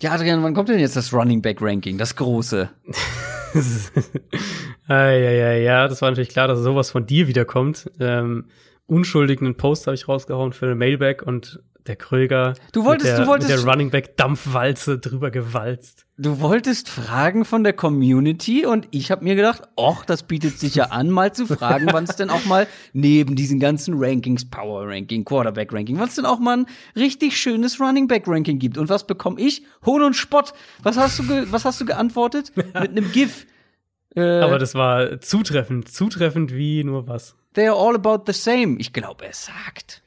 Ja, Adrian, wann kommt denn jetzt das Running Back Ranking, das große? ja, ja, ja, das war natürlich klar, dass sowas von dir wiederkommt. Ähm, unschuldigen Post habe ich rausgehauen für eine Mailback und der Kröger du wolltest, mit der, du wolltest, mit der Running Back Dampfwalze drüber gewalzt. Du wolltest fragen von der Community und ich habe mir gedacht, och, das bietet sich ja an, mal zu fragen, wann es denn auch mal neben diesen ganzen Rankings, Power Ranking, Quarterback Ranking, wann es denn auch mal ein richtig schönes Running Back Ranking gibt. Und was bekomme ich? Hohn und Spott. Was hast du, was hast du geantwortet? Mit einem GIF. Äh, Aber das war zutreffend, zutreffend wie nur was. They are all about the same. Ich glaube, er sagt.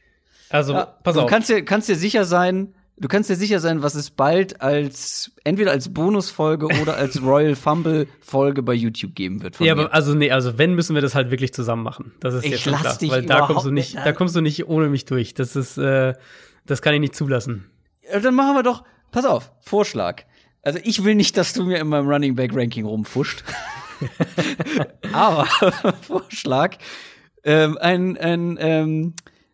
Also, ja, pass du auf. Du kannst dir, kannst dir sicher sein, du kannst dir sicher sein, was es bald als, entweder als Bonusfolge oder als Royal Fumble Folge bei YouTube geben wird. ja, mir. aber also, nee, also, wenn, müssen wir das halt wirklich zusammen machen. Das ist ich jetzt lass klar. Dich weil da kommst du nicht, da kommst du nicht ohne mich durch. Das ist, äh, das kann ich nicht zulassen. Ja, dann machen wir doch, pass auf, Vorschlag. Also, ich will nicht, dass du mir in meinem Running Back Ranking rumfuscht. aber, Vorschlag, ähm, ein, ein, ähm,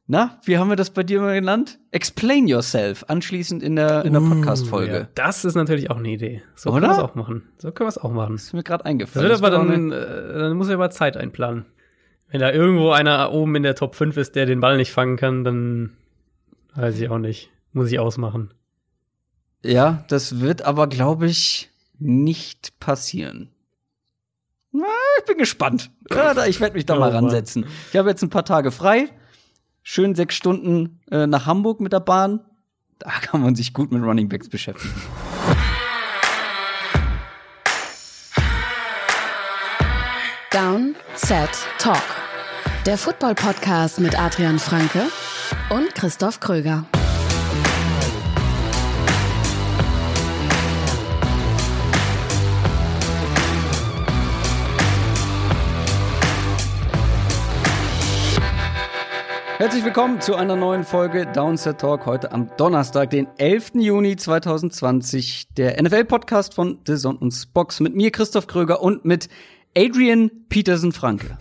na, wie haben wir das bei dir mal genannt? Explain yourself, anschließend in der, in der Uh, Podcast-Folge. Ja, das ist natürlich auch eine Idee. So Oder? können wir es auch machen. So können wir es auch machen. Das ist mir gerade Das eingefallen. wird aber dann, äh, dann muss er aber Zeit einplanen. Wenn da irgendwo einer oben in der Top 5 ist, der den Ball nicht fangen kann, dann weiß ich auch nicht. Muss ich ausmachen. Ja, das wird aber, glaube ich, nicht passieren. Na, ich bin gespannt. Ja, ich werde mich da Oh, mal ransetzen. Ich habe jetzt ein paar Tage frei. Schön sechs Stunden äh, nach Hamburg mit der Bahn. Da kann man sich gut mit Running Backs beschäftigen. Down, Set, Talk. Der Football-Podcast mit Adrian Franke und Christoph Kröger. Herzlich willkommen zu einer neuen Folge Downset Talk heute am Donnerstag, den 11. Juni 2020. Der NFL-Podcast von The Son und Spox mit mir, Christoph Kröger und mit Adrian Peterson-Franke.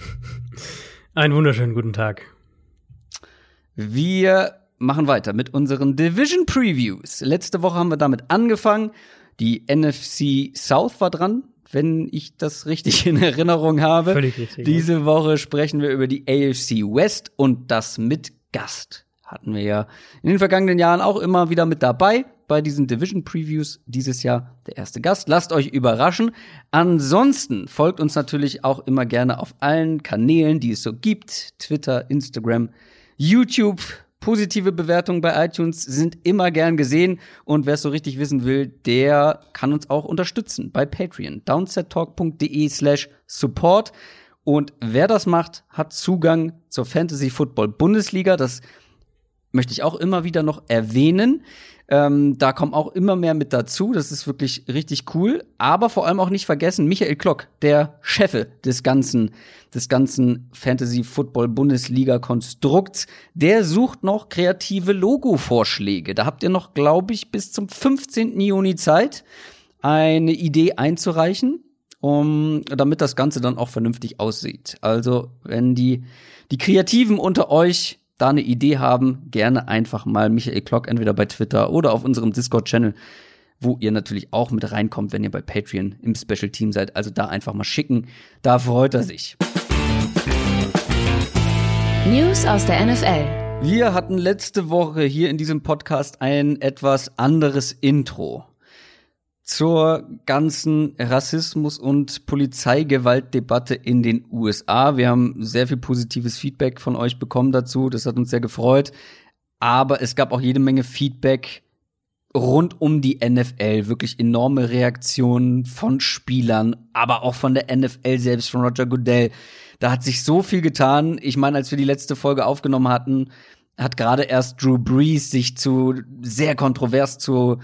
Einen wunderschönen guten Tag. Wir machen weiter mit unseren Division Previews. Letzte Woche haben wir damit angefangen. Die NFC South war dran, wenn ich das richtig in Erinnerung habe. Völlig richtig. Diese Woche sprechen wir über die AFC West und das mit Gast. Hatten wir ja in den vergangenen Jahren auch immer wieder mit dabei bei diesen Division Previews. Dieses Jahr der erste Gast. Lasst euch überraschen. Ansonsten folgt uns natürlich auch immer gerne auf allen Kanälen, die es so gibt. Twitter, Instagram, YouTube. Positive Bewertungen bei iTunes sind immer gern gesehen. Und wer es so richtig wissen will, der kann uns auch unterstützen bei Patreon. downsettalk.de slash support. Und wer das macht, hat Zugang zur Fantasy Football Bundesliga. Das möchte ich auch immer wieder noch erwähnen. Ähm, da kommen auch immer mehr mit dazu. Das ist wirklich richtig cool. Aber vor allem auch nicht vergessen, Michael Klock, der Chefe des ganzen, des ganzen Fantasy Football Bundesliga Konstrukts, der sucht noch kreative Logo-Vorschläge. Da habt ihr noch, glaube ich, bis zum 15. Juni Zeit, eine Idee einzureichen, um, damit das Ganze dann auch vernünftig aussieht. Also, wenn die, die Kreativen unter euch da eine Idee haben, gerne einfach mal Michael Klock entweder bei Twitter oder auf unserem Discord-Channel, wo ihr natürlich auch mit reinkommt, wenn ihr bei Patreon im Special Team seid. Also da einfach mal schicken. Da freut er sich. News aus der NFL. Wir hatten letzte Woche hier in diesem Podcast ein etwas anderes Intro zur ganzen Rassismus- und Polizeigewaltdebatte in den USA. Wir haben sehr viel positives Feedback von euch bekommen dazu. Das hat uns sehr gefreut. Aber es gab auch jede Menge Feedback rund um die NFL. Wirklich enorme Reaktionen von Spielern, aber auch von der NFL selbst, von Roger Goodell. Da hat sich so viel getan. Ich meine, als wir die letzte Folge aufgenommen hatten, hat gerade erst Drew Brees sich zu sehr kontrovers zu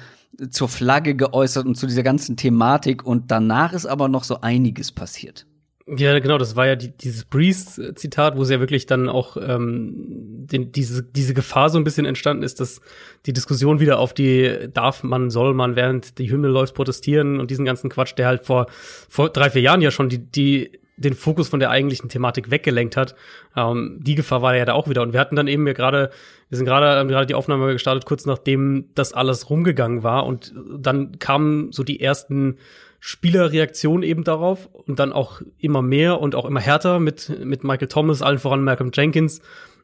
zur Flagge geäußert und zu dieser ganzen Thematik und danach ist aber noch so einiges passiert. Ja, genau, das war ja die, dieses Breeze-Zitat, wo es ja wirklich dann auch ähm, den, diese, diese Gefahr so ein bisschen entstanden ist, dass die Diskussion wieder auf die darf man, soll man, während die Hymne läuft, protestieren und diesen ganzen Quatsch, der halt vor, vor drei, vier Jahren ja schon die, die den Fokus von der eigentlichen Thematik weggelenkt hat. Ähm, die Gefahr war ja da auch wieder. Und wir hatten dann eben ja gerade, wir sind gerade haben gerade die Aufnahme gestartet, kurz nachdem das alles rumgegangen war. Und dann kamen so die ersten Spielerreaktionen eben darauf und dann auch immer mehr und auch immer härter mit, mit Michael Thomas, allen voran Malcolm Jenkins,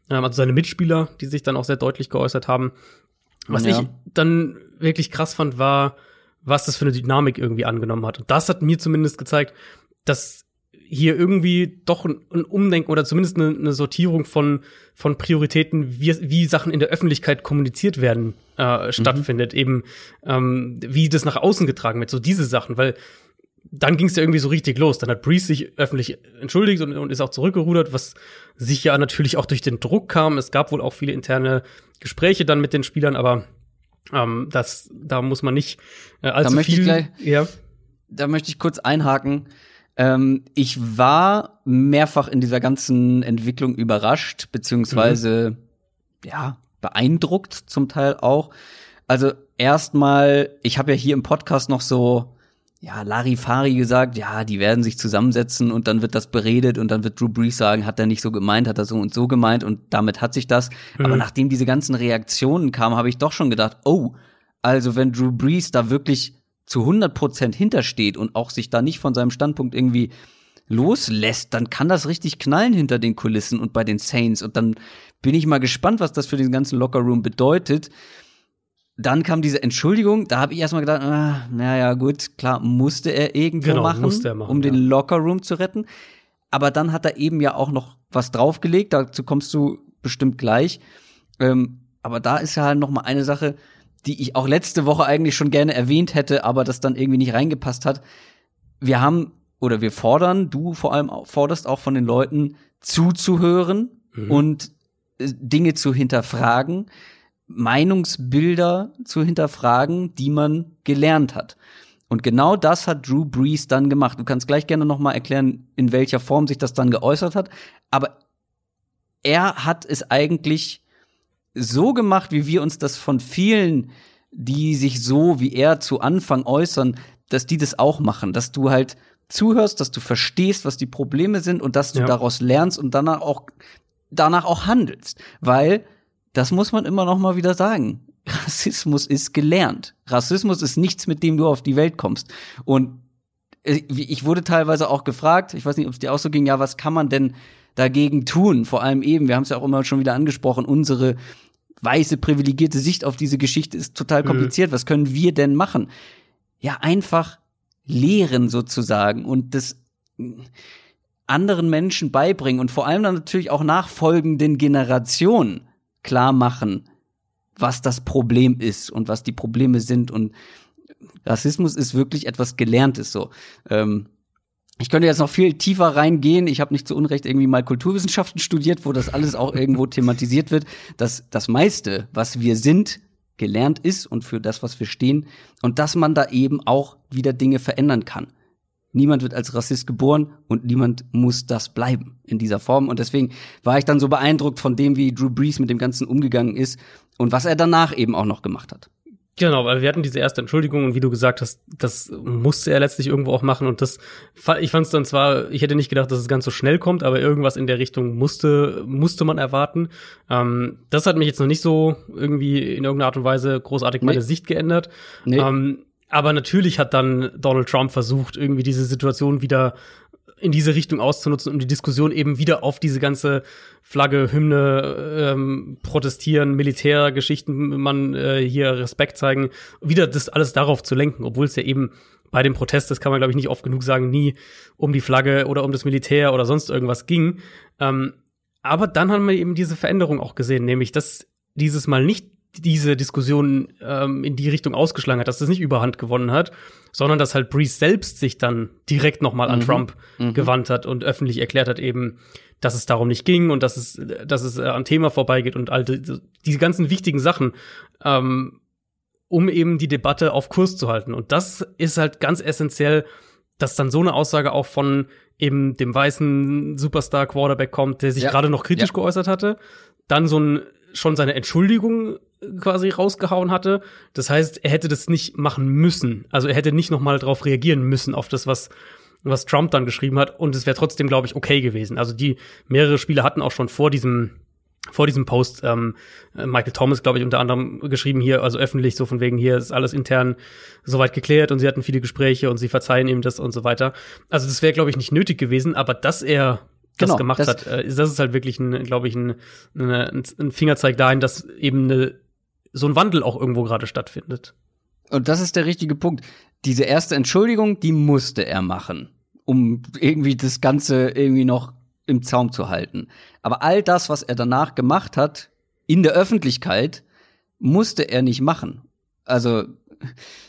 ähm, also seine Mitspieler, die sich dann auch sehr deutlich geäußert haben. Was ja. ich dann wirklich krass fand, war, was das für eine Dynamik irgendwie angenommen hat. Und das hat mir zumindest gezeigt, dass hier irgendwie doch ein, ein Umdenken oder zumindest eine, eine, Sortierung von, von Prioritäten, wie, wie Sachen in der Öffentlichkeit kommuniziert werden, äh, mhm. stattfindet. Eben, ähm, wie das nach außen getragen wird, so diese Sachen, weil dann ging es ja irgendwie so richtig los. Dann hat Breeze sich öffentlich entschuldigt und, und ist auch zurückgerudert, was sich ja natürlich auch durch den Druck kam. Es gab wohl auch viele interne Gespräche dann mit den Spielern, aber ähm, das, da muss man nicht äh, allzu da viel. Gleich, ja. Da möchte ich kurz einhaken. Ähm, ich war mehrfach in dieser ganzen Entwicklung überrascht, beziehungsweise, mhm. ja, beeindruckt zum Teil auch. Also erstmal, ich habe ja hier im Podcast noch so, ja, Larifari gesagt, ja, die werden sich zusammensetzen und dann wird das beredet und dann wird Drew Brees sagen, hat er nicht so gemeint, hat er so und so gemeint und damit hat sich das. Mhm. Aber nachdem diese ganzen Reaktionen kamen, habe ich doch schon gedacht, oh, also wenn Drew Brees da wirklich zu 100 Prozent hintersteht und auch sich da nicht von seinem Standpunkt irgendwie loslässt, dann kann das richtig knallen hinter den Kulissen und bei den Saints. Und dann bin ich mal gespannt, was das für den ganzen Lockerroom bedeutet. Dann kam diese Entschuldigung, da habe ich erstmal gedacht, ah, naja, gut, klar, musste er irgendwo genau, machen, machen, um ja. den Lockerroom zu retten. Aber dann hat er eben ja auch noch was draufgelegt, dazu kommst du bestimmt gleich. Ähm, aber da ist ja halt noch mal eine Sache, die ich auch letzte Woche eigentlich schon gerne erwähnt hätte, aber das dann irgendwie nicht reingepasst hat. Wir haben oder wir fordern, du vor allem forderst auch von den Leuten zuzuhören mhm. und äh, Dinge zu hinterfragen, Meinungsbilder zu hinterfragen, die man gelernt hat. Und genau das hat Drew Brees dann gemacht. Du kannst gleich gerne noch mal erklären, in welcher Form sich das dann geäußert hat, aber er hat es eigentlich so gemacht, wie wir uns das von vielen, die sich so wie er zu Anfang äußern, dass die das auch machen, dass du halt zuhörst, dass du verstehst, was die Probleme sind und dass du ja. daraus lernst und danach auch danach auch handelst, weil das muss man immer noch mal wieder sagen. Rassismus ist gelernt. Rassismus ist nichts, mit dem du auf die Welt kommst. Und äh, ich wurde teilweise auch gefragt, ich weiß nicht, ob es dir auch so ging, ja, was kann man denn dagegen tun? Vor allem eben, wir haben es ja auch immer schon wieder angesprochen, unsere weiße, privilegierte Sicht auf diese Geschichte ist total mhm. kompliziert. Mhm. Was können wir denn machen? Ja, einfach lehren sozusagen und das anderen Menschen beibringen und vor allem dann natürlich auch nachfolgenden Generationen klar machen, was das Problem ist und was die Probleme sind und Rassismus ist wirklich etwas Gelerntes so. Ähm, ich könnte jetzt noch viel tiefer reingehen. Ich habe nicht zu Unrecht irgendwie mal Kulturwissenschaften studiert, wo das alles auch irgendwo thematisiert wird, dass das meiste, was wir sind, gelernt ist und für das, was wir stehen und dass man da eben auch wieder Dinge verändern kann. Niemand wird als Rassist geboren und niemand muss das bleiben in dieser Form. Und deswegen war ich dann so beeindruckt von dem, wie Drew Brees mit dem Ganzen umgegangen ist und was er danach eben auch noch gemacht hat. Genau, weil wir hatten diese erste Entschuldigung und wie du gesagt hast, das musste er letztlich irgendwo auch machen und das, ich fand es dann zwar, ich hätte nicht gedacht, dass es ganz so schnell kommt, aber irgendwas in der Richtung musste, musste man erwarten. Ähm, das hat mich jetzt noch nicht so irgendwie in irgendeiner Art und Weise großartig meine Sicht geändert. Nee. Ähm, aber natürlich hat dann Donald Trump versucht, irgendwie diese Situation wieder in diese Richtung auszunutzen, um die Diskussion eben wieder auf diese ganze Flagge, Hymne, ähm, protestieren, Militärgeschichten, man äh, hier Respekt zeigen, wieder das alles darauf zu lenken, obwohl es ja eben bei dem Protest, das kann man glaube ich nicht oft genug sagen, nie um die Flagge oder um das Militär oder sonst irgendwas ging. Ähm, aber dann haben wir eben diese Veränderung auch gesehen, nämlich dass dieses Mal nicht diese Diskussion ähm, in die Richtung ausgeschlagen hat, dass das nicht überhand gewonnen hat, sondern dass halt Breeze selbst sich dann direkt nochmal an mhm. Trump mhm. gewandt hat und öffentlich erklärt hat eben, dass es darum nicht ging und dass es, dass es äh, an Thema vorbeigeht und all die, diese ganzen wichtigen Sachen, ähm, um eben die Debatte auf Kurs zu halten. Und das ist halt ganz essentiell, dass dann so eine Aussage auch von eben dem weißen Superstar Quarterback kommt, der sich ja. gerade noch kritisch ja. geäußert hatte, dann so ein schon seine Entschuldigung quasi rausgehauen hatte. Das heißt, er hätte das nicht machen müssen. Also er hätte nicht noch mal darauf reagieren müssen auf das, was was Trump dann geschrieben hat und es wäre trotzdem, glaube ich, okay gewesen. Also die mehrere Spieler hatten auch schon vor diesem vor diesem Post ähm, Michael Thomas, glaube ich, unter anderem geschrieben hier, also öffentlich, so von wegen hier ist alles intern soweit geklärt und sie hatten viele Gespräche und sie verzeihen ihm das und so weiter. Also das wäre, glaube ich, nicht nötig gewesen, aber dass er das genau, gemacht das hat, äh, das ist halt wirklich, ein, glaube ich, ein, ein, Fingerzeig dahin, dass eben eine, so ein Wandel auch irgendwo gerade stattfindet. Und das ist der richtige Punkt. Diese erste Entschuldigung, die musste er machen, um irgendwie das Ganze irgendwie noch im Zaum zu halten. Aber all das, was er danach gemacht hat, in der Öffentlichkeit, musste er nicht machen. Also,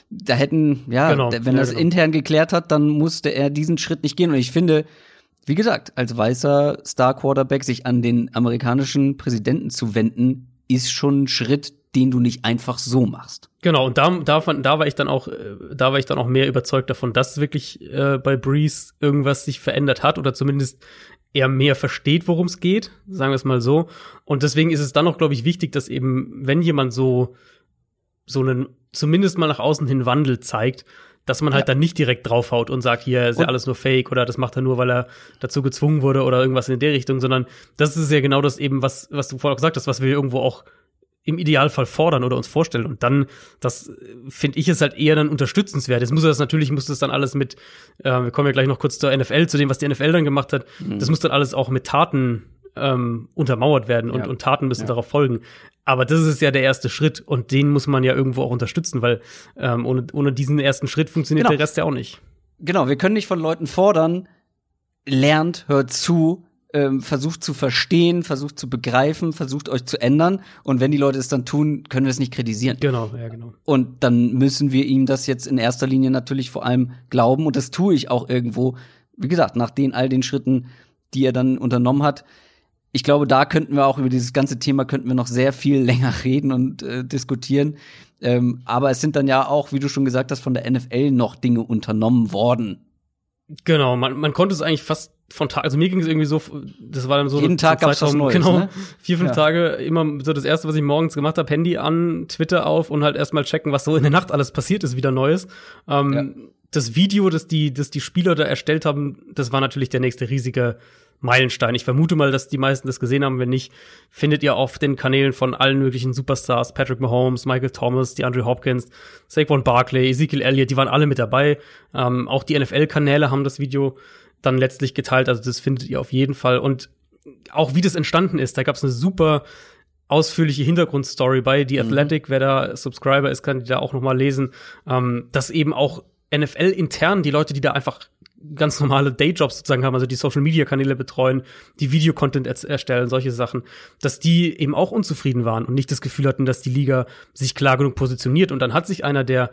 da hätten, ja, genau, wenn er es genau. intern geklärt hat, dann musste er diesen Schritt nicht gehen. Und ich finde, wie gesagt, als weißer Star Quarterback sich an den amerikanischen Präsidenten zu wenden, ist schon ein Schritt, den du nicht einfach so machst. Genau, und da, da, da war ich dann auch, äh, da war ich dann auch mehr überzeugt davon, dass wirklich äh, bei Breeze irgendwas sich verändert hat oder zumindest er mehr versteht, worum es geht, sagen wir es mal so. Und deswegen ist es dann auch, glaube ich, wichtig, dass eben, wenn jemand so, so einen, zumindest mal nach außen hin Wandel zeigt, dass man halt ja. dann nicht direkt draufhaut und sagt, hier ist ja alles nur Fake oder das macht er nur, weil er dazu gezwungen wurde oder irgendwas in der Richtung, sondern das ist ja genau das eben, was, was du vorher gesagt hast, was wir irgendwo auch im Idealfall fordern oder uns vorstellen. Und dann, das finde ich es halt eher dann unterstützenswert. Jetzt muss das natürlich, muss das dann alles mit, äh, wir kommen ja gleich noch kurz zur NFL, zu dem, was die NFL dann gemacht hat. Mhm. Das muss dann alles auch mit Taten ähm, untermauert werden und, ja. und Taten müssen ja. darauf folgen. Aber das ist ja der erste Schritt und den muss man ja irgendwo auch unterstützen, weil ähm, ohne, ohne diesen ersten Schritt funktioniert genau. der Rest ja auch nicht. Genau, wir können nicht von Leuten fordern, lernt, hört zu, ähm, versucht zu verstehen, versucht zu begreifen, versucht euch zu ändern. Und wenn die Leute es dann tun, können wir es nicht kritisieren. Genau, ja, genau. Und dann müssen wir ihm das jetzt in erster Linie natürlich vor allem glauben. Und das tue ich auch irgendwo. Wie gesagt, nach den all den Schritten, die er dann unternommen hat, ich glaube, da könnten wir auch über dieses ganze Thema könnten wir noch sehr viel länger reden und äh, diskutieren. Ähm, aber es sind dann ja auch, wie du schon gesagt hast, von der NFL noch Dinge unternommen worden. Genau, man, man konnte es eigentlich fast von Tag, also mir ging es irgendwie so, das war dann so jeden Tag gab's was Neues, genau ne? vier fünf ja. Tage immer so das erste, was ich morgens gemacht habe, Handy an, Twitter auf und halt erstmal checken, was so in der Nacht alles passiert ist, wieder Neues. Ähm, ja. Das Video, das die, das die Spieler da erstellt haben, das war natürlich der nächste riesige Meilenstein. Ich vermute mal, dass die meisten das gesehen haben. Wenn nicht, findet ihr auf den Kanälen von allen möglichen Superstars, Patrick Mahomes, Michael Thomas, die Andrew Hopkins, Saquon Barkley, Ezekiel Elliott, die waren alle mit dabei. Ähm, auch die NFL-Kanäle haben das Video dann letztlich geteilt. Also das findet ihr auf jeden Fall. Und auch wie das entstanden ist, da gab es eine super ausführliche Hintergrundstory bei The mhm. Athletic. Mhm. Wer da Subscriber ist, kann die da auch noch mal lesen. Ähm, dass eben auch NFL intern die Leute, die da einfach ganz normale Dayjobs sozusagen haben, also die Social Media Kanäle betreuen, die Videocontent er erstellen, solche Sachen, dass die eben auch unzufrieden waren und nicht das Gefühl hatten, dass die Liga sich klar genug positioniert. Und dann hat sich einer der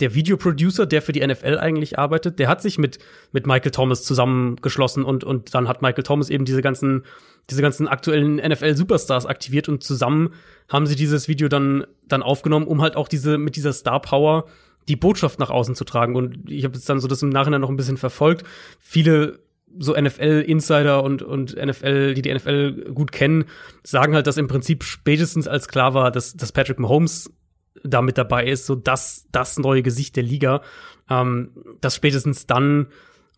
der Videoproducer, der für die NFL eigentlich arbeitet, der hat sich mit mit Michael Thomas zusammengeschlossen und und dann hat Michael Thomas eben diese ganzen diese ganzen aktuellen NFL Superstars aktiviert und zusammen haben sie dieses Video dann dann aufgenommen, um halt auch diese mit dieser Star Power die Botschaft nach außen zu tragen. Und ich habe jetzt dann so das im Nachhinein noch ein bisschen verfolgt. Viele so NFL-Insider und, und NFL, die die NFL gut kennen, sagen halt, dass im Prinzip spätestens als klar war, dass, dass Patrick Mahomes da mit dabei ist, so das, das neue Gesicht der Liga, ähm, dass spätestens dann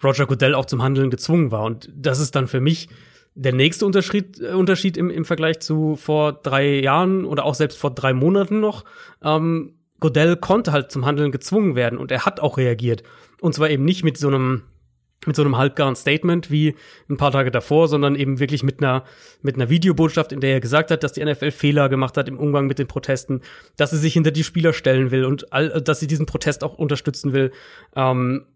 Roger Goodell auch zum Handeln gezwungen war. Und das ist dann für mich der nächste Unterschied, äh, Unterschied im, im Vergleich zu vor drei Jahren oder auch selbst vor drei Monaten noch. Ähm, Godell konnte halt zum Handeln gezwungen werden und er hat auch reagiert. Und zwar eben nicht mit so einem mit so einem halbgaren Statement wie ein paar Tage davor, sondern eben wirklich mit einer mit einer Videobotschaft, in der er gesagt hat, dass die NFL Fehler gemacht hat im Umgang mit den Protesten, dass sie sich hinter die Spieler stellen will und all, dass sie diesen Protest auch unterstützen will. Ähm,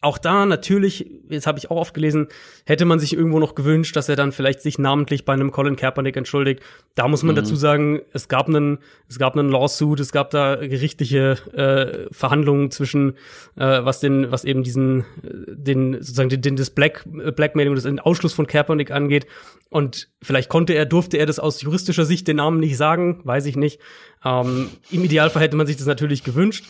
auch da natürlich, jetzt habe ich auch oft gelesen, hätte man sich irgendwo noch gewünscht, dass er dann vielleicht sich namentlich bei einem Colin Kaepernick entschuldigt. Da muss man mhm. dazu sagen, es gab einen, es gab einen Lawsuit, es gab da gerichtliche äh, Verhandlungen zwischen, äh, was den, was eben diesen, äh, den sozusagen den, den das Black Blackmailing, das den Ausschluss von Kaepernick angeht. Und vielleicht konnte er, durfte er das aus juristischer Sicht den Namen nicht sagen, weiß ich nicht. Ähm, Im Idealfall hätte man sich das natürlich gewünscht.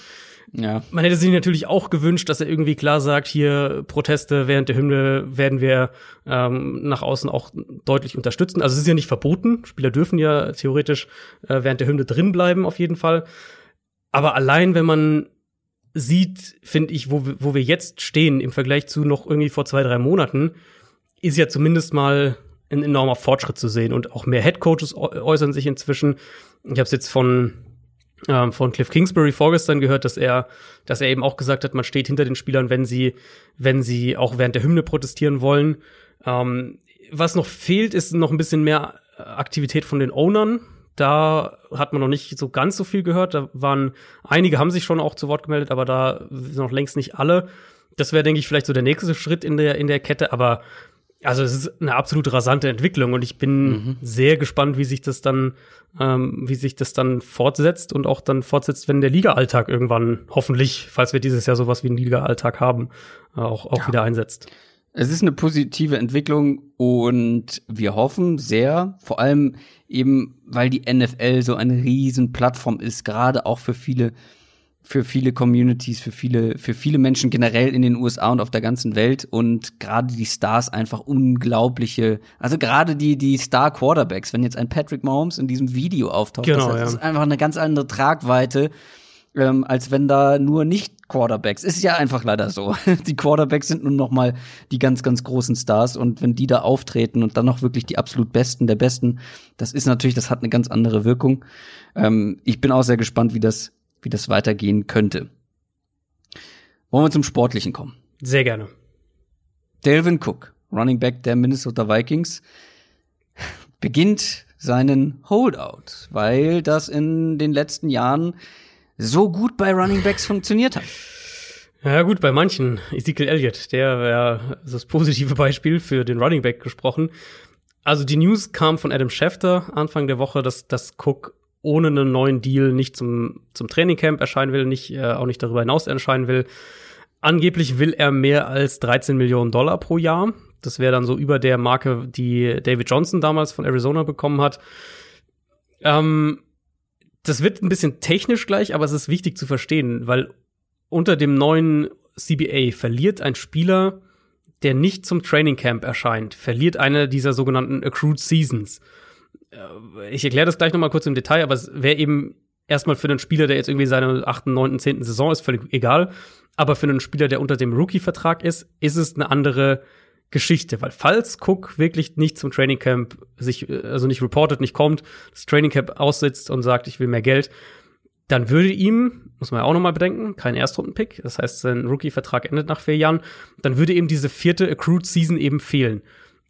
Ja. Man hätte sich natürlich auch gewünscht, dass er irgendwie klar sagt, hier Proteste während der Hymne werden wir ähm, nach außen auch deutlich unterstützen. Also es ist ja nicht verboten. Spieler dürfen ja theoretisch äh, während der Hymne drin bleiben, auf jeden Fall. Aber allein, wenn man sieht, finde ich, wo, wir- wo wir jetzt stehen im Vergleich zu noch irgendwie vor zwei, drei Monaten, ist ja zumindest mal ein enormer Fortschritt zu sehen. Und auch mehr Headcoaches äu- äußern sich inzwischen. Ich habe es jetzt von ähm, von Cliff Kingsbury vorgestern gehört, dass er, dass er eben auch gesagt hat, man steht hinter den Spielern, wenn sie, wenn sie auch während der Hymne protestieren wollen. Ähm, was noch fehlt, ist noch ein bisschen mehr Aktivität von den Ownern. Da hat man noch nicht so ganz so viel gehört. Da waren einige haben sich schon auch zu Wort gemeldet, aber da sind noch längst nicht alle. Das wäre, denke ich, vielleicht so der nächste Schritt in der in der Kette. Aber also es ist eine absolut rasante Entwicklung und ich bin sehr gespannt, wie sich das dann, ähm, wie sich das dann fortsetzt und auch dann fortsetzt, wenn der Liga-Alltag irgendwann hoffentlich, falls wir dieses Jahr sowas wie einen Liga-Alltag haben, äh, auch auch wieder einsetzt. Es ist eine positive Entwicklung und wir hoffen sehr, vor allem eben, weil die NFL so eine riesen Plattform ist, gerade auch für viele, für viele Communities, für viele, für viele Menschen generell in den USA und auf der ganzen Welt und gerade die Stars einfach unglaubliche, also gerade die, die Star Quarterbacks, wenn jetzt ein Patrick Mahomes in diesem Video auftaucht, Genau, das, ja. das ist einfach eine ganz andere Tragweite, ähm, als wenn da nur nicht Quarterbacks. Ist ja einfach leider so. Die Quarterbacks sind nun noch mal die ganz, ganz großen Stars und wenn die da auftreten und dann noch wirklich die absolut Besten der Besten, das ist natürlich, das hat eine ganz andere Wirkung. Ähm, ich bin auch sehr gespannt, wie das, wie das weitergehen könnte. Wollen wir zum Sportlichen kommen? Sehr gerne. Delvin Cook, Running Back der Minnesota Vikings, beginnt seinen Holdout, weil das in den letzten Jahren so gut bei Running Backs funktioniert hat. Ja gut, bei manchen, Ezekiel Elliott, der wäre das positive Beispiel für den Running Back gesprochen. Also die News kam von Adam Schefter Anfang der Woche, dass, dass Cook ohne einen neuen Deal nicht zum, zum Trainingcamp erscheinen will, nicht, äh, auch nicht darüber hinaus erscheinen will. Angeblich will er mehr als 13 Millionen Dollar pro Jahr. Das wäre dann so über der Marke, die David Johnson damals von Arizona bekommen hat. Ähm, das wird ein bisschen technisch gleich, aber es ist wichtig zu verstehen, weil unter dem neuen CBA verliert ein Spieler, der nicht zum Training Camp erscheint, verliert eine dieser sogenannten Accrued Seasons. Äh, Ich erkläre das gleich noch mal kurz im Detail, aber es wäre eben erstmal für einen Spieler, der jetzt irgendwie seine 8., 9., 10. Saison ist, völlig egal. Aber für einen Spieler, der unter dem Rookie-Vertrag ist, ist es eine andere Geschichte, weil falls Cook wirklich nicht zum Training Camp sich, äh, also nicht reportet, nicht kommt, das Training Camp aussitzt und sagt, ich will mehr Geld, dann würde ihm, muss man ja auch noch mal bedenken, kein Erstrundenpick, das heißt, sein Rookie-Vertrag endet nach vier Jahren, dann würde ihm diese vierte Accrued Season eben fehlen.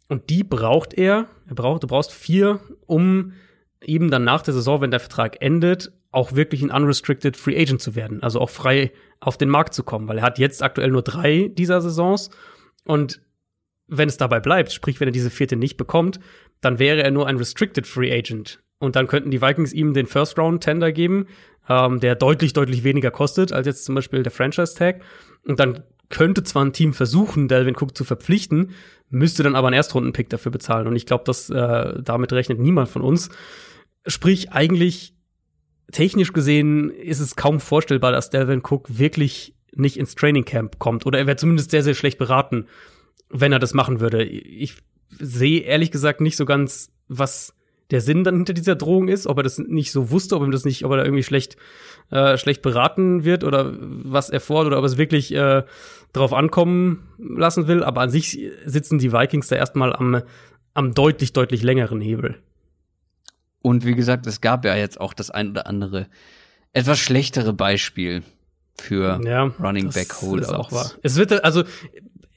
Und die braucht er, er braucht, du brauchst vier, um eben dann nach der Saison, wenn der Vertrag endet, auch wirklich ein unrestricted Free Agent zu werden, also auch frei auf den Markt zu kommen, weil er hat jetzt aktuell nur drei dieser Saisons und wenn es dabei bleibt, sprich, wenn er diese vierte nicht bekommt, dann wäre er nur ein restricted Free Agent. Und dann könnten die Vikings ihm den First Round Tender geben, ähm, der deutlich, deutlich weniger kostet als jetzt zum Beispiel der Franchise Tag. Und dann könnte zwar ein Team versuchen, Delvin Cook zu verpflichten, müsste dann aber einen Erstrundenpick dafür bezahlen. Und ich glaube, dass äh, damit rechnet niemand von uns. Sprich, eigentlich technisch gesehen ist es kaum vorstellbar, dass Delvin Cook wirklich nicht ins Training Camp kommt. Oder er wäre zumindest sehr, sehr schlecht beraten, wenn er das machen würde. Ich sehe ehrlich gesagt nicht so ganz, was der Sinn dann hinter dieser Drohung ist, ob er das nicht so wusste, ob ihm das nicht, ob er da irgendwie schlecht, äh, schlecht beraten wird oder was er fordert oder ob er es wirklich äh, drauf ankommen lassen will. Aber an sich sitzen die Vikings da erstmal am, am deutlich, deutlich längeren Hebel. Und wie gesagt, es gab ja jetzt auch das ein oder andere etwas schlechtere Beispiel für Ja, Running Back Holdouts. Es wird also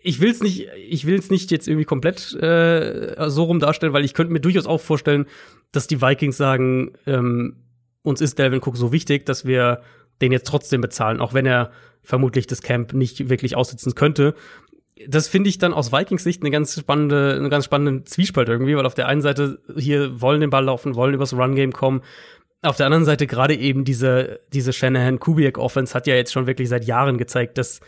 ich will es nicht, ich will es nicht jetzt irgendwie komplett äh, so rum darstellen, weil ich könnte mir durchaus auch vorstellen, dass die Vikings sagen, ähm, uns ist Delvin Cook so wichtig, dass wir den jetzt trotzdem bezahlen, auch wenn er vermutlich das Camp nicht wirklich aussitzen könnte. Das finde ich dann aus Vikings Sicht eine ganz spannende, eine ganz spannende Zwiespalt irgendwie, weil auf der einen Seite hier wollen den Ball laufen, wollen übers Run Game kommen. Auf der anderen Seite gerade eben diese, diese Shanahan Kubiak Offense hat ja jetzt schon wirklich seit Jahren gezeigt, dass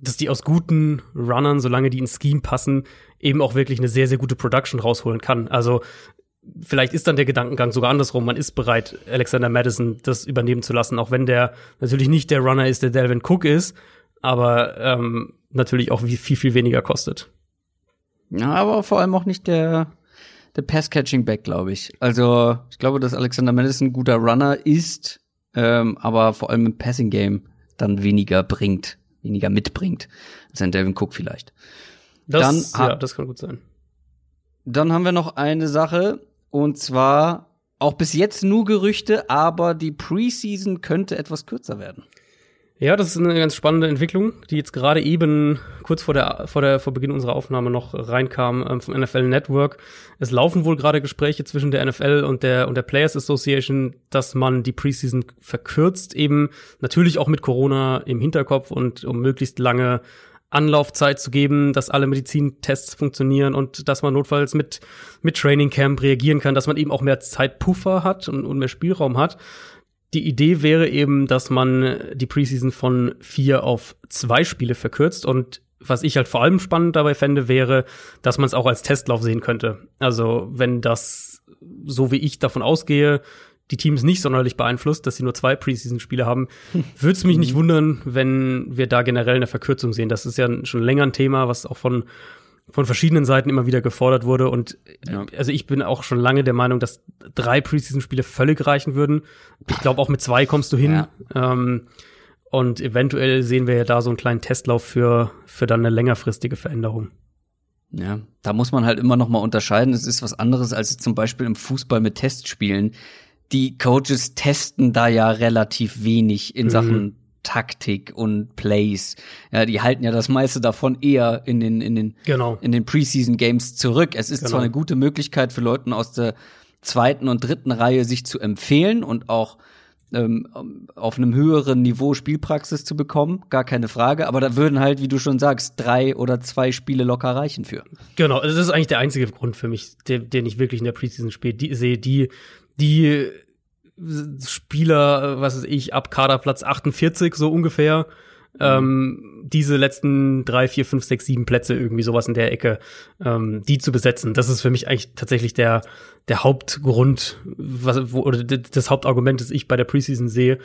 dass die aus guten Runnern, solange die ins Scheme passen, eben auch wirklich eine sehr, sehr gute Production rausholen kann. Also vielleicht ist dann der Gedankengang sogar andersrum. Man ist bereit, Alexander Madison das übernehmen zu lassen, auch wenn der natürlich nicht der Runner ist, der Delvin Cook ist, aber ähm, natürlich auch viel, viel weniger kostet. Ja, aber vor allem auch nicht der, der Pass-Catching-Back, glaube ich. Also, ich glaube, dass Alexander Madison ein guter Runner ist, ähm, aber vor allem im Passing-Game dann weniger bringt, weniger mitbringt als ein Devin Cook vielleicht. Das, Dann ja, das kann gut sein. Dann haben wir noch eine Sache und zwar auch bis jetzt nur Gerüchte, aber die Preseason könnte etwas kürzer werden. Ja, das ist eine ganz spannende Entwicklung, die jetzt gerade eben kurz vor der, vor der, vor Beginn unserer Aufnahme noch reinkam ähm, vom NFL Network. Es laufen wohl gerade Gespräche zwischen der NFL und der, und der Players Association, dass man die Preseason verkürzt, eben natürlich auch mit Corona im Hinterkopf und um möglichst lange Anlaufzeit zu geben, dass alle Medizintests funktionieren und dass man notfalls mit, mit Training Camp reagieren kann, dass man eben auch mehr Zeitpuffer hat und, und mehr Spielraum hat. Die Idee wäre eben, dass man die Preseason von vier auf zwei Spiele verkürzt und was ich halt vor allem spannend dabei fände, wäre, dass man es auch als Testlauf sehen könnte. Also wenn das, so wie ich davon ausgehe, die Teams nicht sonderlich beeinflusst, dass sie nur zwei Preseason-Spiele haben, würde es mich nicht wundern, wenn wir da generell eine Verkürzung sehen. Das ist ja schon länger ein Thema, was auch von von verschiedenen Seiten immer wieder gefordert wurde. Und Ja. also ich bin auch schon lange der Meinung, dass drei Preseason-Spiele völlig reichen würden. Ich glaube, auch mit zwei kommst du hin. Ja. Ähm, und eventuell sehen wir ja da so einen kleinen Testlauf für, für dann eine längerfristige Veränderung. Ja, da muss man halt immer noch mal unterscheiden. Es ist was anderes als zum Beispiel im Fußball mit Testspielen. Die Coaches testen da ja relativ wenig in Mhm. Sachen Taktik und Plays. Ja, die halten ja das meiste davon eher in den in den Genau. in den Preseason Games zurück. Es ist Genau. zwar eine gute Möglichkeit für Leuten aus der zweiten und dritten Reihe sich zu empfehlen und auch ähm, auf einem höheren Niveau Spielpraxis zu bekommen, gar keine Frage. Aber da würden halt, wie du schon sagst, drei oder zwei Spiele locker reichen für. Genau, das ist eigentlich der einzige Grund für mich, den, den ich wirklich in der Preseason spiele. Die, sehe, die, die Spieler, was weiß ich, ab Kaderplatz 48 so ungefähr, ähm, diese letzten drei, vier, fünf, sechs, sieben Plätze irgendwie sowas in der Ecke, ähm, die zu besetzen. Das ist für mich eigentlich tatsächlich der der Hauptgrund, was, wo, oder das Hauptargument, das ich bei der Preseason sehe.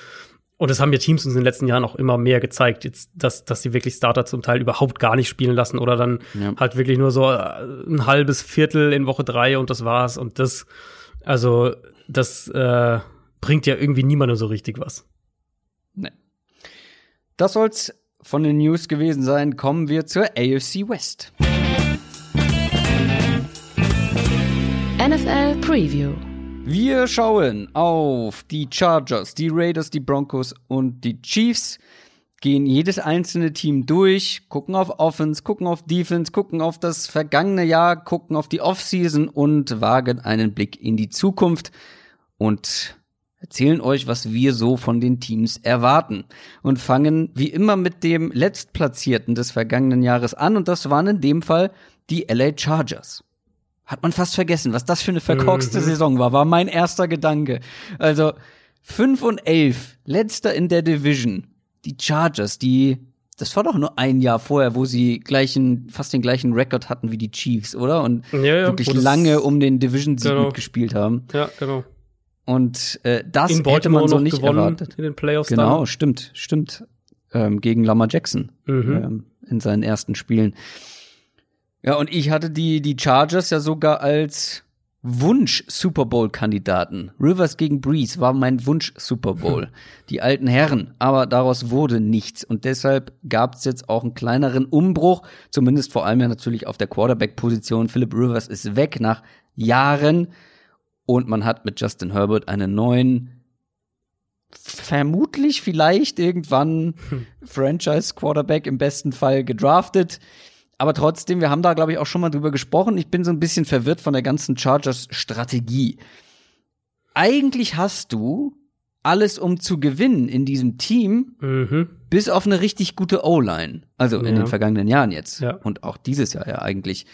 Und das haben ja Teams uns in den letzten Jahren auch immer mehr gezeigt, jetzt, dass, dass sie wirklich Starter zum Teil überhaupt gar nicht spielen lassen oder dann Ja. halt wirklich nur so äh, ein halbes Viertel in Woche drei und das war's. Und das, also, das äh, bringt ja irgendwie niemandem so richtig was. Nee. Das soll's von den News gewesen sein. Kommen wir zur AFC West. NFL Preview. Wir schauen auf die Chargers, die Raiders, die Broncos und die Chiefs. Gehen jedes einzelne Team durch, gucken auf Offense, gucken auf Defense, gucken auf das vergangene Jahr, gucken auf die Offseason und wagen einen Blick in die Zukunft und erzählen euch, was wir so von den Teams erwarten. Und fangen wie immer mit dem Letztplatzierten des vergangenen Jahres an und das waren in dem Fall die LA Chargers. Hat man fast vergessen, was das für eine verkorkste Mhm. Saison war, war mein erster Gedanke. Also 5 und 11, letzter in der Division. Die Chargers, die, das war doch nur ein Jahr vorher, wo sie gleichen, fast den gleichen Rekord hatten wie die Chiefs, oder? Und Ja, ja, wirklich lange um den Division-Sieg Genau. mitgespielt haben. Ja, genau. Und äh, das in hätte man so noch nicht gewonnen erwartet. in den Playoffs Genau, stimmt, stimmt. Ähm, gegen Lamar Jackson Mhm. ähm, in seinen ersten Spielen. Ja, und ich hatte die, die Chargers ja sogar als Wunsch-Super Bowl-Kandidaten. Rivers gegen Breeze war mein Wunsch-Super Bowl. Die alten Herren. Aber daraus wurde nichts. Und deshalb gab es jetzt auch einen kleineren Umbruch. Zumindest vor allem ja natürlich auf der Quarterback-Position. Philip Rivers ist weg nach Jahren. Und man hat mit Justin Herbert einen neuen, vermutlich vielleicht irgendwann Franchise-Quarterback im besten Fall gedraftet. Aber trotzdem, wir haben da, glaube ich, auch schon mal drüber gesprochen. Ich bin so ein bisschen verwirrt von der ganzen Chargers-Strategie. Eigentlich hast du alles, um zu gewinnen in diesem Team, Mhm. bis auf eine richtig gute O-Line. Also in Ja. den vergangenen Jahren jetzt. Ja. Und auch dieses Jahr ja eigentlich.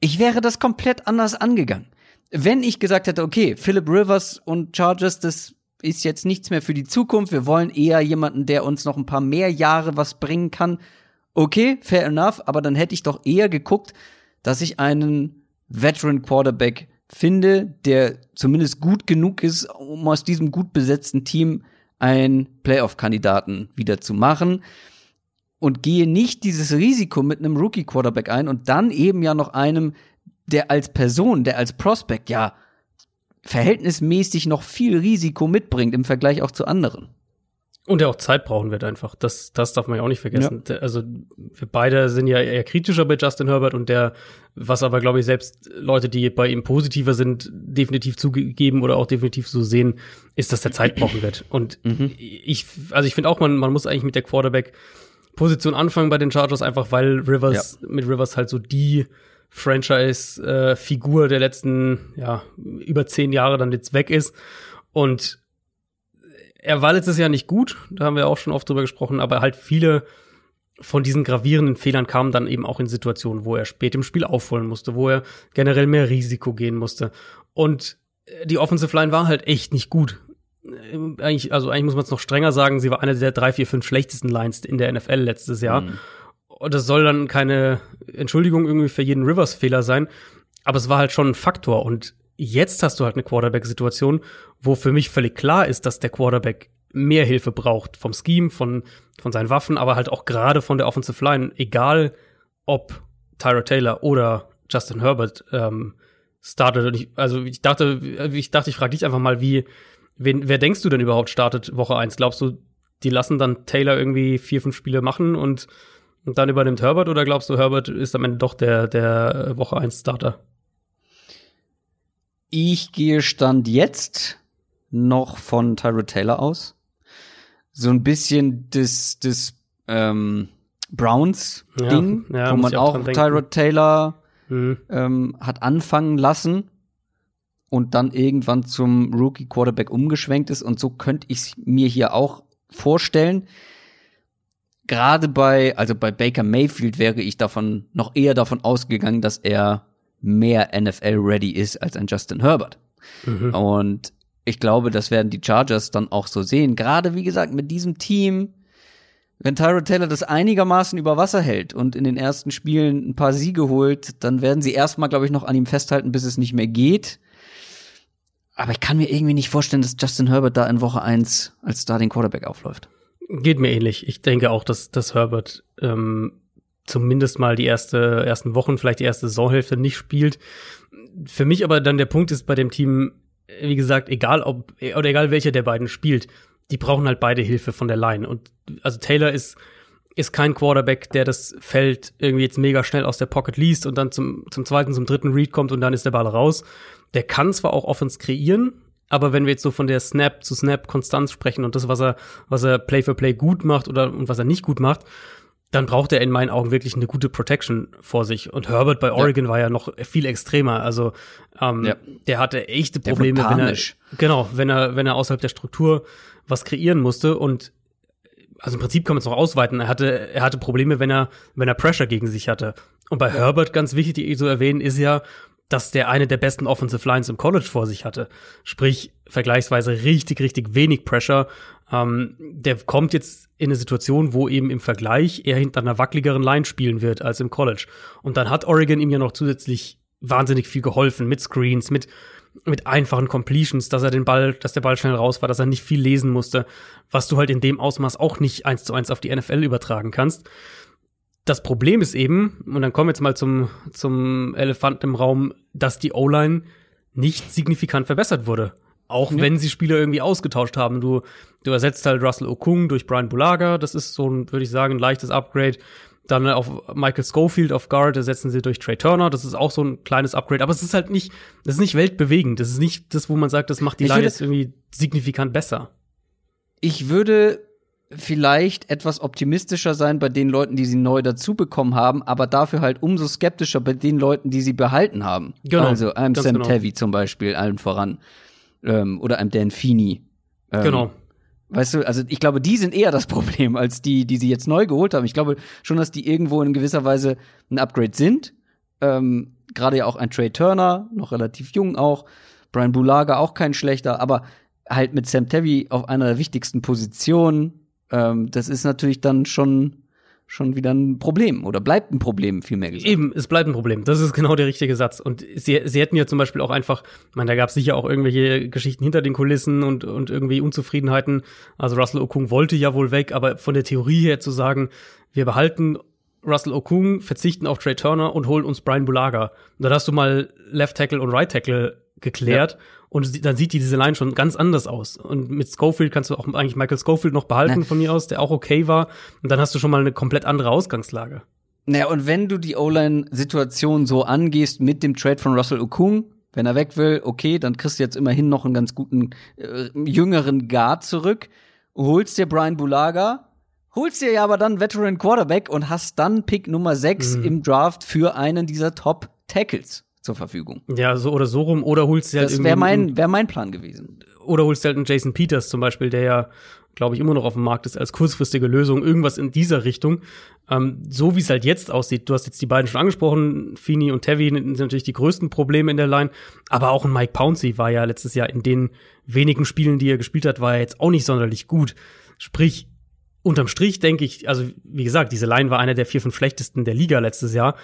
Ich wäre das komplett anders angegangen. Wenn ich gesagt hätte, okay, Philip Rivers und Chargers, das ist jetzt nichts mehr für die Zukunft. Wir wollen eher jemanden, der uns noch ein paar mehr Jahre was bringen kann. Okay, fair enough, aber dann hätte ich doch eher geguckt, dass ich einen Veteran Quarterback finde, der zumindest gut genug ist, um aus diesem gut besetzten Team einen Playoff-Kandidaten wieder zu machen und gehe nicht dieses Risiko mit einem Rookie-Quarterback ein und dann eben ja noch einem, der als Person, der als Prospect ja verhältnismäßig noch viel Risiko mitbringt im Vergleich auch zu anderen. Und der auch Zeit brauchen wird einfach. Das, das darf man ja auch nicht vergessen. Ja. Also wir beide sind ja eher kritischer bei Justin Herbert und der, was aber glaube ich selbst Leute, die bei ihm positiver sind, definitiv zugegeben oder auch definitiv so sehen, ist, dass der Zeit brauchen wird. Und mhm. ich, also ich finde auch, man, man muss eigentlich mit der Quarterback-Position anfangen bei den Chargers, einfach weil Rivers ja. mit Rivers halt so die Franchise-Figur der letzten, ja, über zehn Jahre dann jetzt weg ist. Und er war letztes Jahr nicht gut, da haben wir auch schon oft drüber gesprochen, aber halt viele von diesen gravierenden Fehlern kamen dann eben auch in Situationen, wo er spät im Spiel aufholen musste, wo er generell mehr Risiko gehen musste. Und die Offensive Line war halt echt nicht gut. Eigentlich, also eigentlich muss man es noch strenger sagen, sie war eine der drei, vier, fünf schlechtesten Lines in der NFL letztes Jahr. Mhm. Das soll dann keine Entschuldigung irgendwie für jeden Rivers-Fehler sein, aber es war halt schon ein Faktor. Und jetzt hast du halt eine Quarterback-Situation, wo für mich völlig klar ist, dass der Quarterback mehr Hilfe braucht vom Scheme, von, von seinen Waffen, aber halt auch gerade von der Offensive Line, egal ob Tyra Taylor oder Justin Herbert ähm, startet. Und ich, also ich dachte, ich dachte, ich frage dich einfach mal, wie, wen, wer denkst du denn überhaupt startet Woche eins? Glaubst du, die lassen dann Taylor irgendwie vier, fünf Spiele machen und, und dann übernimmt Herbert oder glaubst du, Herbert ist am Ende doch der, der Woche eins Starter? Ich gehe Stand jetzt noch von Tyra Taylor aus. So ein bisschen das, das ähm, Browns-Ding, ja, ja, wo man auch, auch Tyra Taylor mhm. ähm, hat anfangen lassen und dann irgendwann zum Rookie Quarterback umgeschwenkt ist. Und so könnte ich es mir hier auch vorstellen. Gerade bei, also bei Baker Mayfield wäre ich davon noch eher davon ausgegangen, dass er mehr NFL-ready ist als ein Justin Herbert. Mhm. Und ich glaube, das werden die Chargers dann auch so sehen. Gerade wie gesagt, mit diesem Team, wenn Tyrod Taylor das einigermaßen über Wasser hält und in den ersten Spielen ein paar Siege holt, dann werden sie erstmal, glaube ich, noch an ihm festhalten, bis es nicht mehr geht. Aber ich kann mir irgendwie nicht vorstellen, dass Justin Herbert da in Woche eins als Starting Quarterback aufläuft. Geht mir ähnlich. Ich denke auch, dass, dass Herbert ähm, zumindest mal die erste, ersten Wochen, vielleicht die erste Saisonhälfte nicht spielt. Für mich aber dann der Punkt ist bei dem Team, wie gesagt, egal ob, oder egal welcher der beiden spielt, die brauchen halt beide Hilfe von der Line. Und also Taylor ist, ist kein Quarterback, der das Feld irgendwie jetzt mega schnell aus der Pocket liest und dann zum, zum zweiten, zum dritten Read kommt und dann ist der Ball raus. Der kann zwar auch Offense kreieren, aber wenn wir jetzt so von der Snap zu Snap Konstanz sprechen und das, was er, was er Play for Play gut macht oder und was er nicht gut macht, dann braucht er in meinen Augen wirklich eine gute Protection vor sich. Und Herbert bei Oregon ja. war ja noch viel extremer. Also ähm, ja. der hatte echte Probleme, wenn er genau, wenn er wenn er außerhalb der Struktur was kreieren musste und also im Prinzip kann man es noch ausweiten. Er hatte er hatte Probleme, wenn er wenn er Pressure gegen sich hatte. Und bei Herbert ganz wichtig, die so erwähnen, ist ja, dass der eine der besten Offensive Lines im College vor sich hatte. Sprich, vergleichsweise richtig, richtig wenig Pressure. Ähm, der kommt jetzt in eine Situation, wo eben im Vergleich er hinter einer wackeligeren Line spielen wird als im College. Und dann hat Oregon ihm ja noch zusätzlich wahnsinnig viel geholfen mit Screens, mit mit einfachen Completions, dass er den Ball, dass der Ball schnell raus war, dass er nicht viel lesen musste, was du halt in dem Ausmaß auch nicht eins zu eins auf die NFL übertragen kannst. Das Problem ist eben, und dann kommen wir jetzt mal zum, zum Elefanten im Raum, dass die O-Line nicht signifikant verbessert wurde. Auch ja. wenn sie Spieler irgendwie ausgetauscht haben. Du, du ersetzt halt Russell Okung durch Brian Bulaga. Das ist so ein, würde ich sagen, ein leichtes Upgrade. Dann auf Michael Schofield auf Guard ersetzen sie durch Trey Turner. Das ist auch so ein kleines Upgrade. Aber es ist halt nicht, das ist nicht weltbewegend. Das ist nicht das, wo man sagt, das macht die Line jetzt irgendwie signifikant besser. Ich würde vielleicht etwas optimistischer sein bei den Leuten, die sie neu dazu bekommen haben, aber dafür halt umso skeptischer bei den Leuten, die sie behalten haben. Genau, also einem Sam genau. Tevi zum Beispiel, allen voran ähm, oder einem Dan Feeney. Ähm, genau. Weißt du, also ich glaube, die sind eher das Problem als die, die sie jetzt neu geholt haben. Ich glaube schon, dass die irgendwo in gewisser Weise ein Upgrade sind. Ähm, Gerade ja auch ein Trey Turner, noch relativ jung auch. Brian Bulaga auch kein schlechter, aber halt mit Sam Tevy auf einer der wichtigsten Positionen. Ähm, das ist natürlich dann schon schon wieder ein Problem oder bleibt ein Problem, vielmehr gesagt. Eben, es bleibt ein Problem. Das ist genau der richtige Satz. Und sie, sie hätten ja zum Beispiel auch einfach, ich meine, da gab es sicher auch irgendwelche Geschichten hinter den Kulissen und, und irgendwie Unzufriedenheiten. Also Russell Okung wollte ja wohl weg, aber von der Theorie her zu sagen, wir behalten Russell Okung, verzichten auf Trey Turner und holen uns Brian Bulaga. Da hast du mal Left Tackle und Right Tackle geklärt. Ja. Und dann sieht diese Line schon ganz anders aus. Und mit Schofield kannst du auch eigentlich Michael Schofield noch behalten Na. von mir aus, der auch okay war. Und dann hast du schon mal eine komplett andere Ausgangslage. Naja, und wenn du die O-Line-Situation so angehst mit dem Trade von Russell Okung, wenn er weg will, okay, dann kriegst du jetzt immerhin noch einen ganz guten äh, jüngeren Guard zurück, holst dir Brian Bulaga, holst dir ja aber dann Veteran Quarterback und hast dann Pick Nummer 6 Mhm. im Draft für einen dieser Top Tackles zur Verfügung. Ja, so oder so rum. Oder holst du halt Das wäre mein, wär mein Plan gewesen. oder holst du halt einen Jason Peters zum Beispiel, der ja, glaube ich, immer noch auf dem Markt ist als kurzfristige Lösung, irgendwas in dieser Richtung. Ähm, so wie es halt jetzt aussieht, du hast jetzt die beiden schon angesprochen, Fini und Tevi sind natürlich die größten Probleme in der Line, aber auch ein Mike Pouncey war ja letztes Jahr in den wenigen Spielen, die er gespielt hat, war er jetzt auch nicht sonderlich gut. Sprich, unterm Strich denke ich, also wie gesagt, diese Line war einer der vier, fünf schlechtesten der Liga letztes Jahr.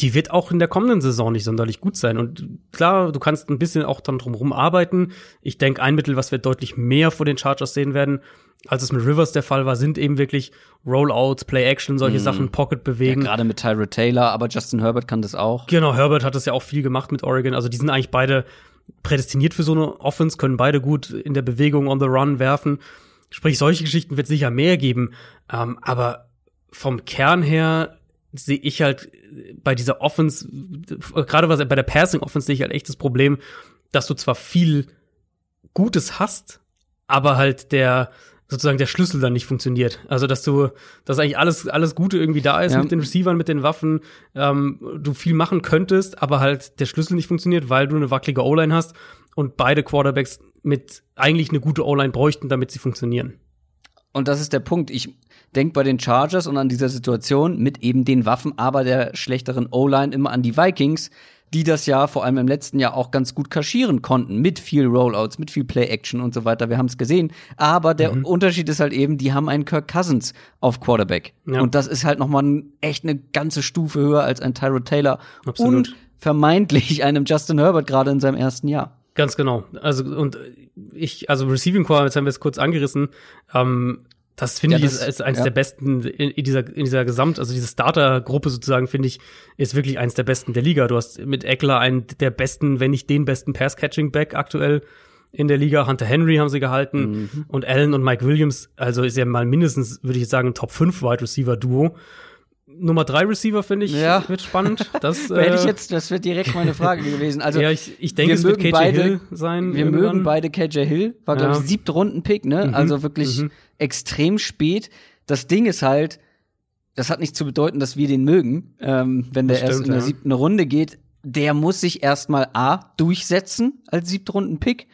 Die wird auch in der kommenden Saison nicht sonderlich gut sein. Und klar, du kannst ein bisschen auch dann drumherum arbeiten. Ich denke, ein Mittel, was wir deutlich mehr vor den Chargers sehen werden, als es mit Rivers der Fall war, sind eben wirklich Rollouts, Play-Action, solche Sachen, Pocket Ja, bewegen. Gerade mit Tyra Taylor, aber Justin Herbert kann das auch. Genau, Herbert hat das ja auch viel gemacht mit Oregon. Also die sind eigentlich beide prädestiniert für so eine Offense, können beide gut in der Bewegung on the run werfen. Sprich, solche Geschichten wird sicher mehr geben. Ähm, aber vom Kern her sehe ich halt bei dieser Offense, äh, gerade was bei der Passing Offense sehe ich halt echt das Problem, dass du zwar viel Gutes hast, aber halt der sozusagen der Schlüssel dann nicht funktioniert. Also dass du, dass eigentlich alles alles Gute irgendwie da ist Ja. mit den Receivern, mit den Waffen, ähm, du viel machen könntest, aber halt der Schlüssel nicht funktioniert, weil du eine wackelige O-Line hast und beide Quarterbacks mit eigentlich eine gute O-Line bräuchten, damit sie funktionieren. Und das ist der Punkt. Ich denke bei den Chargers und an dieser Situation mit eben den Waffen, aber der schlechteren O-Line immer an die Vikings, die das ja vor allem im letzten Jahr auch ganz gut kaschieren konnten, mit viel Rollouts, mit viel Play-Action und so weiter. Wir haben es gesehen. Aber der Mhm. Unterschied ist halt eben, die haben einen Kirk Cousins auf Quarterback. Ja. Und das ist halt noch mal ein- echt eine ganze Stufe höher als ein Tyrod Taylor Absolut. und vermeintlich einem Justin Herbert gerade in seinem ersten Jahr. Ganz genau. Also und ich, also Receiving Core, jetzt haben wir es kurz angerissen. Ähm, das finde Ja, ich das- ist, ist eines ja. der besten in, in dieser in dieser Gesamt, also diese Starter-Gruppe sozusagen finde ich ist wirklich eines der besten der Liga. Du hast mit Eckler einen der besten, wenn nicht den besten Pass-Catching-Back aktuell in der Liga. Hunter Henry haben sie gehalten Mhm. und Allen und Mike Williams. Also ist ja mal mindestens, würde ich jetzt sagen, ein Top 5 Wide Receiver Duo. Nummer drei Receiver finde ich Ja. wird spannend. Das Da hätte ich äh, jetzt, das wird direkt meine Frage gewesen. Also ja, ich, ich denke, wir es wird mögen KJ beide- Hill sein. Wir irgendwann. mögen beide KJ Hill, war glaube Ja. ich siebte Runden-Pick, ne? Also wirklich mhm. extrem spät. Das Ding ist halt, das hat nicht zu bedeuten, dass wir den mögen, ähm, wenn der Das erst stimmt, in der siebten Runde geht. Der muss sich erstmal A durchsetzen als siebte Runden-Pick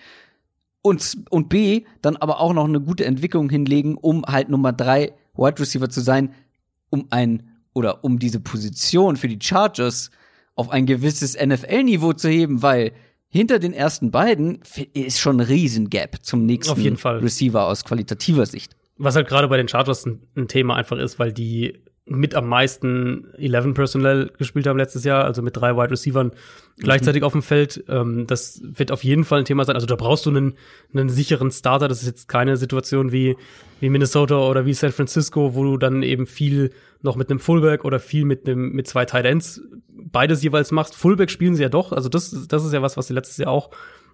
und, und B dann aber auch noch eine gute Entwicklung hinlegen, um halt Nummer drei Wide Receiver zu sein, um ein oder um diese Position für die Chargers auf ein gewisses NFL-Niveau zu heben, weil hinter den ersten beiden ist schon ein Riesengap zum nächsten. Receiver aus qualitativer Sicht. Was halt gerade bei den Chargers ein, ein Thema einfach ist, weil die mit am meisten 11 Personnel gespielt haben letztes Jahr, also mit drei Wide Receivern gleichzeitig auf dem Feld. Ähm, das wird auf jeden Fall ein Thema sein. Also da brauchst du einen, einen sicheren Starter. Das ist jetzt keine Situation wie, wie Minnesota oder wie San Francisco, wo du dann eben viel noch mit einem Fullback oder viel mit einem mit zwei Tight Ends beides jeweils machst. Fullback spielen sie ja doch. Also das, das ist ja was, was sie letztes Jahr auch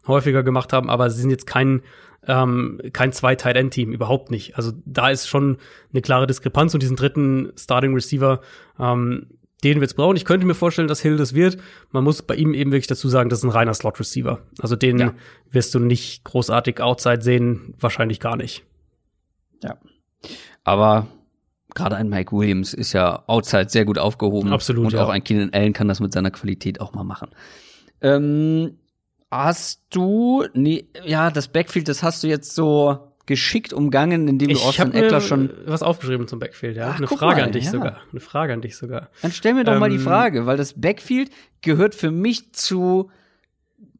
häufiger gemacht haben, aber sie sind jetzt kein ähm, kein zwei Tight End Team überhaupt nicht. Also da ist schon eine klare Diskrepanz und diesen dritten Starting Receiver ähm, den wird's brauchen. Ich könnte mir vorstellen, dass Hill das wird. Man muss bei ihm eben wirklich dazu sagen, das ist ein reiner Slot Receiver. Also den Ja. wirst du nicht großartig outside sehen, wahrscheinlich gar nicht. Ja. Aber gerade ein Mike Williams ist ja outside sehr gut aufgehoben. Absolut, Und ja. auch ein Keenan Allen kann das mit seiner Qualität auch mal machen. Ähm, hast du, nee, ja, das Backfield, das hast du jetzt so geschickt umgangen, indem du Ich Austin Eckler schon. was aufgeschrieben zum Backfield, ja. Ach, Eine Frage mal, an dich ja. sogar. Eine Frage an dich sogar. Dann stell mir doch mal die Ähm, Frage, weil das Backfield gehört für mich zu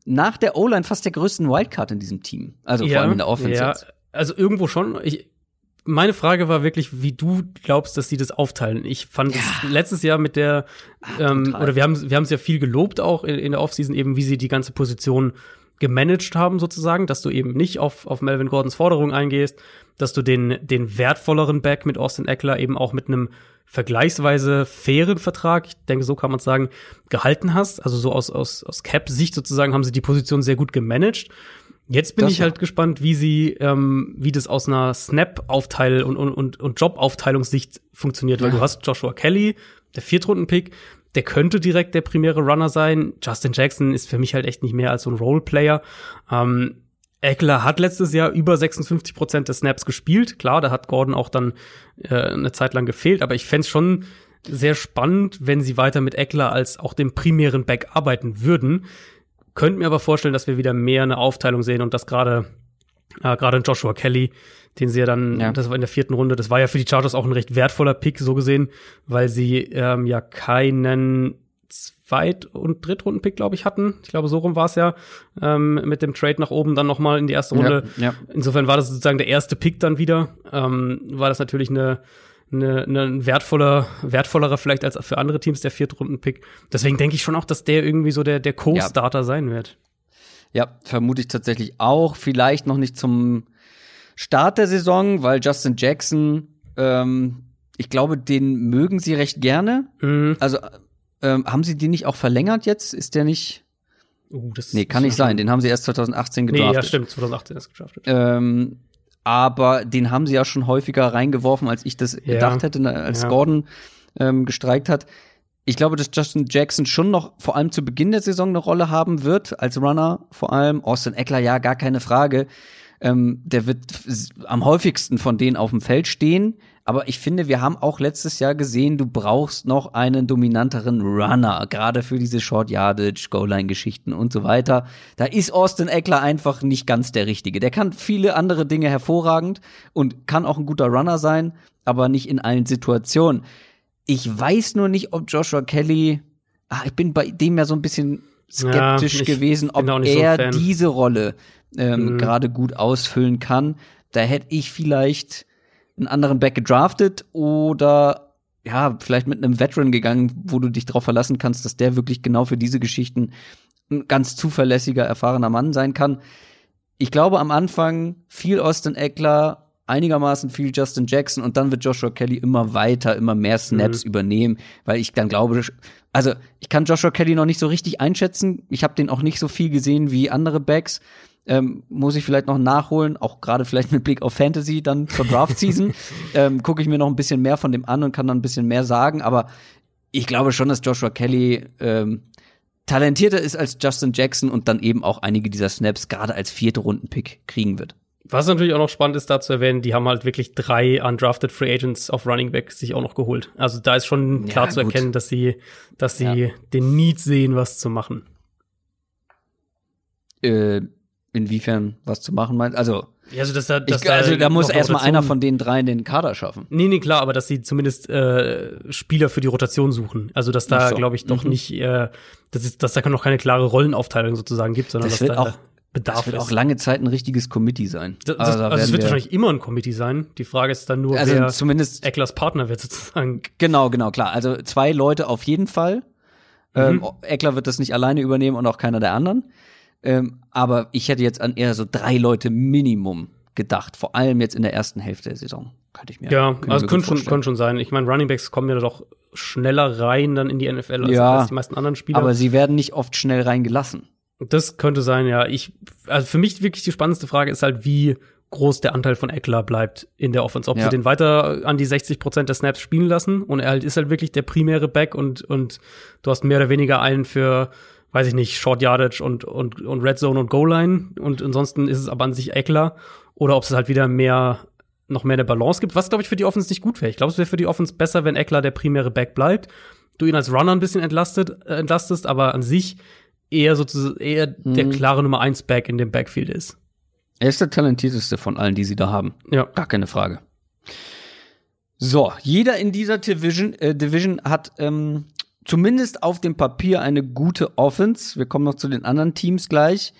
nach der O-Line fast der größten Wildcard in diesem Team. Also vor allem in der Offense Ja, jetzt. also irgendwo schon. Ich, meine Frage war wirklich, wie du glaubst, dass sie das aufteilen. Ich fand es letztes Jahr mit der, ähm, total. oder wir haben wir haben es ja viel gelobt auch in, in der Offseason eben, wie sie die ganze Position gemanagt haben sozusagen, dass du eben nicht auf, auf Melvin Gordons Forderung eingehst, dass du den, den wertvolleren Back mit Austin Eckler eben auch mit einem vergleichsweise fairen Vertrag, ich denke, so kann man sagen, gehalten hast. Also so aus, aus, aus Cap-Sicht sozusagen haben sie die Position sehr gut gemanagt. Jetzt bin Das ich ja. halt gespannt, wie sie, ähm, wie das aus einer Snap-Aufteil und, und, und, Job-Aufteilungssicht funktioniert, weil Ja. du hast Joshua Kelly, der Viertrunden-Pick, der könnte direkt der primäre Runner sein. Justin Jackson ist für mich halt echt nicht mehr als so ein Roleplayer. Ähm, Eckler hat letztes Jahr über 56 Prozent der Snaps gespielt. Klar, da hat Gordon auch dann äh, eine Zeit lang gefehlt, aber ich fänd's schon sehr spannend, wenn sie weiter mit Eckler als auch dem primären Back arbeiten würden. Könnt mir aber vorstellen, dass wir wieder mehr eine Aufteilung sehen und dass gerade äh, gerade Joshua Kelly, den sie ja dann, Ja. das war in der vierten Runde, das war ja für die Chargers auch ein recht wertvoller Pick, so gesehen, weil sie ähm, ja keinen Zweit- und Drittrunden-Pick, glaube ich, hatten. Ich glaube, so rum war es ja ähm, mit dem Trade nach oben dann noch mal in die erste Runde. Ja, ja. Insofern war das sozusagen der erste Pick dann wieder. Ähm, war das natürlich eine, eine, eine ein wertvoller, wertvollerer vielleicht als für andere Teams der Viertrunden-Pick. Deswegen denke ich schon auch, dass der irgendwie so der, der Co-Starter sein wird. Ja, vermute ich tatsächlich auch. Vielleicht noch nicht zum Start der Saison, weil Justin Jackson, ähm, ich glaube, den mögen sie recht gerne. Mhm. Also ähm, haben sie den nicht auch verlängert jetzt? Ist der nicht? Uh, das Nee, kann nicht sein. Den haben sie erst 2018 Nee, gedraftet. ja, stimmt, 2018 ist geschafft. Ähm, aber den haben sie ja schon häufiger reingeworfen, als ich das Ja. gedacht hätte, ne, als Ja. Gordon ähm, gestreikt hat. Ich glaube, dass Justin Jackson schon noch vor allem zu Beginn der Saison eine Rolle haben wird, als Runner vor allem. Austin Eckler, ja, gar keine Frage. Ähm, der wird am häufigsten von denen auf dem Feld stehen. Aber ich finde, wir haben auch letztes Jahr gesehen, du brauchst noch einen dominanteren Runner, gerade für diese Short Yardage, Goal-Line-Geschichten und so weiter. Da ist Austin Eckler einfach nicht ganz der Richtige. Der kann viele andere Dinge hervorragend und kann auch ein guter Runner sein, aber nicht in allen Situationen. Ich weiß nur nicht, ob Joshua Kelly, ah, ich bin bei dem ja so ein bisschen skeptisch Ja, gewesen, ob so er Fan. diese Rolle ähm, Mhm. gerade gut ausfüllen kann. Da hätte ich vielleicht einen anderen Back gedraftet oder ja, vielleicht mit einem Veteran gegangen, wo du dich darauf verlassen kannst, dass der wirklich genau für diese Geschichten ein ganz zuverlässiger, erfahrener Mann sein kann. Ich glaube am Anfang viel Austin Eckler, einigermaßen viel Justin Jackson und dann wird Joshua Kelly immer weiter, immer mehr Snaps übernehmen, weil ich dann glaube, also ich kann Joshua Kelly noch nicht so richtig einschätzen. Ich habe den auch nicht so viel gesehen wie andere Backs. Ähm, muss ich vielleicht noch nachholen, auch gerade vielleicht mit Blick auf Fantasy dann zur Draft Season. ähm, Gucke ich mir noch ein bisschen mehr von dem an und kann dann ein bisschen mehr sagen. Aber ich glaube schon, dass Joshua Kelly ähm, talentierter ist als Justin Jackson und dann eben auch einige dieser Snaps gerade als vierte Runden-Pick kriegen wird. Was natürlich auch noch spannend ist, da zu erwähnen, die haben halt wirklich drei undrafted Free Agents auf Running Back sich auch noch geholt. Also da ist schon Ja, klar zu gut. erkennen, dass sie, dass sie Ja. den Need sehen, was zu machen. Äh, inwiefern was zu machen meint. Also, Ja, also, dass da, dass ich, also da muss noch erstmal einer von den dreien den Kader schaffen. Nee, nee, klar, aber dass sie zumindest äh, Spieler für die Rotation suchen. Also, dass da, so. glaube ich, doch Mhm. nicht, äh, dass, es, dass da noch keine klare Rollenaufteilung sozusagen gibt, sondern Das dass wird da auch- Bedarf Das wird ist. auch lange Zeit ein richtiges Committee sein. Das, Also das, da also, es wird wir- wahrscheinlich immer ein Committee sein. Die Frage ist dann nur, also wer zumindest Ecklers Partner wird sozusagen. Genau, genau, klar. Also zwei Leute auf jeden Fall. Ähm, Mhm. Eckler wird das nicht alleine übernehmen und auch keiner der anderen. Ähm, aber ich hätte jetzt an eher so drei Leute Minimum gedacht, vor allem jetzt in der ersten Hälfte der Saison. Könnte ich mir. Ja, also könnte schon, könnte schon sein. Ich meine, Runningbacks kommen ja doch schneller rein dann in die NFL als, Ja. als die meisten anderen Spieler. Aber sie werden nicht oft schnell reingelassen. Das könnte sein, ja. Ich, also für mich wirklich die spannendste Frage ist halt, wie groß der Anteil von Eckler bleibt in der Offense. Ob Ja. sie den weiter an die 60 Prozent der Snaps spielen lassen und er halt ist halt wirklich der primäre Back und, und du hast mehr oder weniger einen für, weiß ich nicht, Short Yardage und, und, und Red Zone und Goal Line und ansonsten ist es aber an sich Eckler oder ob es halt wieder mehr noch mehr eine Balance gibt, was glaube ich für die Offense nicht gut wäre. Ich glaube, es wäre für die Offense besser, wenn Eckler der primäre Back bleibt, du ihn als Runner ein bisschen entlastet, äh, entlastest, aber an sich eher sozusagen eher der Mhm. klare Nummer eins Back in dem Backfield ist. Er ist der talentierteste von allen, die sie da haben. Ja. Gar keine Frage. So, jeder in dieser Division, äh, Division hat ähm, zumindest auf dem Papier eine gute Offense. Wir kommen noch zu den anderen Teams gleich.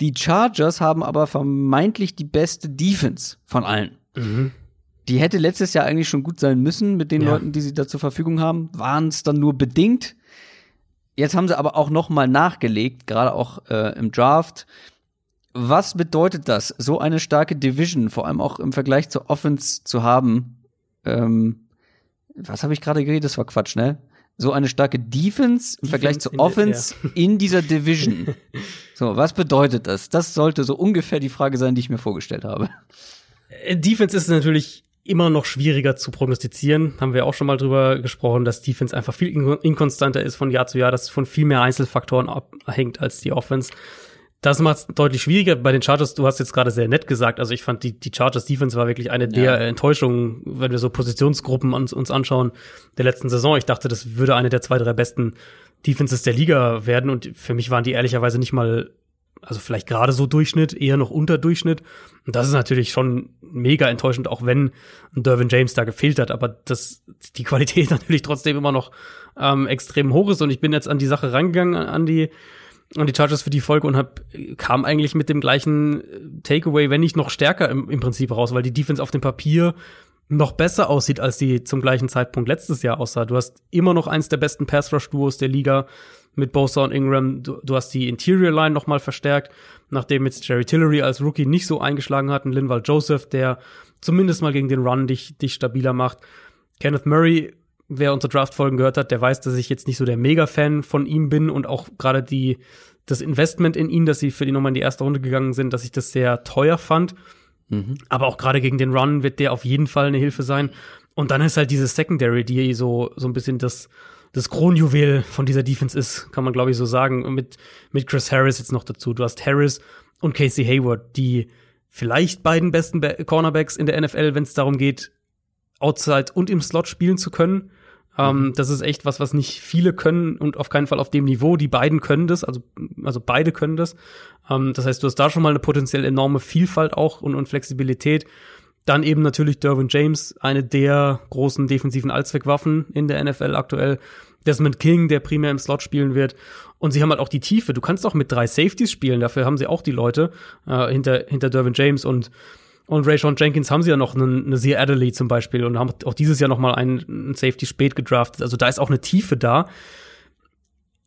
Die Chargers haben aber vermeintlich die beste Defense von allen. Die hätte letztes Jahr eigentlich schon gut sein müssen mit den Ja. Leuten, die sie da zur Verfügung haben. Waren es dann nur bedingt. Jetzt haben sie aber auch noch mal nachgelegt, gerade auch äh, im Draft. was bedeutet das, so eine starke Division, vor allem auch im Vergleich zur Offense zu haben? Ähm, was habe ich gerade geredet? Das war Quatsch, ne? So eine starke Defense im Defense Vergleich zur in der- Offense in dieser Division. So, was bedeutet das? Das sollte so ungefähr die Frage sein, die ich mir vorgestellt habe. Äh, Defense ist natürlich immer noch schwieriger zu prognostizieren. Haben wir auch schon mal drüber gesprochen, dass Defense einfach viel in- inkonstanter ist von Jahr zu Jahr, dass es von viel mehr Einzelfaktoren abhängt als die Offense. Das macht es deutlich schwieriger. Bei den Chargers, du hast jetzt gerade sehr nett gesagt, also ich fand, die, die Chargers Defense war wirklich eine der Ja. Enttäuschungen, wenn wir so Positionsgruppen uns, uns anschauen der letzten Saison. Ich dachte, das würde eine der zwei, drei besten Defenses der Liga werden und für mich waren die ehrlicherweise nicht mal also vielleicht gerade so Durchschnitt, eher noch unter Durchschnitt. Und das ist natürlich schon mega enttäuschend, auch wenn ein Dervin James da gefehlt hat. Aber das, die Qualität natürlich trotzdem immer noch ähm, extrem hoch ist. Und ich bin jetzt an die Sache rangegangen, an die, an die Chargers für die Folge und hab, kam eigentlich mit dem gleichen äh, Takeaway, wenn nicht noch stärker im, im Prinzip raus, weil die Defense auf dem Papier noch besser aussieht, als die zum gleichen Zeitpunkt letztes Jahr aussah. Du hast immer noch eins der besten Pass-Rush-Duos der Liga mit Bosa und Ingram. Du, du hast die Interior Line noch mal verstärkt, nachdem jetzt Jerry Tillery als Rookie nicht so eingeschlagen hat. Ein Linval Joseph, der zumindest mal gegen den Run dich, dich stabiler macht. Kenneth Murray, wer unsere Draft-Folgen gehört hat, der weiß, dass ich jetzt nicht so der Mega-Fan von ihm bin und auch gerade die, das Investment in ihn, dass sie für die Nummer in die erste Runde gegangen sind, dass ich das sehr teuer fand. Aber auch gerade gegen den Run wird der auf jeden Fall eine Hilfe sein. Und dann ist halt diese Secondary, die so, so ein bisschen das, das Kronjuwel von dieser Defense ist, kann man glaube ich so sagen. Und mit, mit Chris Harris jetzt noch dazu. Du hast Harris und Casey Hayward, die vielleicht beiden besten Ba- Cornerbacks in der NFL, wenn es darum geht, outside und im Slot spielen zu können. Ähm, das ist echt was, was nicht viele können und auf keinen Fall auf dem Niveau. Die beiden können das, also, also beide können das. Ähm, das heißt, du hast da schon mal eine potenziell enorme Vielfalt auch und, und Flexibilität. Dann eben natürlich Derwin James, eine der großen defensiven Allzweckwaffen in der NFL aktuell. Desmond King, der primär im Slot spielen wird. Und sie haben halt auch die Tiefe. Du kannst auch mit drei Safeties spielen. Dafür haben sie auch die Leute äh, hinter, hinter Derwin James und und Rayshon Jenkins haben sie ja noch einen, eine Zia Adderley zum Beispiel und haben auch dieses Jahr noch mal einen, einen Safety spät gedraftet. Also da ist auch eine Tiefe da.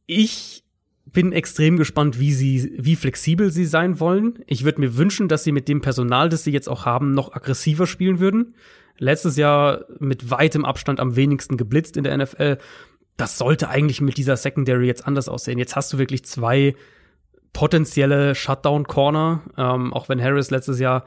Ich bin extrem gespannt, wie sie, wie flexibel sie sein wollen. Ich würde mir wünschen, dass sie mit dem Personal, das sie jetzt auch haben, noch aggressiver spielen würden. Letztes Jahr mit weitem Abstand am wenigsten geblitzt in der NFL. Das sollte eigentlich mit dieser Secondary jetzt anders aussehen. Jetzt hast du wirklich zwei potenzielle Shutdown-Corner, ähm, auch wenn Harris letztes Jahr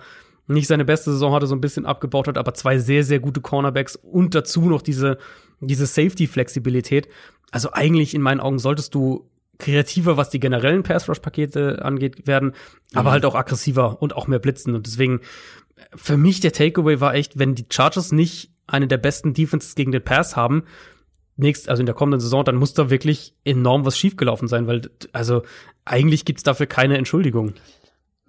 nicht seine beste Saison hatte, so ein bisschen abgebaut hat, aber zwei sehr, sehr gute Cornerbacks und dazu noch diese, diese Safety-Flexibilität. Also eigentlich in meinen Augen solltest du kreativer, was die generellen Pass-Rush-Pakete angeht, werden, aber halt auch aggressiver und auch mehr blitzen. Und deswegen, für mich der Takeaway war echt, wenn die Chargers nicht eine der besten Defenses gegen den Pass haben, nächst, also in der kommenden Saison, dann muss da wirklich enorm was schiefgelaufen sein, weil, also, eigentlich gibt's dafür keine Entschuldigung.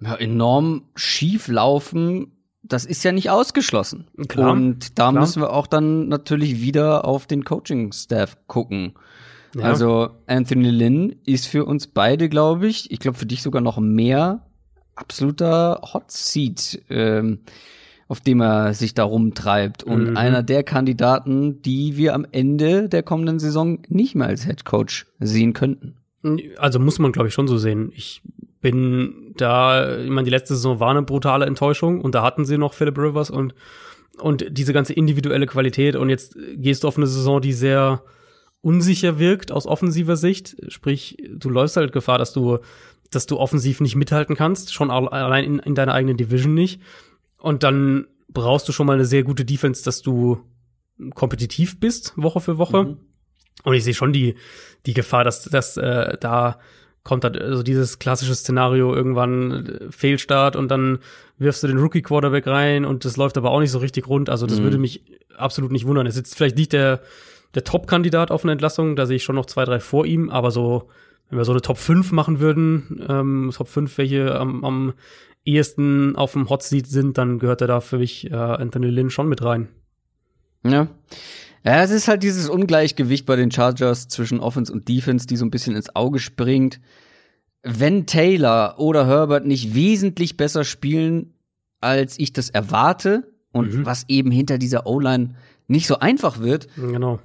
Ja, enorm schief laufen, das ist ja nicht ausgeschlossen. Klar, Und da klar. müssen wir auch dann natürlich wieder auf den Coaching-Staff gucken. Ja. Also Anthony Lynn ist für uns beide, glaube ich, ich glaube für dich sogar noch mehr, absoluter Hot Seat, ähm, auf dem er sich da rumtreibt. Und Mhm. einer der Kandidaten, die wir am Ende der kommenden Saison nicht mehr als Head Coach sehen könnten. Also muss man, glaube ich, schon so sehen. Ich bin da, ich meine, die letzte Saison war eine brutale Enttäuschung und da hatten sie noch Philip Rivers und, und diese ganze individuelle Qualität und jetzt gehst du auf eine Saison, die sehr unsicher wirkt aus offensiver Sicht. Sprich, du läufst halt Gefahr, dass du, dass du offensiv nicht mithalten kannst, schon al- allein in, in deiner eigenen Division nicht. Und dann brauchst du schon mal eine sehr gute Defense, dass du kompetitiv bist, Woche für Woche. Und ich sehe schon die, die Gefahr, dass, dass äh, da kommt halt also dieses klassische Szenario irgendwann äh, Fehlstart und dann wirfst du den Rookie Quarterback rein und das läuft aber auch nicht so richtig rund. Also das Mhm. würde mich absolut nicht wundern. Es ist vielleicht nicht der, der Top-Kandidat auf eine Entlassung, da sehe ich schon noch zwei, drei vor ihm, aber so, wenn wir so eine Top 5 machen würden, ähm, Top 5, welche am, am ehesten auf dem Hot Seat sind, dann gehört er da für mich äh, Anthony Lynn schon mit rein. Ja. Ja, es ist halt dieses Ungleichgewicht bei den Chargers zwischen Offense und Defense, die so ein bisschen ins Auge springt. Wenn Taylor oder Herbert nicht wesentlich besser spielen, als ich das erwarte, und Mhm. was eben hinter dieser O-Line nicht so einfach wird, Genau.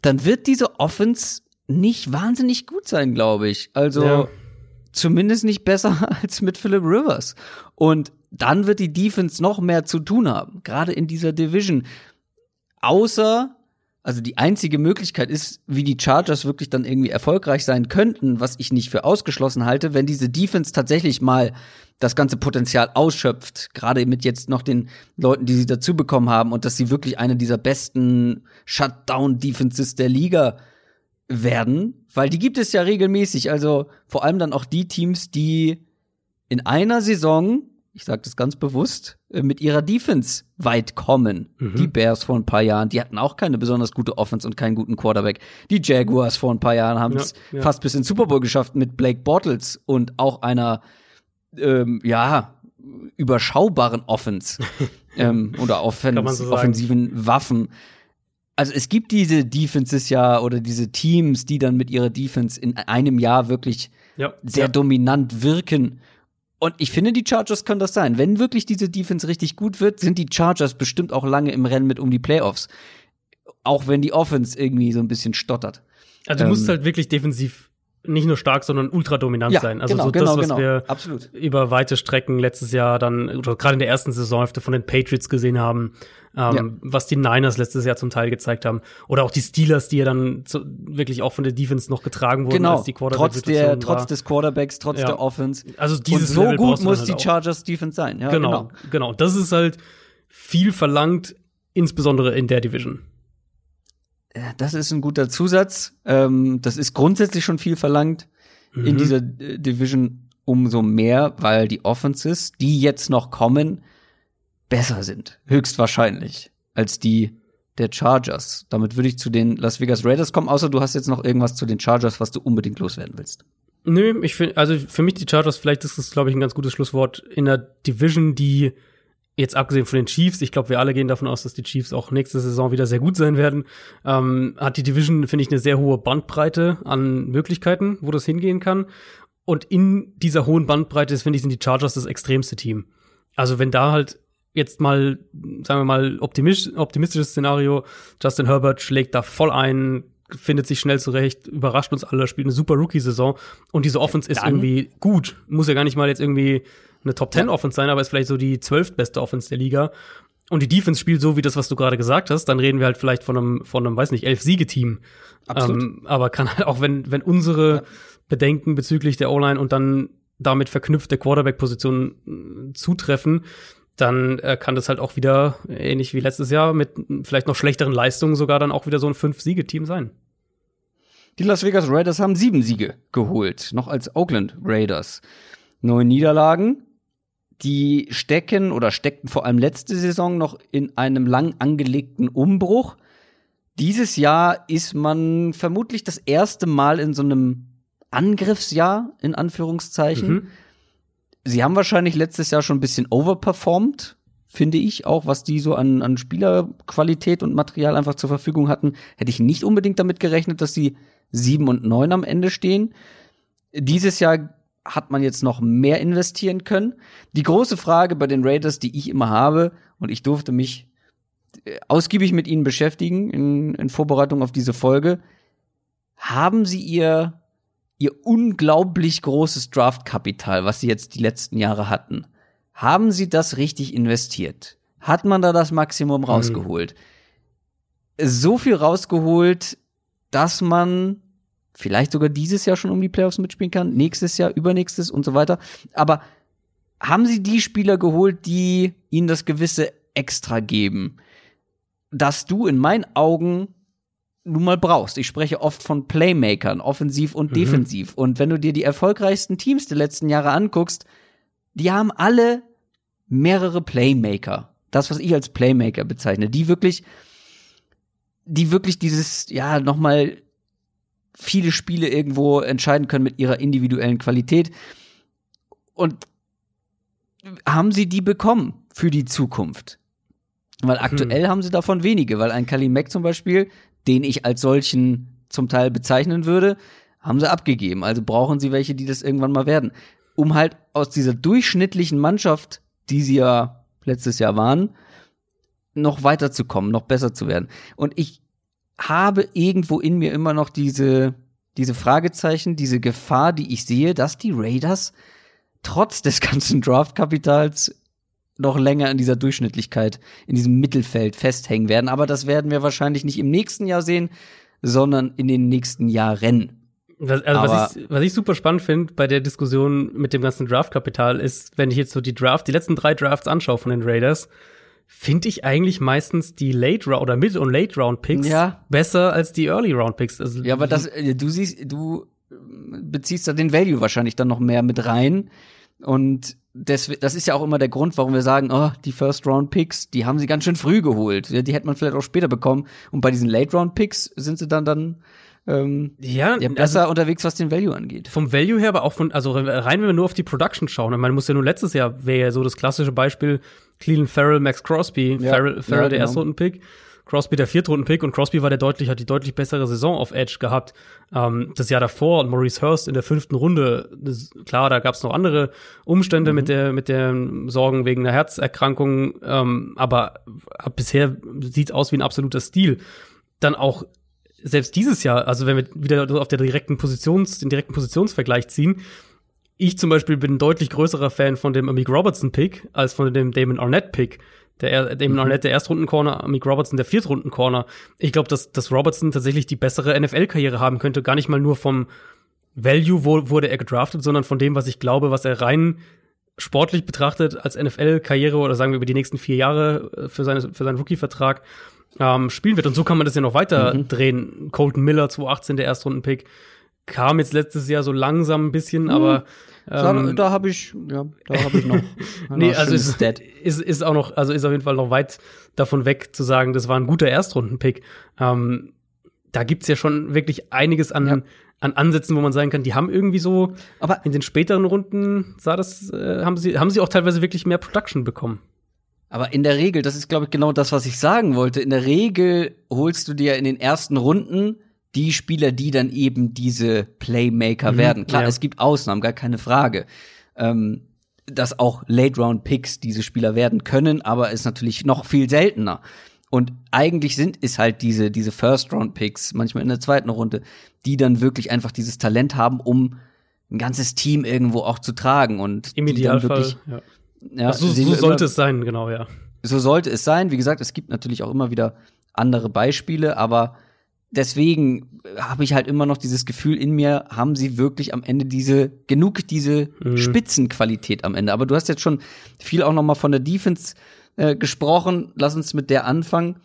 dann wird diese Offense nicht wahnsinnig gut sein, glaube ich. Also Ja. zumindest nicht besser als mit Philip Rivers. Und dann wird die Defense noch mehr zu tun haben, gerade in dieser Division. Außer also die einzige Möglichkeit ist, wie die Chargers wirklich dann irgendwie erfolgreich sein könnten, was ich nicht für ausgeschlossen halte, wenn diese Defense tatsächlich mal das ganze Potenzial ausschöpft, gerade mit jetzt noch den Leuten, die sie dazu bekommen haben und dass sie wirklich eine dieser besten Shutdown-Defenses der Liga werden, weil die gibt es ja regelmäßig, also vor allem dann auch die Teams, die in einer Saison ich sage das ganz bewusst, äh, mit ihrer Defense weit kommen. Mhm. Die Bears vor ein paar Jahren, die hatten auch keine besonders gute Offense und keinen guten Quarterback. Die Jaguars vor ein paar Jahren haben es ja, ja. fast bis ins Super Bowl geschafft mit Blake Bortles und auch einer, ähm, ja, überschaubaren Offense ähm, oder Offens so offensiven Waffen. Also es gibt diese Defenses ja oder diese Teams, die dann mit ihrer Defense in einem Jahr wirklich ja, sehr dominant wirken und ich finde, die Chargers können das sein. Wenn wirklich diese Defense richtig gut wird, sind die Chargers bestimmt auch lange im Rennen mit um die Playoffs. Auch wenn die Offense irgendwie so ein bisschen stottert. Also du ähm, musst halt wirklich defensiv nicht nur stark, sondern ultra dominant ja, sein. Also genau, so das, genau, was genau. wir Absolut. über weite Strecken letztes Jahr dann, oder gerade in der ersten Saisonhälfte von den Patriots gesehen haben, ähm, ja. was die Niners letztes Jahr zum Teil gezeigt haben. Oder auch die Steelers, die ja dann zu, wirklich auch von der Defense noch getragen wurden, genau. als die Quarterback trotz der, Trotz des Quarterbacks, trotz ja. der Offense. Also dieses Und so Level gut muss halt die Chargers Defense sein. Ja, genau, genau. Genau. Das ist halt viel verlangt, insbesondere in der Division. Das ist ein guter Zusatz. Ähm, das ist grundsätzlich schon viel verlangt mhm. in dieser äh, Division umso mehr, weil die Offenses, die jetzt noch kommen, besser sind, höchstwahrscheinlich, als die der Chargers. Damit würde ich zu den Las Vegas Raiders kommen, außer du hast jetzt noch irgendwas zu den Chargers, was du unbedingt loswerden willst. Nö, ich finde, also für mich die Chargers, vielleicht ist das, glaube ich, ein ganz gutes Schlusswort in der Division, die jetzt abgesehen von den Chiefs, ich glaube, wir alle gehen davon aus, dass die Chiefs auch nächste Saison wieder sehr gut sein werden, ähm, hat die Division, finde ich, eine sehr hohe Bandbreite an Möglichkeiten, wo das hingehen kann. Und in dieser hohen Bandbreite, finde ich, sind die Chargers das extremste Team. Also wenn da halt jetzt mal, sagen wir mal, optimistisch, optimistisches Szenario, Justin Herbert schlägt da voll ein, findet sich schnell zurecht, überrascht uns alle, spielt eine super Rookie-Saison und diese Offense ist irgendwie gut. Muss ja gar nicht mal jetzt irgendwie eine Top 10 Offense sein, aber ist vielleicht so die zwölftbeste Offense der Liga. Und die Defense spielt so wie das, was du gerade gesagt hast, dann reden wir halt vielleicht von einem, von einem, weiß nicht, elf Siege-Team. Absolut. Ähm, aber kann halt auch, wenn, wenn unsere ja. Bedenken bezüglich der O-Line und dann damit verknüpfte Quarterback-Position äh, zutreffen, dann äh, kann das halt auch wieder, ähnlich wie letztes Jahr, mit vielleicht noch schlechteren Leistungen sogar dann auch wieder so ein Fünf-Siege-Team sein. Die Las Vegas Raiders haben sieben Siege geholt, noch als Oakland Raiders. Neun Niederlagen, die stecken oder steckten vor allem letzte Saison noch in einem lang angelegten Umbruch. Dieses Jahr ist man vermutlich das erste Mal in so einem Angriffsjahr, in Anführungszeichen. Mhm. Sie haben wahrscheinlich letztes Jahr schon ein bisschen overperformed, finde ich, auch was die so an, an Spielerqualität und Material einfach zur Verfügung hatten. Hätte ich nicht unbedingt damit gerechnet, dass sie sieben und neun am Ende stehen. Dieses Jahr hat man jetzt noch mehr investieren können. Die große Frage bei den Raiders, die ich immer habe, und ich durfte mich äh, ausgiebig mit ihnen beschäftigen in, in Vorbereitung auf diese Folge, haben sie ihr, ihr unglaublich großes Draftkapital, was sie jetzt die letzten Jahre hatten, haben sie das richtig investiert? Hat man da das Maximum mhm. rausgeholt? Mhm. So viel rausgeholt, dass man vielleicht sogar dieses Jahr schon um die Playoffs mitspielen kann, nächstes Jahr, übernächstes und so weiter. Aber haben sie die Spieler geholt, die ihnen das gewisse Extra geben, dass du in meinen Augen nun mal brauchst. Ich spreche oft von Playmakern, offensiv und mhm. defensiv. Und wenn du dir die erfolgreichsten Teams der letzten Jahre anguckst, die haben alle mehrere Playmaker. Das, was ich als Playmaker bezeichne, die wirklich, die wirklich dieses, ja, nochmal viele Spiele irgendwo entscheiden können mit ihrer individuellen Qualität. Und haben sie die bekommen für die Zukunft? Weil aktuell hm. haben sie davon wenige, weil ein Kali Mack zum Beispiel, den ich als solchen zum Teil bezeichnen würde, haben sie abgegeben. Also brauchen sie welche, die das irgendwann mal werden. Um halt aus dieser durchschnittlichen Mannschaft, die sie ja letztes Jahr waren, noch weiterzukommen, noch besser zu werden. Und ich habe irgendwo in mir immer noch diese, diese Fragezeichen, diese Gefahr, die ich sehe, dass die Raiders trotz des ganzen Draftkapitals noch länger in dieser Durchschnittlichkeit, in diesem Mittelfeld festhängen werden. Aber das werden wir wahrscheinlich nicht im nächsten Jahr sehen, sondern in den nächsten Jahren. Was, also was, ich, was ich super spannend finde bei der Diskussion mit dem ganzen Draftkapital ist, wenn ich jetzt so die Draft, die letzten drei Drafts anschaue von den Raiders, finde ich eigentlich meistens die Late Round oder Mid- und Late Round Picks Ja. besser als die Early Round Picks. Also, Ja, aber das, äh, du siehst, du beziehst da den Value wahrscheinlich dann noch mehr mit rein. Und das, das ist ja auch immer der Grund, warum wir sagen, oh, die First-Round-Picks, die haben sie ganz schön früh geholt. Die hätte man vielleicht auch später bekommen. Und bei diesen Late-Round-Picks sind sie dann dann ähm, ja, ja, besser unterwegs, was den Value angeht. vom Value her, aber auch von, also rein, wenn wir nur auf die Production schauen. Ich meine, man muss ja nur letztes Jahr wäre ja so das klassische Beispiel Cleveland Farrell, Max Crosby. Ja. Farrell, Farrell Ja, der genau. Erstrunden-Pick, Crosby der Viertrunden-Pick und Crosby war der deutlich, hat die deutlich bessere Saison auf Edge gehabt. Ähm, das Jahr davor und Maurice Hurst in der fünften Runde. Das, klar, da gab es noch andere Umstände mit der, mit der Sorgen wegen einer Herzerkrankung, ähm, aber ab bisher sieht's aus wie ein absoluter Stil. Dann auch selbst dieses Jahr, also wenn wir wieder auf der direkten Positions, den direkten Positionsvergleich ziehen, ich zum Beispiel bin ein deutlich größerer Fan von dem Amik Robertson-Pick als von dem Damon Arnett-Pick. Der Er- Damon Arnett, der Erstrunden-Corner, Amik Robertson, der Viertrunden-Corner. Ich glaube, dass, dass Robertson tatsächlich die bessere NFL-Karriere haben könnte. Gar nicht mal nur vom Value, wo wurde er gedraftet, sondern von dem, was ich glaube, was er rein sportlich betrachtet als NFL-Karriere oder sagen wir über die nächsten vier Jahre äh, für, seine, für seinen Rookie-Vertrag ähm, spielen wird. Und so kann man das ja noch weiter drehen. Colton Miller, 2018, der Erstrunden-Pick, kam jetzt letztes Jahr so langsam ein bisschen, aber Da, ähm, da habe ich, ja, da habe ich noch. nee, also ist, ist, ist auch noch, also ist auf jeden Fall noch weit davon weg zu sagen, das war ein guter Erstrunden-Pick. Ähm, da gibt's ja schon wirklich einiges an, Ja. an Ansätzen, wo man sagen kann, die haben irgendwie so, Aber in den späteren Runden sah das, äh, haben sie, haben sie auch teilweise wirklich mehr Production bekommen. Aber in der Regel, das ist, glaube ich, genau das, was ich sagen wollte. In der Regel holst du dir in den ersten Runden die Spieler, die dann eben diese Playmaker werden. Klar, ja. es gibt Ausnahmen, gar keine Frage. Ähm, dass auch Late-Round-Picks diese Spieler werden können, aber ist natürlich noch viel seltener. Und eigentlich sind es halt diese, diese First-Round-Picks, manchmal in der zweiten Runde, die dann wirklich einfach dieses Talent haben, um ein ganzes Team irgendwo auch zu tragen und Im die dann Idealfall. wirklich, Ja. Ja, so sehen so wir sollte immer- es sein, genau, ja. so sollte es sein. Wie gesagt, es gibt natürlich auch immer wieder andere Beispiele, aber deswegen habe ich halt immer noch dieses Gefühl in mir, haben sie wirklich am Ende diese genug diese Spitzenqualität am Ende. Aber du hast jetzt schon viel auch noch mal von der Defense äh, gesprochen. Lass uns mit der anfangen.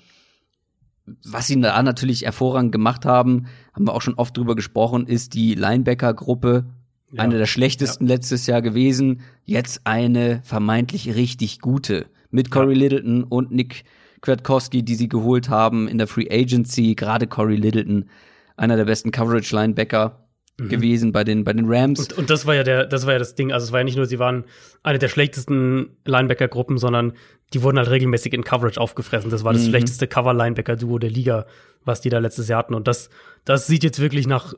Was sie da natürlich hervorragend gemacht haben, haben wir auch schon oft drüber gesprochen, ist die Linebacker-Gruppe. Ja. Eine der schlechtesten letztes Jahr gewesen. Jetzt eine vermeintlich richtig gute. Mit Corey Littleton und Nick Kwiatkowski, die sie geholt haben in der Free Agency. Gerade Corey Littleton, einer der besten Coverage-Linebacker gewesen bei den, bei den Rams. Und, und das war ja der, das war ja das Ding. Also es war ja nicht nur, sie waren eine der schlechtesten Linebacker-Gruppen, sondern die wurden halt regelmäßig in Coverage aufgefressen. Das war das schlechteste Cover-Linebacker-Duo der Liga, was die da letztes Jahr hatten. Und das, das sieht jetzt wirklich nach.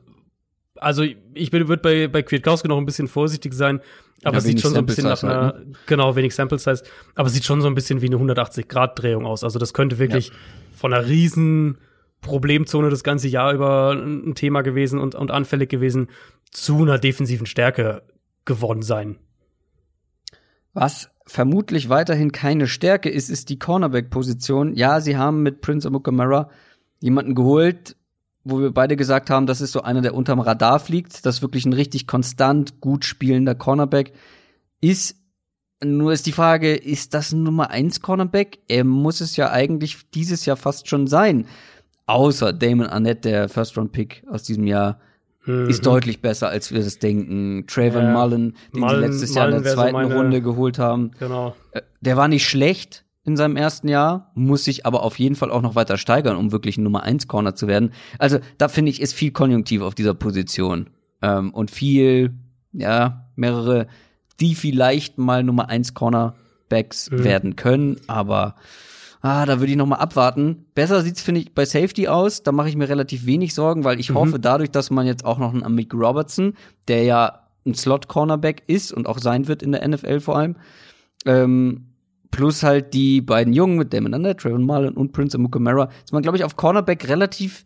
Also ich würde bei, bei Kwiatkowski noch ein bisschen vorsichtig sein, aber Ja, es sieht schon so ein bisschen nach Sample Size einer, genau, wenig Sample Size, aber es sieht schon so ein bisschen wie eine 180-Grad-Drehung aus. Also das könnte wirklich von einer riesen Problemzone das ganze Jahr über ein Thema gewesen und, und anfällig gewesen, zu einer defensiven Stärke geworden sein. Was vermutlich weiterhin keine Stärke ist, ist die Cornerback-Position. Ja, sie haben mit Prince Amukamara jemanden geholt, wo wir beide gesagt haben, das ist so einer, der unterm Radar fliegt, das wirklich ein richtig konstant gut spielender Cornerback ist. Nur ist die Frage, ist das ein Nummer 1 Cornerback? Er muss es ja eigentlich dieses Jahr fast schon sein. Außer Damon Arnett, der First-Round-Pick aus diesem Jahr, ist deutlich besser, als wir das denken. Trayvon Mhm. Ja. Mullen, den Mullen- sie letztes Jahr in Mullen der wär so zweiten meine- Runde geholt haben. Genau. Äh, Der war nicht schlecht in seinem ersten Jahr, muss sich aber auf jeden Fall auch noch weiter steigern, um wirklich ein Nummer 1 Corner zu werden. Also da finde ich, ist viel Konjunktiv auf dieser Position. Ähm, und viel, ja, mehrere, die vielleicht mal Nummer 1 Cornerbacks werden können, aber Ah, da würde ich noch mal abwarten. Besser sieht's finde ich bei Safety aus. Da mache ich mir relativ wenig Sorgen, weil ich hoffe, dadurch, dass man jetzt auch noch einen Amik Robertson, der ja ein Slot Cornerback ist und auch sein wird in der NFL vor allem, ähm, plus halt die beiden Jungen mit Damon Under, Trayvon Marlon und Prince Amukamara, ist man glaube ich auf Cornerback relativ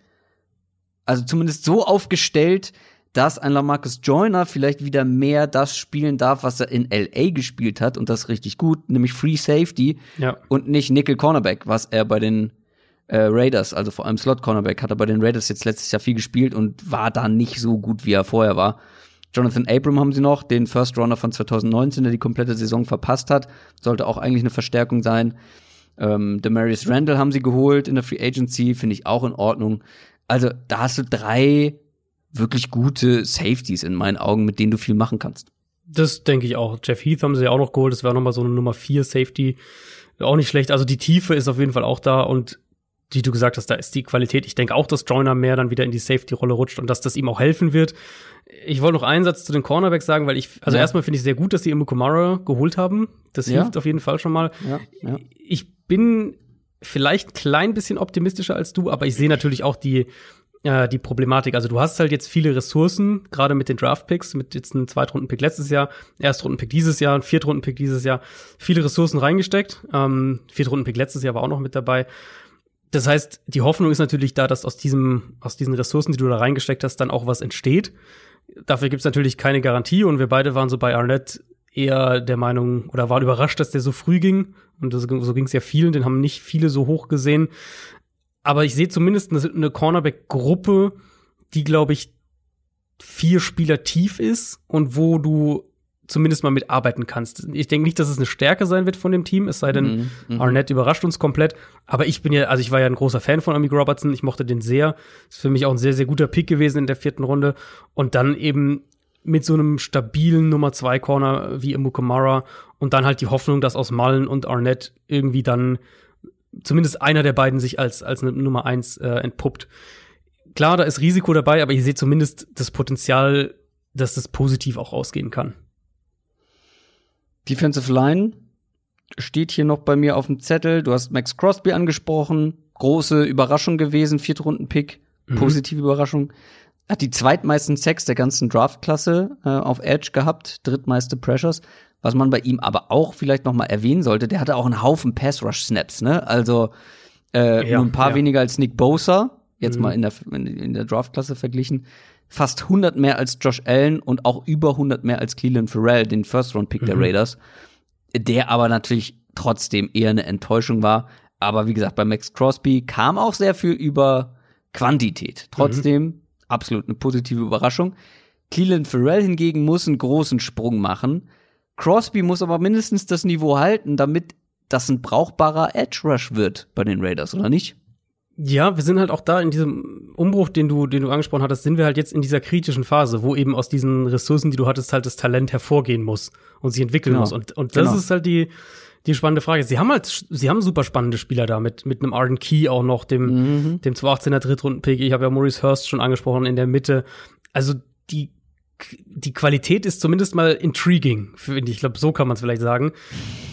also zumindest so aufgestellt, dass ein Lamarcus Joyner vielleicht wieder mehr das spielen darf, was er in LA gespielt hat und das richtig gut, nämlich Free Safety Ja. und nicht Nickel Cornerback, was er bei den äh, Raiders, also vor allem Slot Cornerback, hat er bei den Raiders jetzt letztes Jahr viel gespielt und war da nicht so gut, wie er vorher war. Jonathan Abram haben sie noch, den First Runner von 2019, der die komplette Saison verpasst hat, sollte auch eigentlich eine Verstärkung sein. Ähm, Demarius Randall haben sie geholt in der Free Agency, finde ich auch in Ordnung. Also da hast du drei wirklich gute Safeties in meinen Augen, mit denen du viel machen kannst. Das denke ich auch. Jeff Heath haben sie ja auch noch geholt. Das wäre nochmal so eine Nummer 4 Safety. Auch nicht schlecht. Also die Tiefe ist auf jeden Fall auch da und wie du gesagt hast, da ist die Qualität. Ich denke auch, dass Joyner mehr dann wieder in die Safety-Rolle rutscht und dass das ihm auch helfen wird. Ich wollte noch einen Satz zu den Cornerbacks sagen, weil ich, also Ja. erstmal finde ich sehr gut, dass sie Imukumara geholt haben. Das Ja. hilft auf jeden Fall schon mal. Ja, ja. Ich bin vielleicht ein klein bisschen optimistischer als du, aber ich sehe natürlich auch die, äh, die Problematik. Also du hast halt jetzt viele Ressourcen, gerade mit den Draft-Picks, mit jetzt einem Zweitrunden-Pick letztes Jahr, Erstrunden-Pick dieses Jahr, ein Viertrunden-Pick dieses Jahr, viele Ressourcen reingesteckt. Ähm, Viertrunden-Pick letztes Jahr war auch noch mit dabei. Das heißt, die Hoffnung ist natürlich da, dass aus diesem, aus diesen Ressourcen, die du da reingesteckt hast, dann auch was entsteht. Dafür gibt's natürlich keine Garantie und wir beide waren so bei Arnett eher der Meinung oder waren überrascht, dass der so früh ging. Und das, so ging es ja vielen, den haben nicht viele so hoch gesehen. Aber ich sehe zumindest eine Cornerback-Gruppe, die, glaube ich, vier Spieler tief ist und wo du zumindest mal mitarbeiten kannst. Ich denke nicht, dass es eine Stärke sein wird von dem Team, es sei denn, Mhm, mhm. Arnett überrascht uns komplett. Aber ich bin ja, also ich war ja ein großer Fan von Amik Robertson. Ich mochte den sehr. Ist für mich auch ein sehr, sehr guter Pick gewesen in der vierten Runde. Und dann eben mit so einem stabilen Nummer zwei Corner wie Imukamara und dann halt die Hoffnung, dass aus Mullen und Arnett irgendwie dann zumindest einer der beiden sich als, als eine Nummer eins äh, entpuppt. Klar, da ist Risiko dabei, aber ich sehe zumindest das Potenzial, dass das positiv auch ausgehen kann. Defensive Line steht hier noch bei mir auf dem Zettel. Du hast Max Crosby angesprochen. Große Überraschung gewesen, Viertrunden-Pick. Mhm. Positive Überraschung. Hat die zweitmeisten Sacks der ganzen Draftklasse äh, auf Edge gehabt, drittmeiste Pressures. Was man bei ihm aber auch vielleicht noch mal erwähnen sollte, der hatte auch einen Haufen Pass-Rush-Snaps, ne? Also äh, Ja, nur ein paar ja. weniger als Nick Bosa, jetzt Mhm. mal in der, in, in der Draftklasse verglichen. Fast 100 mehr als Josh Allen und auch über 100 mehr als Cleveland Farrell, den First-Round-Pick der Mhm. Raiders. Der aber natürlich trotzdem eher eine Enttäuschung war. Aber wie gesagt, bei Max Crosby kam auch sehr viel über Quantität. Trotzdem absolut eine positive Überraschung. Cleveland Farrell hingegen muss einen großen Sprung machen. Crosby muss aber mindestens das Niveau halten, damit das ein brauchbarer Edge Rush wird bei den Raiders, oder nicht? Ja, wir sind halt auch da in diesem Umbruch, den du, den du angesprochen hattest, sind wir halt jetzt in dieser kritischen Phase, wo eben aus diesen Ressourcen, die du hattest, halt das Talent hervorgehen muss und sich entwickeln Genau. muss. Und, und das Genau. ist halt die, die spannende Frage. Sie haben halt, sie haben super spannende Spieler da mit, mit einem Arden Key auch noch, dem, Mhm. dem 2018er Drittrunden-Pick. Ich habe ja Maurice Hurst schon angesprochen in der Mitte. Also die, die Qualität ist zumindest mal intriguing, finde ich. Ich glaube, so kann man es vielleicht sagen.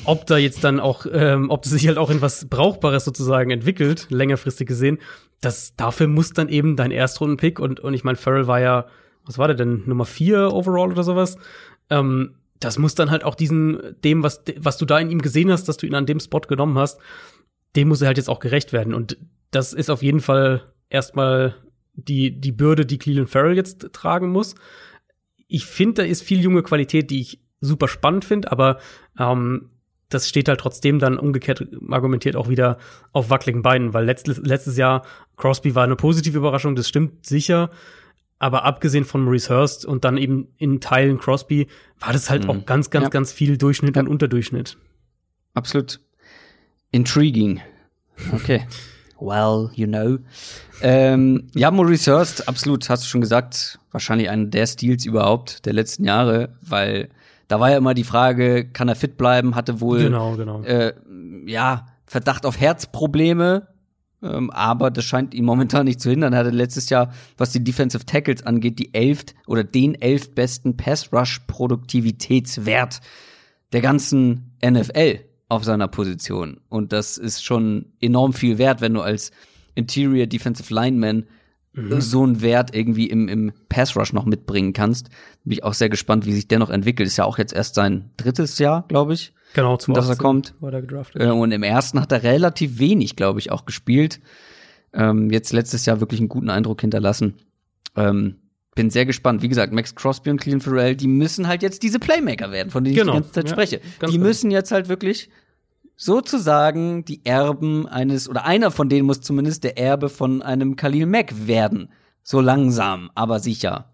Ob da jetzt dann auch, ähm, ob das sich halt auch in was Brauchbares sozusagen entwickelt, längerfristig gesehen, das dafür muss dann eben dein Erstrunden-Pick und, und ich meine, Farrell war ja, was war der denn, Nummer vier overall oder sowas? Ähm, das muss dann halt auch diesen, dem, was, was du da in ihm gesehen hast, dass du ihn an dem Spot genommen hast, dem muss er halt jetzt auch gerecht werden. Und das ist auf jeden Fall erstmal die, die Bürde, die Cleveland Farrell jetzt tragen muss. Ich finde, da ist viel junge Qualität, die ich super spannend finde, aber ähm, das steht halt trotzdem dann umgekehrt argumentiert auch wieder auf wackeligen Beinen, weil letztes, letztes Jahr Crosby war eine positive Überraschung, das stimmt sicher. Aber abgesehen von Maurice Hurst und dann eben in Teilen Crosby, war das halt Mhm. auch ganz, ganz, Ja. ganz viel Durchschnitt Ja. und Unterdurchschnitt. Absolut intriguing. Okay. Well, you know. Ähm, ja, Maurice Hurst, absolut, hast du schon gesagt, wahrscheinlich einer der Stils überhaupt der letzten Jahre, weil da war ja immer die Frage, kann er fit bleiben, hatte wohl Genau, genau. äh, ja, Verdacht auf Herzprobleme, ähm, aber das scheint ihn momentan nicht zu hindern. Er hatte letztes Jahr, was die Defensive Tackles angeht, die elft oder den elf besten Pass-Rush-Produktivitätswert der ganzen NFL auf seiner Position. Und das ist schon enorm viel wert, wenn du als Interior Defensive Lineman so einen Wert irgendwie im, im Pass Rush noch mitbringen kannst. Bin ich auch sehr gespannt, wie sich der noch entwickelt. Ist ja auch jetzt erst sein drittes Jahr, glaube ich. Genau, zum dass er kommt. Äh, und im ersten hat er relativ wenig, glaube ich, auch gespielt. Ähm, jetzt letztes Jahr wirklich einen guten Eindruck hinterlassen. Ähm, bin sehr gespannt. Wie gesagt, Max Crosby und Clean Farrell, die müssen halt jetzt diese Playmaker werden, von denen Genau. ich die ganze Zeit Ja, spreche. ganz Die genau. müssen jetzt halt wirklich sozusagen die Erben eines, oder einer von denen muss zumindest der Erbe von einem Khalil Mack werden. So langsam, aber sicher.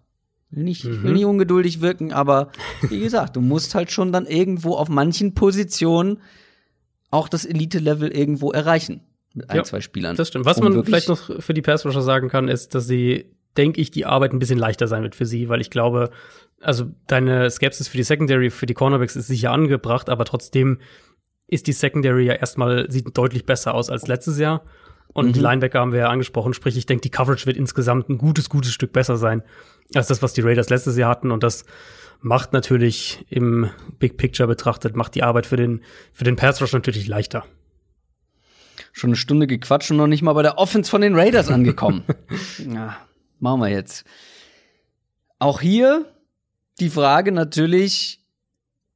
Will nicht, ich will Mhm. nicht ungeduldig wirken, aber wie gesagt, du musst halt schon dann irgendwo auf manchen Positionen auch das Elite-Level irgendwo erreichen. Mit ein, Ja, zwei Spielern. Das stimmt. Was Um man vielleicht noch für die Pass Rusher sagen kann, ist, dass sie, denke ich, die Arbeit ein bisschen leichter sein wird für sie, weil ich glaube, also deine Skepsis für die Secondary, für die Cornerbacks ist sicher angebracht, aber trotzdem ist die Secondary ja erstmal, sieht deutlich besser aus als letztes Jahr. Und die Mhm. Linebacker haben wir ja angesprochen, sprich, ich denke, die Coverage wird insgesamt ein gutes, gutes Stück besser sein als das, was die Raiders letztes Jahr hatten. Und das macht natürlich im Big Picture betrachtet, macht die Arbeit für den, für den Pass Rush natürlich leichter. Schon eine Stunde gequatscht und noch nicht mal bei der Offense von den Raiders angekommen. ja, machen wir jetzt. Auch hier die Frage natürlich,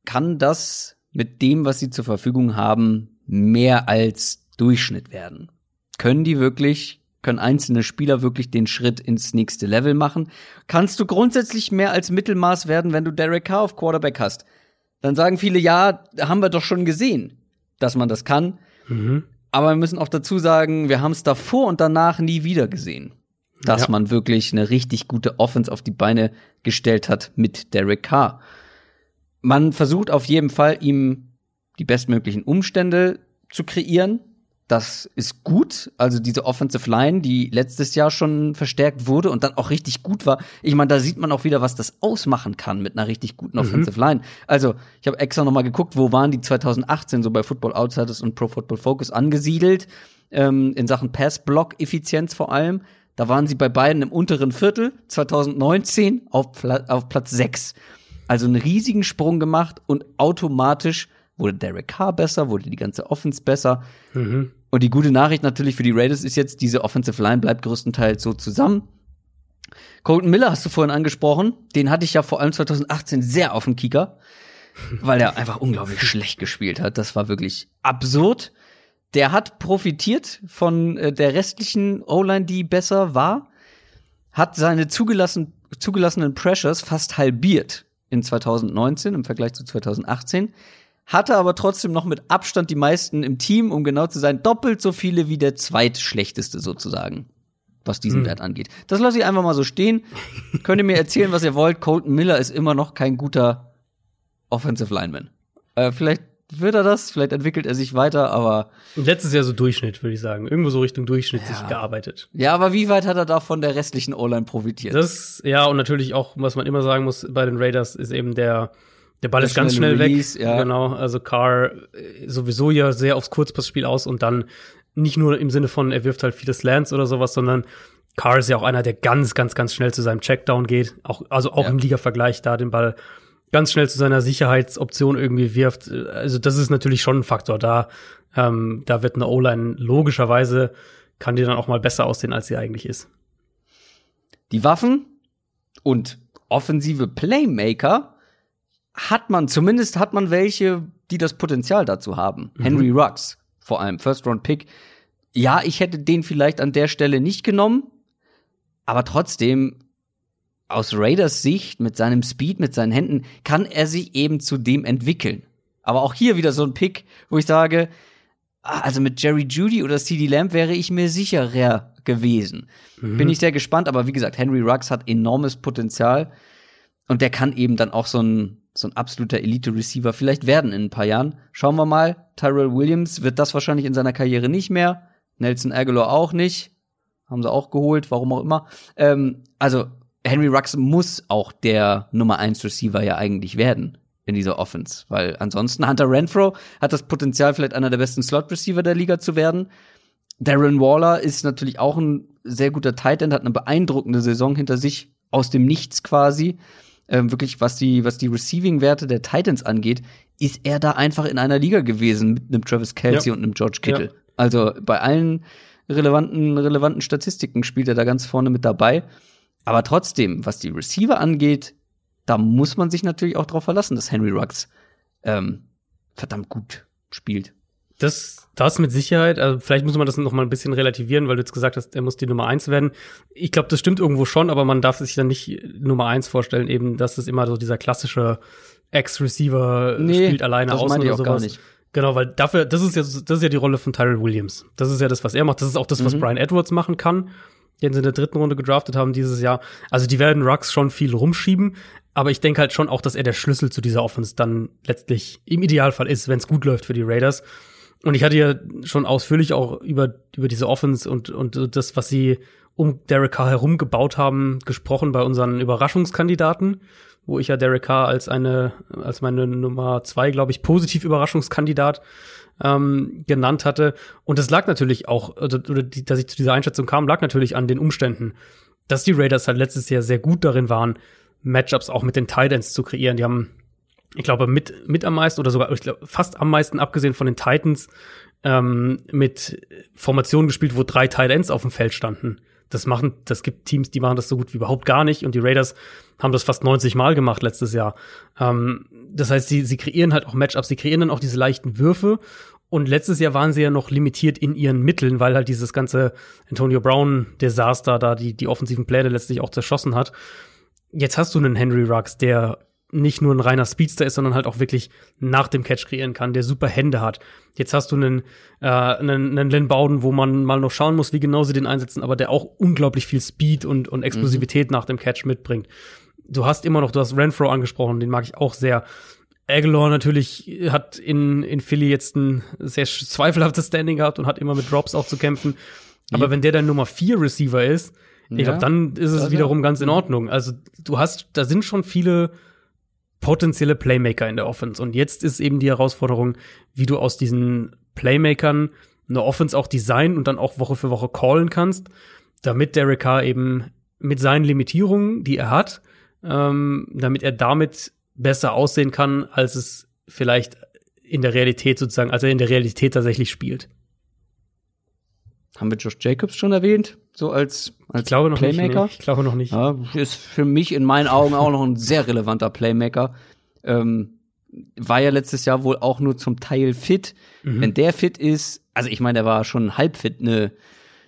kann das mit dem, was sie zur Verfügung haben, mehr als Durchschnitt werden? Können die wirklich, können einzelne Spieler wirklich den Schritt ins nächste Level machen? Kannst du grundsätzlich mehr als Mittelmaß werden, wenn du Derek Carr auf Quarterback hast? Dann sagen viele, ja, haben wir doch schon gesehen, dass man das kann. Mhm. Aber wir müssen auch dazu sagen, wir haben es davor und danach nie wieder gesehen, dass Ja. man wirklich eine richtig gute Offense auf die Beine gestellt hat mit Derek Carr. Man versucht auf jeden Fall, ihm die bestmöglichen Umstände zu kreieren. Das ist gut. Also diese Offensive Line, die letztes Jahr schon verstärkt wurde und dann auch richtig gut war. Ich meine, da sieht man auch wieder, was das ausmachen kann mit einer richtig guten Offensive Line. Also, ich habe extra noch mal geguckt, wo waren die 2018 so bei Football Outsiders und Pro Football Focus angesiedelt, ähm, in Sachen Pass-Block-Effizienz vor allem. Da waren sie bei beiden im unteren Viertel, 2019 auf, Pla auf Platz 6. Also einen riesigen Sprung gemacht und automatisch wurde Derek Carr besser, wurde die ganze Offense besser. Mhm. Und die gute Nachricht natürlich für die Raiders ist jetzt, diese Offensive Line bleibt größtenteils so zusammen. Colton Miller hast du vorhin angesprochen. Den hatte ich ja vor allem 2018 sehr auf dem Kicker, weil er einfach unglaublich schlecht gespielt hat. Das war wirklich absurd. Der hat profitiert von äh, der restlichen O-Line, die besser war, hat seine zugelassen, zugelassenen Pressures fast halbiert in 2019 im Vergleich zu 2018 hatte aber trotzdem noch mit Abstand die meisten im Team, um genau zu sein, doppelt so viele wie der zweitschlechteste sozusagen, was diesen Hm. Wert angeht. Das lasse ich einfach mal so stehen. Könnt ihr mir erzählen, was ihr wollt. Colton Miller ist immer noch kein guter Offensive Lineman. Äh, vielleicht wird er das, vielleicht entwickelt er sich weiter, aber Letztes Jahr so Durchschnitt, würde ich sagen. Irgendwo so Richtung Durchschnitt sich gearbeitet. ja, aber wie weit hat er da von der restlichen O-Line profitiert? Das, ja, und natürlich auch, was man immer sagen muss bei den Raiders, ist eben der, der Ball Der ist ganz schnell Release, weg. ja. Genau, also Carr äh, sowieso ja sehr aufs Kurzpassspiel aus und dann nicht nur im Sinne von, er wirft halt viele Slants oder sowas, sondern Carr ist ja auch einer, der ganz, ganz, ganz schnell zu seinem Checkdown geht. Auch, also auch Ja. im Liga-Vergleich da den Ball ganz schnell zu seiner Sicherheitsoption irgendwie wirft. Also das ist natürlich schon ein Faktor. Da, ähm, da wird eine O-Line logischerweise kann die dann auch mal besser aussehen, als sie eigentlich ist. die Waffen und offensive Playmaker hat man, zumindest hat man welche, die das Potenzial dazu haben. Henry Ruggs, vor allem First Round Pick. Ja, ich hätte den vielleicht an der Stelle nicht genommen, aber trotzdem aus Raiders Sicht mit seinem Speed, mit seinen Händen kann er sich eben zu dem entwickeln. Aber auch hier wieder so ein Pick, wo ich sage, ah, also mit Jerry Judy oder CD Lamb wäre ich mir sicherer gewesen. Bin ich sehr gespannt, aber wie gesagt, Henry Ruggs hat enormes Potenzial und der kann eben dann auch so ein, so ein absoluter Elite-Receiver vielleicht werden in ein paar Jahren. Schauen wir mal. Tyrell Williams wird das wahrscheinlich in seiner Karriere nicht mehr. Nelson Aguilar auch nicht. Haben sie auch geholt, warum auch immer. Ähm, also Henry Ruggs muss auch der Nummer 1 Receiver ja eigentlich werden in dieser Offense, weil ansonsten Hunter Renfro hat das Potenzial, vielleicht einer der besten Slot-Receiver der Liga zu werden. Darren Waller ist natürlich auch ein sehr guter Tight End, hat eine beeindruckende Saison hinter sich, aus dem Nichts quasi. Ähm, wirklich, was die, was die Receiving-Werte der Titans angeht, ist er da einfach in einer Liga gewesen mit einem Travis Kelsey Ja. und einem George Kittle. Ja. Also bei allen relevanten, relevanten Statistiken spielt er da ganz vorne mit dabei. Aber trotzdem, was die Receiver angeht, da muss man sich natürlich auch darauf verlassen, dass Henry Ruggs ähm, verdammt gut spielt. Das, das mit Sicherheit. Also vielleicht muss man das noch mal ein bisschen relativieren, weil du jetzt gesagt hast, er muss die Nummer eins werden. Ich glaube, das stimmt irgendwo schon, aber man darf sich dann nicht Nummer eins vorstellen, eben, dass es immer so dieser klassische Ex-Receiver Nee, spielt alleine das außen meinte ich oder auch gar sowas. nicht. Genau, weil dafür, das ist ja, das ist ja die Rolle von Tyrell Williams. Das ist ja das, was er macht. Das ist auch das, was Mhm. Brian Edwards machen kann, den sie in der dritten Runde gedraftet haben dieses Jahr. Also die werden Rux schon viel rumschieben, aber ich denke halt schon auch, dass er der Schlüssel zu dieser Offense dann letztlich im Idealfall ist, wenn es gut läuft für die Raiders. Und ich hatte ja schon ausführlich auch über, über diese Offense und, und das, was sie um Derek Carr herum gebaut haben, gesprochen bei unseren Überraschungskandidaten, wo ich ja Derek Carr als eine, als meine Nummer zwei, glaube ich, positiv Überraschungskandidat ähm, genannt hatte. Und das lag natürlich auch, also, oder die, dass ich zu dieser Einschätzung kam, lag natürlich an den Umständen, dass die Raiders halt letztes Jahr sehr gut darin waren, Matchups auch mit den Titans zu kreieren. Die haben, ich glaube, mit, mit am meisten oder sogar ich glaub, fast am meisten, abgesehen von den Titans, ähm, mit Formationen gespielt, wo drei Titans auf dem Feld standen. Das machen, das gibt Teams, die machen das so gut wie überhaupt gar nicht. Und die Raiders haben das fast 90 Mal gemacht letztes Jahr. Ähm, das heißt, sie, sie kreieren halt auch Matchups, sie kreieren dann auch diese leichten Würfe. Und letztes Jahr waren sie ja noch limitiert in ihren Mitteln, weil halt dieses ganze Antonio Brown-Desaster da die, die offensiven Pläne letztlich auch zerschossen hat. Jetzt hast du einen Henry Ruggs, der nicht nur ein reiner Speedster ist, sondern halt auch wirklich nach dem Catch kreieren kann, der super Hände hat. Jetzt hast du einen, äh, einen, einen Len Bowden, wo man mal noch schauen muss, wie genau sie den einsetzen, aber der auch unglaublich viel Speed und, und Explosivität nach dem Catch mitbringt. Du hast immer noch, du hast Renfro angesprochen, den mag ich auch sehr. Aguilar natürlich hat in, in Philly jetzt ein sehr zweifelhaftes Standing gehabt und hat immer mit Drops auch zu kämpfen. Aber wenn der dein Nummer vier Receiver ist, ich Ja. glaube, dann ist es Ja, wiederum ja. ganz in Ordnung. Also du hast, da sind schon viele potenzielle Playmaker in der Offense. Und jetzt ist eben die Herausforderung, wie du aus diesen Playmakern eine Offense auch designen und dann auch Woche für Woche callen kannst, damit Derek Carr eben mit seinen Limitierungen, die er hat, ähm, damit er damit besser aussehen kann, als es vielleicht in der Realität sozusagen, als er in der Realität tatsächlich spielt. Haben wir Josh Jacobs schon erwähnt? So als, als Ich glaube noch Playmaker? nicht. Nee, ich glaube noch nicht. Ja, ist für mich in meinen Augen auch noch ein sehr relevanter Playmaker. Ähm, war ja letztes Jahr wohl auch nur zum Teil fit. Mhm. Wenn der fit ist, also ich meine, der war schon halb fit, eine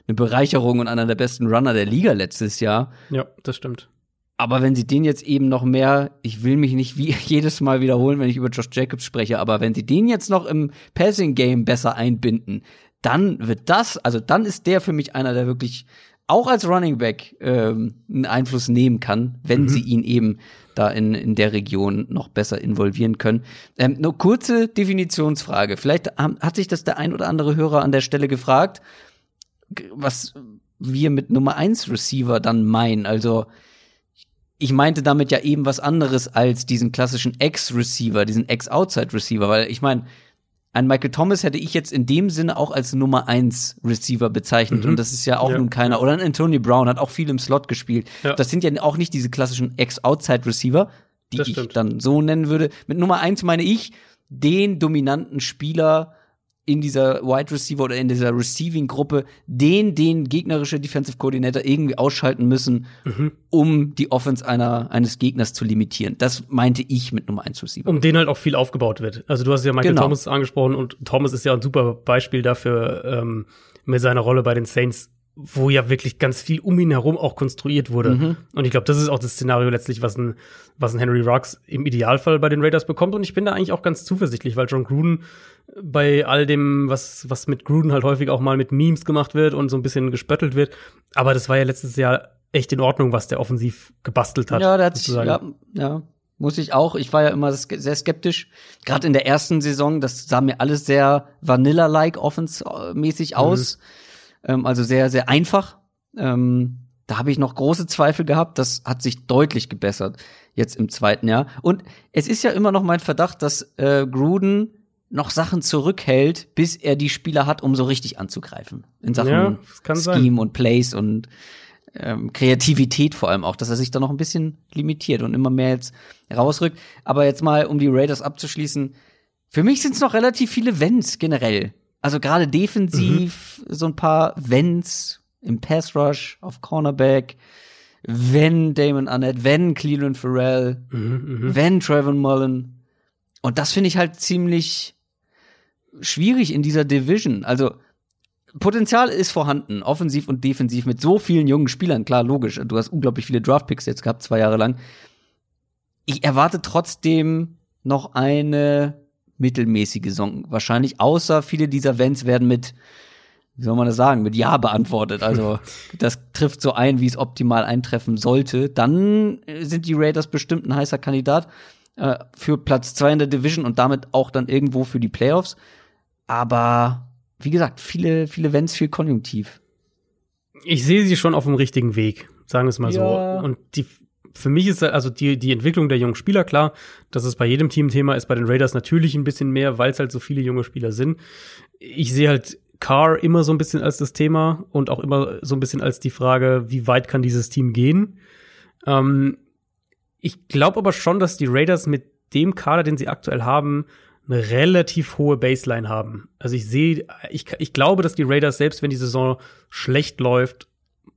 eine Bereicherung und einer der besten Runner der Liga letztes Jahr. Ja, das stimmt. Aber wenn sie den jetzt eben noch mehr, ich will mich nicht wie jedes Mal wiederholen, wenn ich über Josh Jacobs spreche, aber wenn sie den jetzt noch im Passing Game besser einbinden, dann wird das, also dann ist der für mich einer, der wirklich auch als Running Back ähm, einen Einfluss nehmen kann, wenn sie ihn eben da in, in der Region noch besser involvieren können. Ähm, nur kurze Definitionsfrage. Vielleicht hat sich das der ein oder andere Hörer an der Stelle gefragt, was wir mit Nummer eins Receiver dann meinen. Also ich meinte damit ja eben was anderes als diesen klassischen Ex-Receiver, diesen Ex-Outside-Receiver, weil ich meine, ein Michael Thomas hätte ich jetzt in dem Sinne auch als Nummer eins Receiver bezeichnet Mhm. und das ist ja auch Ja. nun keiner. Oder ein Anthony Brown hat auch viel im Slot gespielt. Ja. Das sind ja auch nicht diese klassischen Ex-Outside-Receiver, die Das ich dann so nennen würde. Mit Nummer eins meine ich den dominanten Spieler in dieser Wide Receiver oder in dieser Receiving-Gruppe, den den gegnerische Defensive Coordinator irgendwie ausschalten müssen, Mhm. um die Offense einer, eines Gegners zu limitieren. Das meinte ich mit Nummer 1 Receiver. um den halt auch viel aufgebaut wird. Also du hast ja Michael Genau. Thomas angesprochen und Thomas ist ja ein super Beispiel dafür ähm, mit seiner Rolle bei den Saints, wo ja wirklich ganz viel um ihn herum auch konstruiert wurde. Mhm. Und ich glaube, das ist auch das Szenario letztlich, was ein, was ein Henry Ruggs im Idealfall bei den Raiders bekommt. Und ich bin da eigentlich auch ganz zuversichtlich, weil John Gruden bei all dem, was, was mit Gruden halt häufig auch mal mit Memes gemacht wird und so ein bisschen gespöttelt wird. Aber das war ja letztes Jahr echt in Ordnung, was der offensiv gebastelt hat. Ja, der hat sozusagen. ja, ja, muss ich auch. Ich war ja immer sehr skeptisch. Gerade in der ersten Saison, das sah mir alles sehr Vanilla-like offense-mäßig aus. Ähm, also sehr, sehr einfach. Ähm, da habe ich noch große Zweifel gehabt. Das hat sich deutlich gebessert jetzt im zweiten Jahr. Und es ist ja immer noch mein Verdacht, dass äh, Gruden noch Sachen zurückhält, bis er die Spieler hat, um so richtig anzugreifen. In Sachen Ja, Scheme sein. und Plays und ähm, Kreativität vor allem auch, dass er sich da noch ein bisschen limitiert und immer mehr jetzt rausrückt. Aber jetzt mal, um die Raiders abzuschließen, für mich sind es noch relativ viele Wenns generell. Also gerade defensiv so ein paar Wenns im Pass Rush, auf Cornerback, wenn Damon Arnett, wenn Cleveland Farrell, Mhm, mhm. wenn Trevor Mullen. Und das finde ich halt ziemlich, schwierig in dieser Division. Also Potenzial ist vorhanden, offensiv und defensiv mit so vielen jungen Spielern. Klar, logisch. Du hast unglaublich viele Draftpicks jetzt gehabt, zwei Jahre lang. Ich erwarte trotzdem noch eine mittelmäßige Saison. Wahrscheinlich, außer viele dieser Vents werden mit, wie soll man das sagen, mit Ja beantwortet. Also, das trifft so ein, wie es optimal eintreffen sollte. Dann sind die Raiders bestimmt ein heißer Kandidat äh, für Platz zwei in der Division und damit auch dann irgendwo für die Playoffs. Aber wie gesagt, viele, viele Wenns, viel Konjunktiv. Ich sehe sie schon auf dem richtigen Weg, sagen wir es mal ja. so. Und die, für mich ist also die, die Entwicklung der jungen Spieler klar, dass es bei jedem Team Thema ist, bei den Raiders natürlich ein bisschen mehr, weil es halt so viele junge Spieler sind. Ich sehe halt Carr immer so ein bisschen als das Thema und auch immer so ein bisschen als die Frage, wie weit kann dieses Team gehen. Ähm, ich glaube aber schon, dass die Raiders mit dem Kader, den sie aktuell haben, eine relativ hohe Baseline haben. Also ich sehe, ich, ich glaube, dass die Raiders, selbst wenn die Saison schlecht läuft,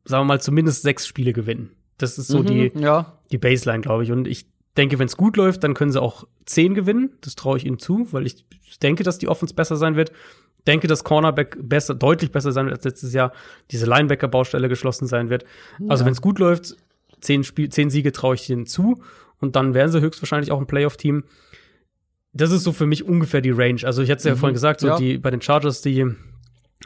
sagen wir mal, zumindest sechs Spiele gewinnen. Das ist so mhm, die, ja. die Baseline, glaube ich. Und ich denke, wenn es gut läuft, dann können sie auch zehn gewinnen. Das traue ich ihnen zu, weil ich denke, dass die Offense besser sein wird. Denke, dass Cornerback besser, deutlich besser sein wird als letztes Jahr. Diese Linebacker-Baustelle geschlossen sein wird. Also ja. Also wenn es gut läuft, zehn, Spiel, zehn Siege traue ich ihnen zu. Und dann wären sie höchstwahrscheinlich auch ein Playoff-Team das ist so für mich ungefähr die Range. Also ich hatte es ja mhm. vorhin gesagt, so ja. die bei den Chargers die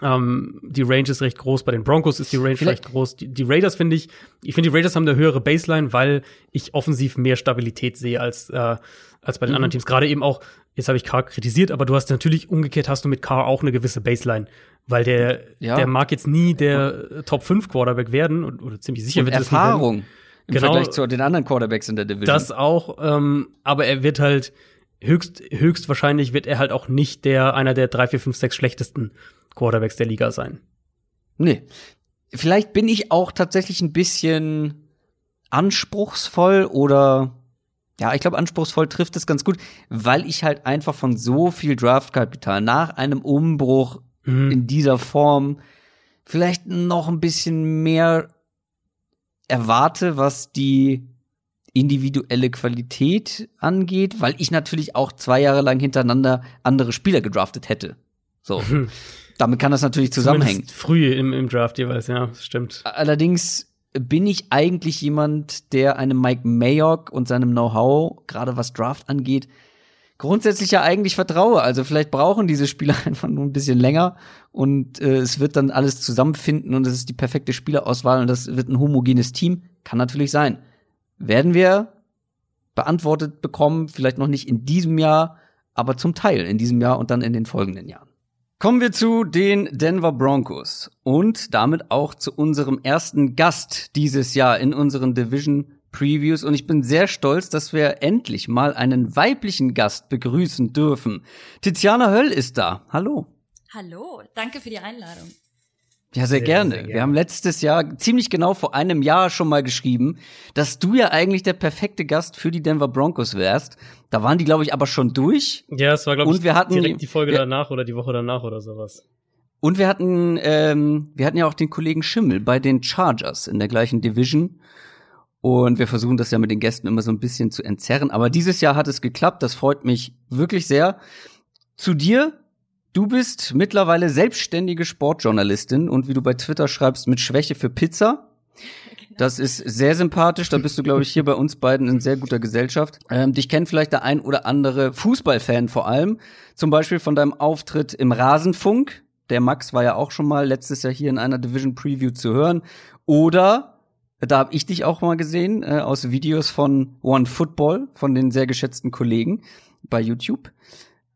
ähm, die Range ist recht groß, bei den Broncos ist die Range Vielleicht. recht groß. Die, die Raiders finde ich, ich finde die Raiders haben eine höhere Baseline, weil ich offensiv mehr Stabilität sehe als äh, als bei den mhm. anderen Teams. Gerade eben auch, jetzt habe ich Carr kritisiert, aber du hast natürlich umgekehrt hast du mit Carr auch eine gewisse Baseline, weil der ja. der mag jetzt nie der Top 5 Quarterback werden und, oder ziemlich sicher und wird Erfahrung im genau, Vergleich zu den anderen Quarterbacks in der Division. Das auch, ähm, aber er wird halt höchst, höchstwahrscheinlich wird er halt auch nicht der, einer der drei, vier, fünf, sechs schlechtesten Quarterbacks der Liga sein. Nee. Vielleicht bin ich auch tatsächlich ein bisschen anspruchsvoll oder ja, ich glaube, anspruchsvoll trifft es ganz gut, weil ich halt einfach von so viel Draftkapital nach einem Umbruch mhm. in dieser Form vielleicht noch ein bisschen mehr erwarte, was die individuelle Qualität angeht, weil ich natürlich auch zwei Jahre lang hintereinander andere Spieler gedraftet hätte. So. Damit kann das natürlich zusammenhängen. Zumindest früh im, im Draft jeweils, ja, stimmt. Allerdings bin ich eigentlich jemand, der einem Mike Mayock und seinem Know-how, gerade was Draft angeht, grundsätzlich ja eigentlich vertraue. Also vielleicht brauchen diese Spieler einfach nur ein bisschen länger und äh, es wird dann alles zusammenfinden und es ist die perfekte Spielerauswahl und das wird ein homogenes Team. Kann natürlich sein werden wir beantwortet bekommen, vielleicht noch nicht in diesem Jahr, aber zum Teil in diesem Jahr und dann in den folgenden Jahren. Kommen wir zu den Denver Broncos und damit auch zu unserem ersten Gast dieses Jahr in unseren Division Previews und ich bin sehr stolz, dass wir endlich mal einen weiblichen Gast begrüßen dürfen. Tiziana Höll ist da. Hallo. Hallo, danke für die Einladung. Ja, sehr, sehr, gerne. sehr, gerne. Wir haben letztes Jahr, ziemlich genau vor einem Jahr schon mal geschrieben, dass du ja eigentlich der perfekte Gast für die Denver Broncos wärst. Da waren die, glaube ich, aber schon durch. Ja, es war, glaube ich, wir hatten, direkt die Folge wir, danach oder die Woche danach oder sowas. Und wir hatten, ähm, wir hatten ja auch den Kollegen Schimmel bei den Chargers in der gleichen Division. Und wir versuchen das ja mit den Gästen immer so ein bisschen zu entzerren. Aber dieses Jahr hat es geklappt. Das freut mich wirklich sehr. Zu dir Du bist mittlerweile selbstständige Sportjournalistin und wie du bei Twitter schreibst, mit Schwäche für Pizza. Das ist sehr sympathisch. Da bist du, glaube ich, hier bei uns beiden in sehr guter Gesellschaft. Ähm, dich kennt vielleicht der ein oder andere Fußballfan vor allem. Zum Beispiel von deinem Auftritt im Rasenfunk. Der Max war ja auch schon mal letztes Jahr hier in einer Division Preview zu hören. Oder da habe ich dich auch mal gesehen äh, aus Videos von One Football von den sehr geschätzten Kollegen bei YouTube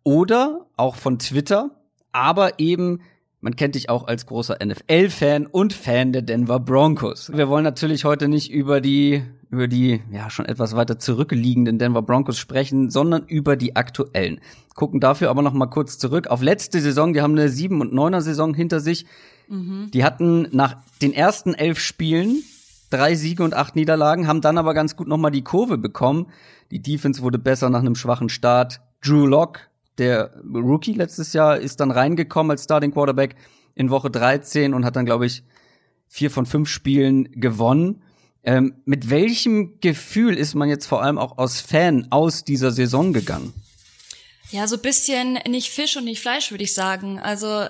oder auch von Twitter, aber eben man kennt dich auch als großer NFL-Fan und Fan der Denver Broncos. Wir wollen natürlich heute nicht über die über die ja schon etwas weiter zurückliegenden Denver Broncos sprechen, sondern über die aktuellen. Gucken dafür aber noch mal kurz zurück auf letzte Saison. Die haben eine 7 und 9er Saison hinter sich. Mhm. Die hatten nach den ersten elf Spielen drei Siege und acht Niederlagen, haben dann aber ganz gut noch mal die Kurve bekommen. Die Defense wurde besser nach einem schwachen Start. Drew Lock der Rookie letztes Jahr ist dann reingekommen als Starting Quarterback in Woche 13 und hat dann, glaube ich, vier von fünf Spielen gewonnen. Ähm, mit welchem Gefühl ist man jetzt vor allem auch aus Fan aus dieser Saison gegangen? Ja, so bisschen nicht Fisch und nicht Fleisch, würde ich sagen. Also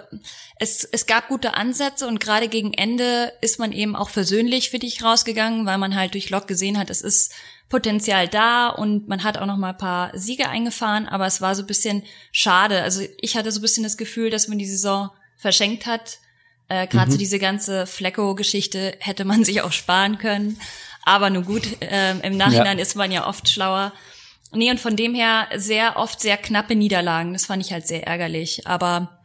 es, es gab gute Ansätze und gerade gegen Ende ist man eben auch versöhnlich für dich rausgegangen, weil man halt durch Lok gesehen hat, es ist Potenzial da und man hat auch noch mal ein paar Siege eingefahren, aber es war so ein bisschen schade. Also ich hatte so ein bisschen das Gefühl, dass man die Saison verschenkt hat. Äh, Gerade mhm. so diese ganze Flecko-Geschichte hätte man sich auch sparen können. Aber nur gut, äh, im Nachhinein ja. ist man ja oft schlauer. Nee, und von dem her sehr oft sehr knappe Niederlagen. Das fand ich halt sehr ärgerlich. Aber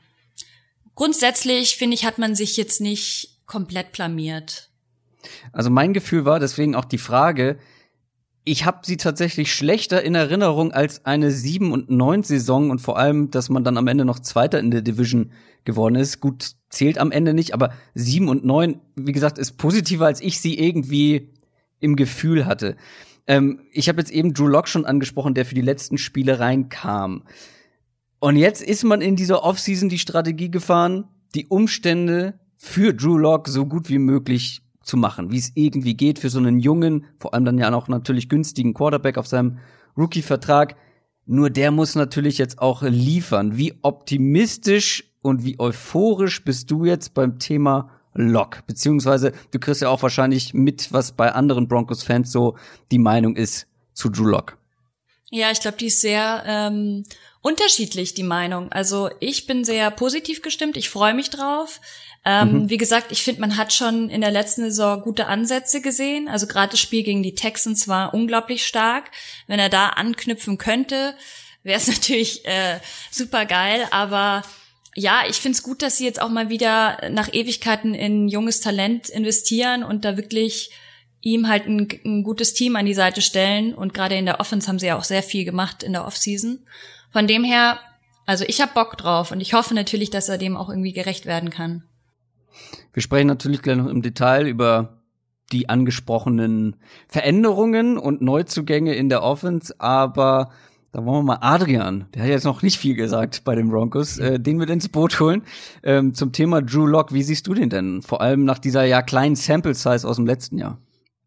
grundsätzlich, finde ich, hat man sich jetzt nicht komplett blamiert. Also mein Gefühl war deswegen auch die Frage, ich habe sie tatsächlich schlechter in Erinnerung als eine 7 und 9 Saison und vor allem, dass man dann am Ende noch Zweiter in der Division geworden ist. Gut, zählt am Ende nicht, aber 7 und 9, wie gesagt, ist positiver, als ich sie irgendwie im Gefühl hatte. Ähm, ich habe jetzt eben Drew Lock schon angesprochen, der für die letzten Spiele reinkam. Und jetzt ist man in dieser Offseason die Strategie gefahren, die Umstände für Drew Lock so gut wie möglich zu machen, wie es irgendwie geht für so einen jungen, vor allem dann ja noch natürlich günstigen Quarterback auf seinem Rookie-Vertrag. Nur der muss natürlich jetzt auch liefern. Wie optimistisch und wie euphorisch bist du jetzt beim Thema Lock. Beziehungsweise du kriegst ja auch wahrscheinlich mit, was bei anderen Broncos-Fans so die Meinung ist zu Drew Lock. Ja, ich glaube, die ist sehr ähm, unterschiedlich, die Meinung. Also ich bin sehr positiv gestimmt, ich freue mich drauf. Ähm, mhm. Wie gesagt, ich finde, man hat schon in der letzten Saison gute Ansätze gesehen. Also gerade das Spiel gegen die Texans war unglaublich stark. Wenn er da anknüpfen könnte, wäre es natürlich äh, super geil. Aber ja, ich finde es gut, dass sie jetzt auch mal wieder nach Ewigkeiten in junges Talent investieren und da wirklich ihm halt ein, ein gutes Team an die Seite stellen. Und gerade in der Offense haben sie ja auch sehr viel gemacht in der Offseason. Von dem her, also ich habe Bock drauf und ich hoffe natürlich, dass er dem auch irgendwie gerecht werden kann. Wir sprechen natürlich gleich noch im Detail über die angesprochenen Veränderungen und Neuzugänge in der Offense, aber da wollen wir mal Adrian, der hat jetzt noch nicht viel gesagt bei den Broncos, äh, den wir ins Boot holen. Ähm, zum Thema Drew Lock, wie siehst du den denn? Vor allem nach dieser ja kleinen Sample Size aus dem letzten Jahr.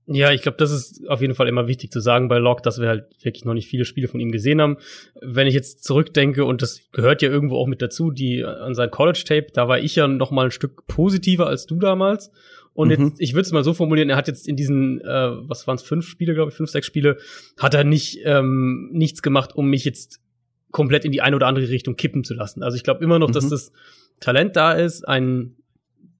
Ja, ich glaube, das ist auf jeden Fall immer wichtig zu sagen bei Locke, dass wir halt wirklich noch nicht viele Spiele von ihm gesehen haben. Wenn ich jetzt zurückdenke, und das gehört ja irgendwo auch mit dazu, die an sein College-Tape, da war ich ja noch mal ein Stück positiver als du damals. Und mhm. jetzt, ich würde es mal so formulieren, er hat jetzt in diesen, äh, was waren es, fünf Spiele, glaube ich, fünf, sechs Spiele, hat er nicht ähm, nichts gemacht, um mich jetzt komplett in die eine oder andere Richtung kippen zu lassen. Also ich glaube immer noch, mhm. dass das Talent da ist, ein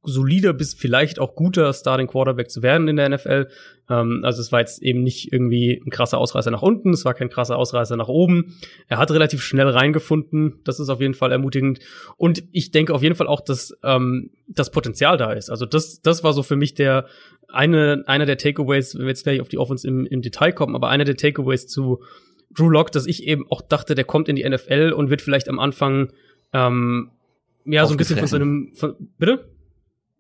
solider bis vielleicht auch guter Starting Quarterback zu werden in der NFL. Ähm, also es war jetzt eben nicht irgendwie ein krasser Ausreißer nach unten, es war kein krasser Ausreißer nach oben. Er hat relativ schnell reingefunden, das ist auf jeden Fall ermutigend. Und ich denke auf jeden Fall auch, dass ähm, das Potenzial da ist. Also das, das war so für mich der eine, einer der Takeaways, wenn wir jetzt gleich auf die Offense im, im Detail kommen, aber einer der Takeaways zu Drew Lock, dass ich eben auch dachte, der kommt in die NFL und wird vielleicht am Anfang ähm, ja so ein bisschen von seinem von, bitte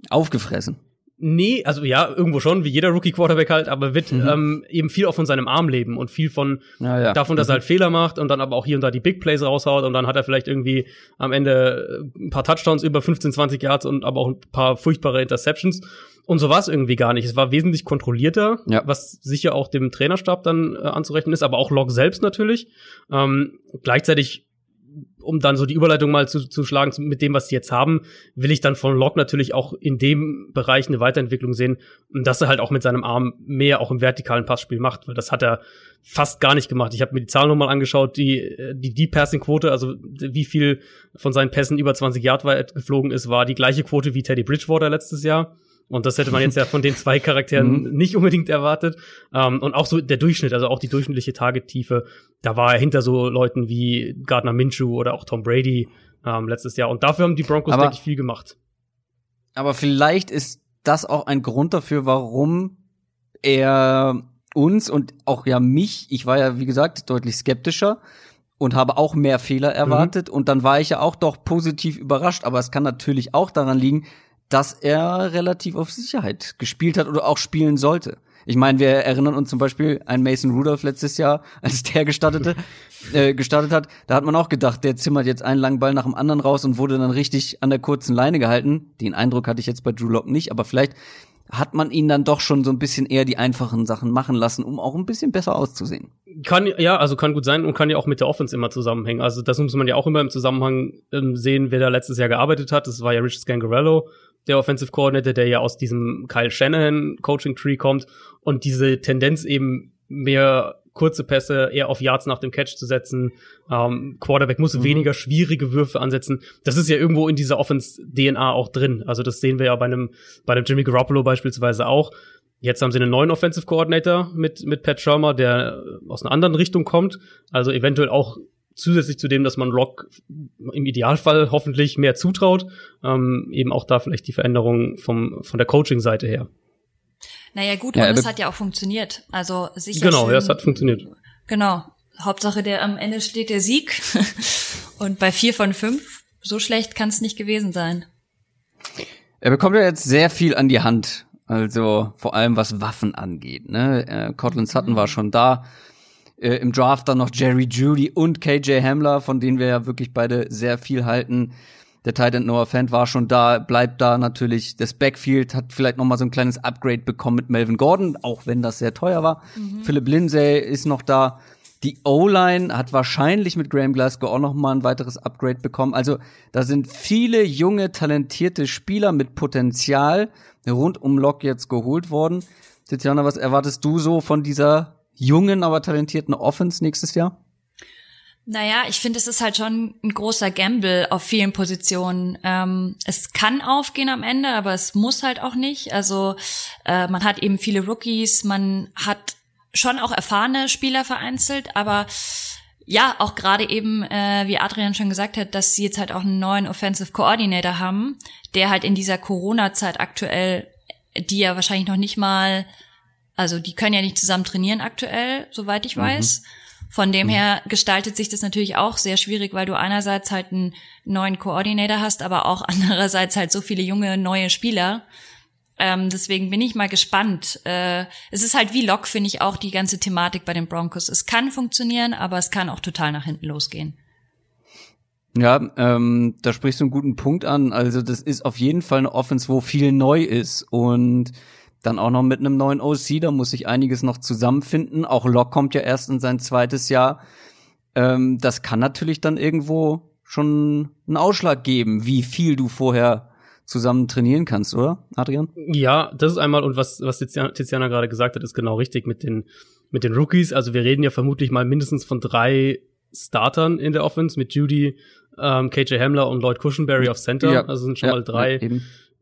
Aufgefressen. Nee, also ja, irgendwo schon, wie jeder Rookie-Quarterback halt, aber wird mhm. ähm, eben viel auch von seinem Arm leben und viel von ja, ja. davon, dass mhm. er halt Fehler macht und dann aber auch hier und da die Big Plays raushaut und dann hat er vielleicht irgendwie am Ende äh, ein paar Touchdowns über 15, 20 Yards und aber auch ein paar furchtbare Interceptions. Und so war es irgendwie gar nicht. Es war wesentlich kontrollierter, ja. was sicher auch dem Trainerstab dann äh, anzurechnen ist, aber auch Log selbst natürlich. Ähm, gleichzeitig um dann so die Überleitung mal zu, zu schlagen mit dem, was sie jetzt haben, will ich dann von Locke natürlich auch in dem Bereich eine Weiterentwicklung sehen und dass er halt auch mit seinem Arm mehr auch im vertikalen Passspiel macht, weil das hat er fast gar nicht gemacht. Ich habe mir die Zahlen nochmal angeschaut, die die Deep Passing Quote, also wie viel von seinen Pässen über 20 Yard weit geflogen ist, war die gleiche Quote wie Teddy Bridgewater letztes Jahr. Und das hätte man jetzt ja von den zwei Charakteren mhm. nicht unbedingt erwartet. Ähm, und auch so der Durchschnitt, also auch die durchschnittliche Targettiefe, da war er hinter so Leuten wie Gardner Minshew oder auch Tom Brady ähm, letztes Jahr. Und dafür haben die Broncos, denke ich, viel gemacht. Aber vielleicht ist das auch ein Grund dafür, warum er uns und auch ja mich, ich war ja, wie gesagt, deutlich skeptischer und habe auch mehr Fehler erwartet. Mhm. Und dann war ich ja auch doch positiv überrascht. Aber es kann natürlich auch daran liegen, dass er relativ auf Sicherheit gespielt hat oder auch spielen sollte. Ich meine, wir erinnern uns zum Beispiel an Mason Rudolph letztes Jahr, als der gestartete, äh, gestartet hat. Da hat man auch gedacht, der zimmert jetzt einen langen Ball nach dem anderen raus und wurde dann richtig an der kurzen Leine gehalten. Den Eindruck hatte ich jetzt bei Drew Lock nicht, aber vielleicht hat man ihn dann doch schon so ein bisschen eher die einfachen Sachen machen lassen, um auch ein bisschen besser auszusehen. Kann, ja, also kann gut sein und kann ja auch mit der Offense immer zusammenhängen. Also das muss man ja auch immer im Zusammenhang ähm, sehen, wer da letztes Jahr gearbeitet hat. Das war ja Richard Scangarello, der Offensive Coordinator, der ja aus diesem Kyle Shanahan Coaching Tree kommt und diese Tendenz eben mehr kurze Pässe eher auf Yards nach dem Catch zu setzen. Ähm, Quarterback muss mhm. weniger schwierige Würfe ansetzen. Das ist ja irgendwo in dieser Offense-DNA auch drin. Also das sehen wir ja bei einem, bei einem Jimmy Garoppolo beispielsweise auch. Jetzt haben sie einen neuen Offensive Coordinator mit, mit Pat Shermer, der aus einer anderen Richtung kommt. Also eventuell auch zusätzlich zu dem, dass man Lock im Idealfall hoffentlich mehr zutraut, ähm, eben auch da vielleicht die Veränderung vom, von der Coaching-Seite her. Naja, gut, ja, und es hat ja auch funktioniert. Also sicher. Genau, schön, ja, es hat funktioniert. Genau. Hauptsache der am Ende steht der Sieg. und bei vier von fünf, so schlecht kann es nicht gewesen sein. Er bekommt ja jetzt sehr viel an die Hand also vor allem was Waffen angeht. Ne? Äh, Cortland Sutton war schon da. Äh, Im Draft dann noch Jerry Judy und KJ Hamler, von denen wir ja wirklich beide sehr viel halten. Der Titan Noah Fant war schon da, bleibt da natürlich. Das Backfield hat vielleicht noch mal so ein kleines Upgrade bekommen mit Melvin Gordon, auch wenn das sehr teuer war. Mhm. Philip Lindsay ist noch da. Die O-Line hat wahrscheinlich mit Graham Glasgow auch noch mal ein weiteres Upgrade bekommen. Also da sind viele junge, talentierte Spieler mit Potenzial rund um Lok jetzt geholt worden. Tiziana, was erwartest du so von dieser jungen, aber talentierten Offense nächstes Jahr? Naja, ich finde, es ist halt schon ein großer Gamble auf vielen Positionen. Ähm, es kann aufgehen am Ende, aber es muss halt auch nicht. Also äh, man hat eben viele Rookies, man hat schon auch erfahrene Spieler vereinzelt, aber ja, auch gerade eben, äh, wie Adrian schon gesagt hat, dass sie jetzt halt auch einen neuen Offensive Coordinator haben, der halt in dieser Corona-Zeit aktuell, die ja wahrscheinlich noch nicht mal, also die können ja nicht zusammen trainieren aktuell, soweit ich mhm. Von dem mhm. her gestaltet sich das natürlich auch sehr schwierig, weil du einerseits halt einen neuen Coordinator hast, aber auch andererseits halt so viele junge neue Spieler. Ähm, deswegen bin ich mal gespannt. Äh, es ist halt wie Lock, finde ich auch die ganze Thematik bei den Broncos. Es kann funktionieren, aber es kann auch total nach hinten losgehen. Ja, ähm, da sprichst du einen guten Punkt an. Also das ist auf jeden Fall eine Offense, wo viel neu ist und dann auch noch mit einem neuen OC, da muss sich einiges noch zusammenfinden. Auch Lock kommt ja erst in sein zweites Jahr. Ähm, das kann natürlich dann irgendwo schon einen Ausschlag geben, wie viel du vorher zusammen trainieren kannst, oder, Adrian? Ja, das ist einmal, und was, was Tiziana, Tiziana gerade gesagt hat, ist genau richtig mit den, mit den Rookies. Also wir reden ja vermutlich mal mindestens von drei Startern in der Offense mit Judy, ähm, KJ Hamler und Lloyd Cushenberry auf Center. Ja. Also sind schon ja, mal drei. Ja,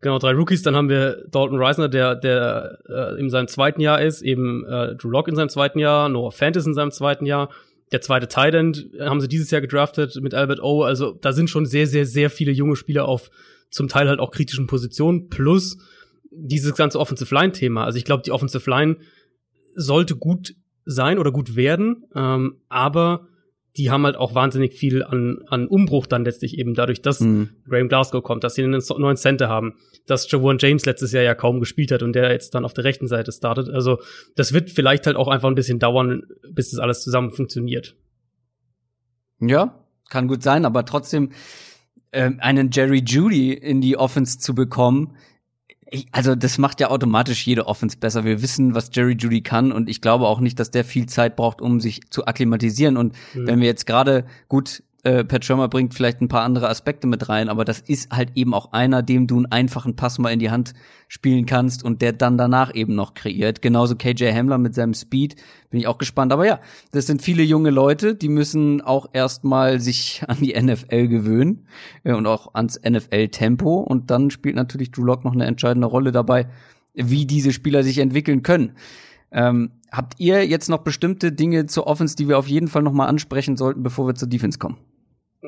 genau, drei Rookies. Dann haben wir Dalton Reisner, der, der äh, in seinem zweiten Jahr ist, eben äh, Drew Lock in seinem zweiten Jahr, Noah Fant ist in seinem zweiten Jahr. Der zweite Tight End haben sie dieses Jahr gedraftet mit Albert O. Also da sind schon sehr, sehr, sehr viele junge Spieler auf zum Teil halt auch kritischen Positionen, plus dieses ganze Offensive Line-Thema. Also ich glaube, die Offensive Line sollte gut sein oder gut werden, ähm, aber die haben halt auch wahnsinnig viel an, an Umbruch dann letztlich eben dadurch, dass mhm. Graham Glasgow kommt, dass sie einen neuen Center haben, dass Javon James letztes Jahr ja kaum gespielt hat und der jetzt dann auf der rechten Seite startet. Also das wird vielleicht halt auch einfach ein bisschen dauern, bis das alles zusammen funktioniert. Ja, kann gut sein, aber trotzdem ähm, einen Jerry Judy in die Offense zu bekommen, ich, also das macht ja automatisch jede Offense besser. Wir wissen, was Jerry Judy kann und ich glaube auch nicht, dass der viel Zeit braucht, um sich zu akklimatisieren. Und mhm. wenn wir jetzt gerade gut äh, Pat Schirmer bringt vielleicht ein paar andere Aspekte mit rein, aber das ist halt eben auch einer, dem du einen einfachen Pass mal in die Hand spielen kannst und der dann danach eben noch kreiert. Genauso KJ Hamler mit seinem Speed, bin ich auch gespannt. Aber ja, das sind viele junge Leute, die müssen auch erstmal sich an die NFL gewöhnen äh, und auch ans NFL-Tempo und dann spielt natürlich Drew Lock noch eine entscheidende Rolle dabei, wie diese Spieler sich entwickeln können. Ähm, habt ihr jetzt noch bestimmte Dinge zur Offense, die wir auf jeden Fall noch mal ansprechen sollten, bevor wir zur Defense kommen?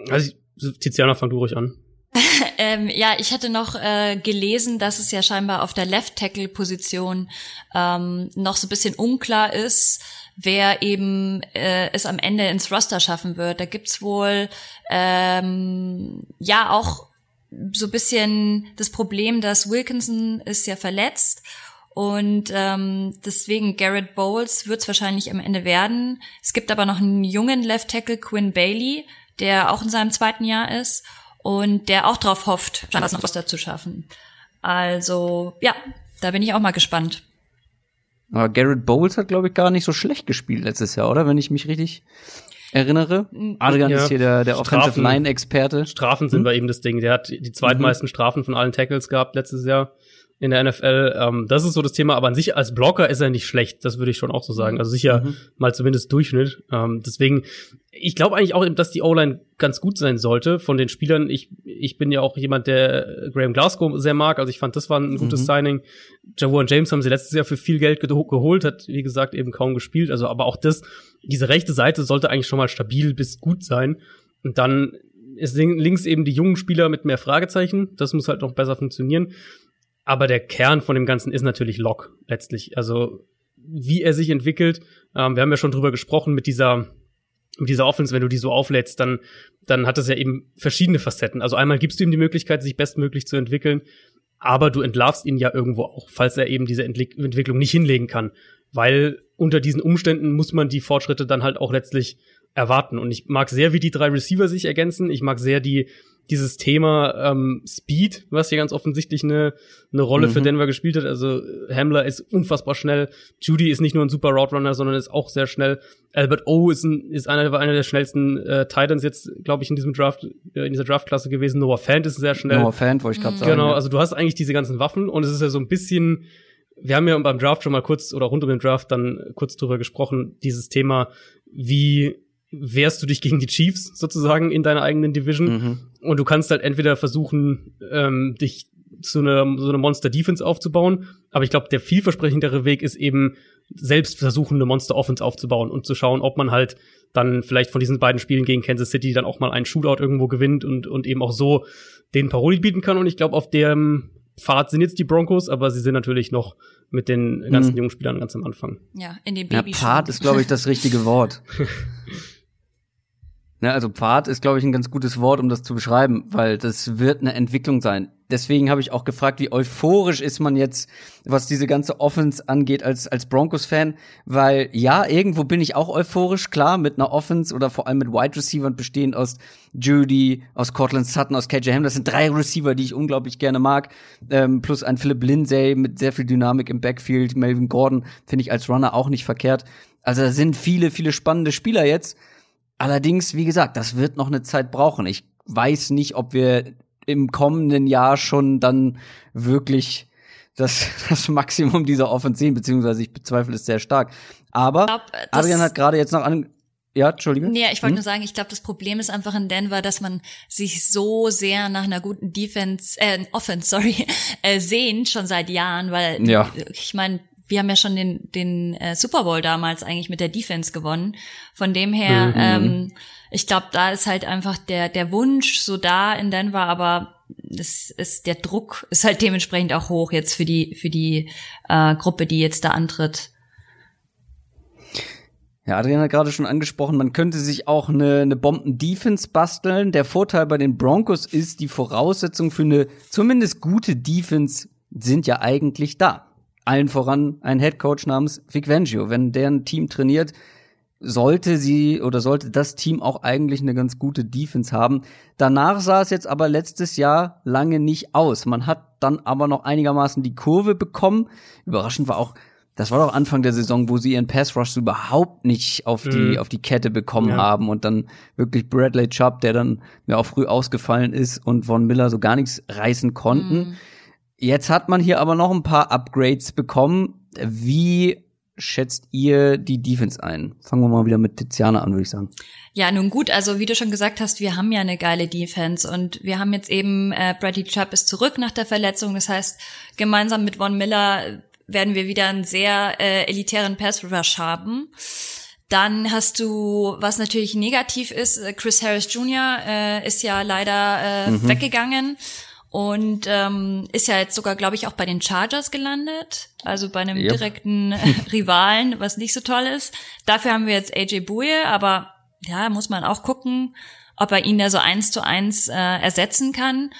Also, Tiziana, fang du ruhig an. ähm, ja, ich hatte noch äh, gelesen, dass es ja scheinbar auf der Left-Tackle-Position ähm, noch so ein bisschen unklar ist, wer eben äh, es am Ende ins Roster schaffen wird. Da gibt's wohl ähm, ja auch so ein bisschen das Problem, dass Wilkinson ist ja verletzt und ähm, deswegen Garrett Bowles wird es wahrscheinlich am Ende werden. Es gibt aber noch einen jungen Left Tackle, Quinn Bailey, der auch in seinem zweiten Jahr ist und der auch drauf hofft, was noch was dazu schaffen. Also ja, da bin ich auch mal gespannt. Aber Garrett Bowles hat, glaube ich, gar nicht so schlecht gespielt letztes Jahr, oder? Wenn ich mich richtig erinnere. Adrian Ja. ist hier der, der Offensive Strafen. Line-Experte. Strafen sind bei ihm das Ding. Der hat die zweitmeisten Strafen von allen Tackles gehabt letztes Jahr in der NFL. Ähm, das ist so das Thema, aber an sich als Blocker ist er nicht schlecht. Das würde ich schon auch so sagen. Also sicher mal zumindest Durchschnitt. Ähm, deswegen, ich glaube eigentlich auch, dass die O-Line ganz gut sein sollte von den Spielern. Ich, ich bin ja auch jemand, der Graham Glasgow sehr mag. Also ich fand, das war ein gutes Signing. Jawan James haben sie letztes Jahr für viel Geld geho- geholt, hat wie gesagt eben kaum gespielt. Also aber auch das, diese rechte Seite sollte eigentlich schon mal stabil bis gut sein. Und dann ist lin- links eben die jungen Spieler mit mehr Fragezeichen. Das muss halt noch besser funktionieren. Aber der Kern von dem Ganzen ist natürlich Lock letztlich. Also wie er sich entwickelt. Ähm, wir haben ja schon drüber gesprochen mit dieser mit dieser Offense, wenn du die so auflädst, dann dann hat das ja eben verschiedene Facetten. Also einmal gibst du ihm die Möglichkeit, sich bestmöglich zu entwickeln, aber du entlarvst ihn ja irgendwo auch, falls er eben diese Entwick Entwicklung nicht hinlegen kann, weil unter diesen Umständen muss man die Fortschritte dann halt auch letztlich erwarten. Und ich mag sehr, wie die drei Receiver sich ergänzen. Ich mag sehr die dieses Thema ähm, Speed, was hier ganz offensichtlich eine, eine Rolle für Denver gespielt hat. Also äh, Hamler ist unfassbar schnell. Judy ist nicht nur ein super Route Runner, sondern ist auch sehr schnell. Albert O ist, ein, ist einer, war einer der schnellsten äh, Titans jetzt, glaube ich, in diesem Draft, äh, in dieser Draftklasse gewesen. Noah Fant ist sehr schnell. No Fan, wollte ich gerade sagen. Genau, also du hast eigentlich diese ganzen Waffen und es ist ja so ein bisschen, wir haben ja beim Draft schon mal kurz oder rund um den Draft dann kurz drüber gesprochen, dieses Thema, wie wehrst du dich gegen die Chiefs sozusagen in deiner eigenen Division Mhm. und du kannst halt entweder versuchen, ähm, dich zu einer so eine Monster Defense aufzubauen, aber ich glaube, der vielversprechendere Weg ist eben selbst versuchen, eine Monster Offense aufzubauen und zu schauen, ob man halt dann vielleicht von diesen beiden Spielen gegen Kansas City dann auch mal einen Shootout irgendwo gewinnt und und eben auch so den Paroli bieten kann und ich glaube, auf dem Pfad sind jetzt die Broncos, aber sie sind natürlich noch mit den ganzen jungen Spielern ganz am Anfang. Ja, in den Ja, Babyschuhen. Pfad ist, glaube ich, das richtige Wort. Ne, also Pfad ist, glaube ich, ein ganz gutes Wort, um das zu beschreiben, weil das wird eine Entwicklung sein. Deswegen habe ich auch gefragt, wie euphorisch ist man jetzt, was diese ganze Offense angeht als, als Broncos-Fan, weil ja, irgendwo bin ich auch euphorisch, klar, mit einer Offense oder vor allem mit Wide Receivers bestehend aus Judy, aus Cortland Sutton, aus KJ Ham. Das sind drei Receiver, die ich unglaublich gerne mag, ähm, plus ein Philip Lindsay mit sehr viel Dynamik im Backfield, Melvin Gordon finde ich als Runner auch nicht verkehrt. Also da sind viele, viele spannende Spieler jetzt. Allerdings, wie gesagt, das wird noch eine Zeit brauchen. Ich weiß nicht, ob wir im kommenden Jahr schon dann wirklich das, das Maximum dieser Offense sehen, beziehungsweise ich bezweifle es sehr stark. Aber glaub, Adrian hat gerade jetzt noch an. Ja, Entschuldige. Nee, ich wollte nur sagen, ich glaube, das Problem ist einfach in Denver, dass man sich so sehr nach einer guten Defense, äh, Offense, sorry, äh, sehnt, schon seit Jahren, weil Ja. ich meine, wir haben ja schon den, den äh, Super Bowl damals eigentlich mit der Defense gewonnen. Von dem her, ähm, ich glaube, da ist halt einfach der, der Wunsch so da in Denver, aber das ist, der Druck ist halt dementsprechend auch hoch jetzt für die, für die äh, Gruppe, die jetzt da antritt. Ja, Adrian hat gerade schon angesprochen, man könnte sich auch eine, eine Bomben-Defense basteln. Der Vorteil bei den Broncos ist, die Voraussetzungen für eine zumindest gute Defense sind ja eigentlich da. Allen voran ein Headcoach namens Vic Fangio. Wenn der ein Team trainiert, sollte sie oder sollte das Team auch eigentlich eine ganz gute Defense haben. Danach sah es jetzt aber letztes Jahr lange nicht aus. Man hat dann aber noch einigermaßen die Kurve bekommen. Überraschend war auch, das war doch Anfang der Saison, wo sie ihren Pass Rush so überhaupt nicht auf die auf die Kette bekommen Ja. haben und dann wirklich Bradley Chubb, der dann ja auch früh ausgefallen ist und Von Miller so gar nichts reißen konnten. Jetzt hat man hier aber noch ein paar Upgrades bekommen. Wie schätzt ihr die Defense ein? Fangen wir mal wieder mit Tiziana an, würde ich sagen. Ja, nun gut, also wie du schon gesagt hast, wir haben ja eine geile Defense und wir haben jetzt eben, äh, Bradley Chubb ist zurück nach der Verletzung. Das heißt, gemeinsam mit Von Miller werden wir wieder einen sehr äh, elitären Pass Rush haben. Dann hast du, was natürlich negativ ist, äh, Chris Harris Jr. Äh, ist ja leider äh, weggegangen und ähm, ist ja jetzt sogar, glaube ich, auch bei den Chargers gelandet, also bei einem Yep. direkten Rivalen, was nicht so toll ist. Dafür haben wir jetzt AJ Bouye, aber ja, muss man auch gucken, ob er ihn da so eins zu eins äh, ersetzen kann.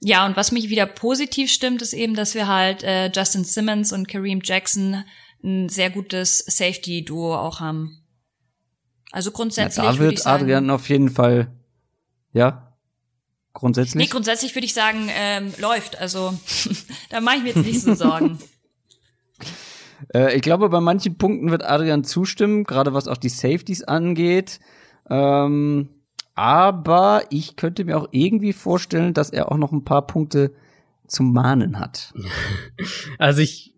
Ja, und was mich wieder positiv stimmt, ist eben, dass wir halt äh, Justin Simmons und Kareem Jackson ein sehr gutes Safety-Duo auch haben. Also Ja, grundsätzlich da würde wird ich sagen, Adrian auf jeden Fall, ja, grundsätzlich. Nee, grundsätzlich würde ich sagen, ähm, läuft. Also da mache ich mir jetzt nicht so Sorgen. Äh, ich glaube, bei manchen Punkten wird Adrian zustimmen, gerade was auch die Safeties angeht. Ähm, aber ich könnte mir auch irgendwie vorstellen, dass er auch noch ein paar Punkte zum Mahnen hat. Also ich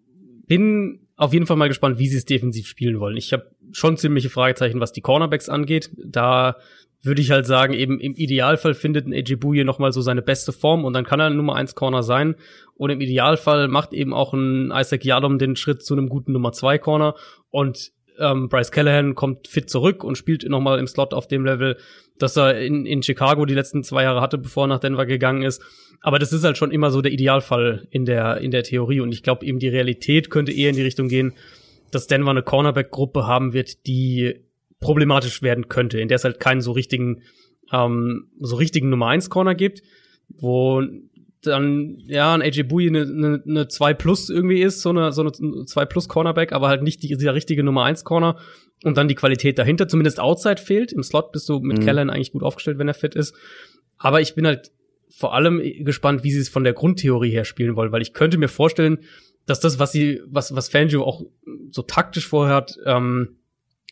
bin auf jeden Fall mal gespannt, wie sie es defensiv spielen wollen. Ich habe schon ziemliche Fragezeichen, was die Cornerbacks angeht. Da würde ich halt sagen, eben im Idealfall findet ein AJ Bouye noch mal so seine beste Form und dann kann er ein Nummer 1 Corner sein. Und im Idealfall macht eben auch ein Isaac Yadom den Schritt zu einem guten Nummer 2 Corner und ähm, Bryce Callahan kommt fit zurück und spielt noch mal im Slot auf dem Level, dass er in, in Chicago die letzten zwei Jahre hatte, bevor er nach Denver gegangen ist. Aber das ist halt schon immer so der Idealfall in der, in der Theorie. Und ich glaube eben, die Realität könnte eher in die Richtung gehen, dass Denver eine Cornerback-Gruppe haben wird, die problematisch werden könnte, in der es halt keinen so richtigen, ähm, so richtigen Nummer 1 Corner gibt, wo dann, ja, ein AJ Bouye eine, eine, eine 2 Plus irgendwie ist, so eine, so eine 2 Plus Cornerback, aber halt nicht die, dieser richtige Nummer 1 Corner und dann die Qualität dahinter, zumindest Outside fehlt. Im Slot bist du mit mhm. Kellen eigentlich gut aufgestellt, wenn er fit ist. Aber ich bin halt vor allem gespannt, wie sie es von der Grundtheorie her spielen wollen, weil ich könnte mir vorstellen, dass das, was sie, was, was Fangio auch so taktisch vorhat, ähm,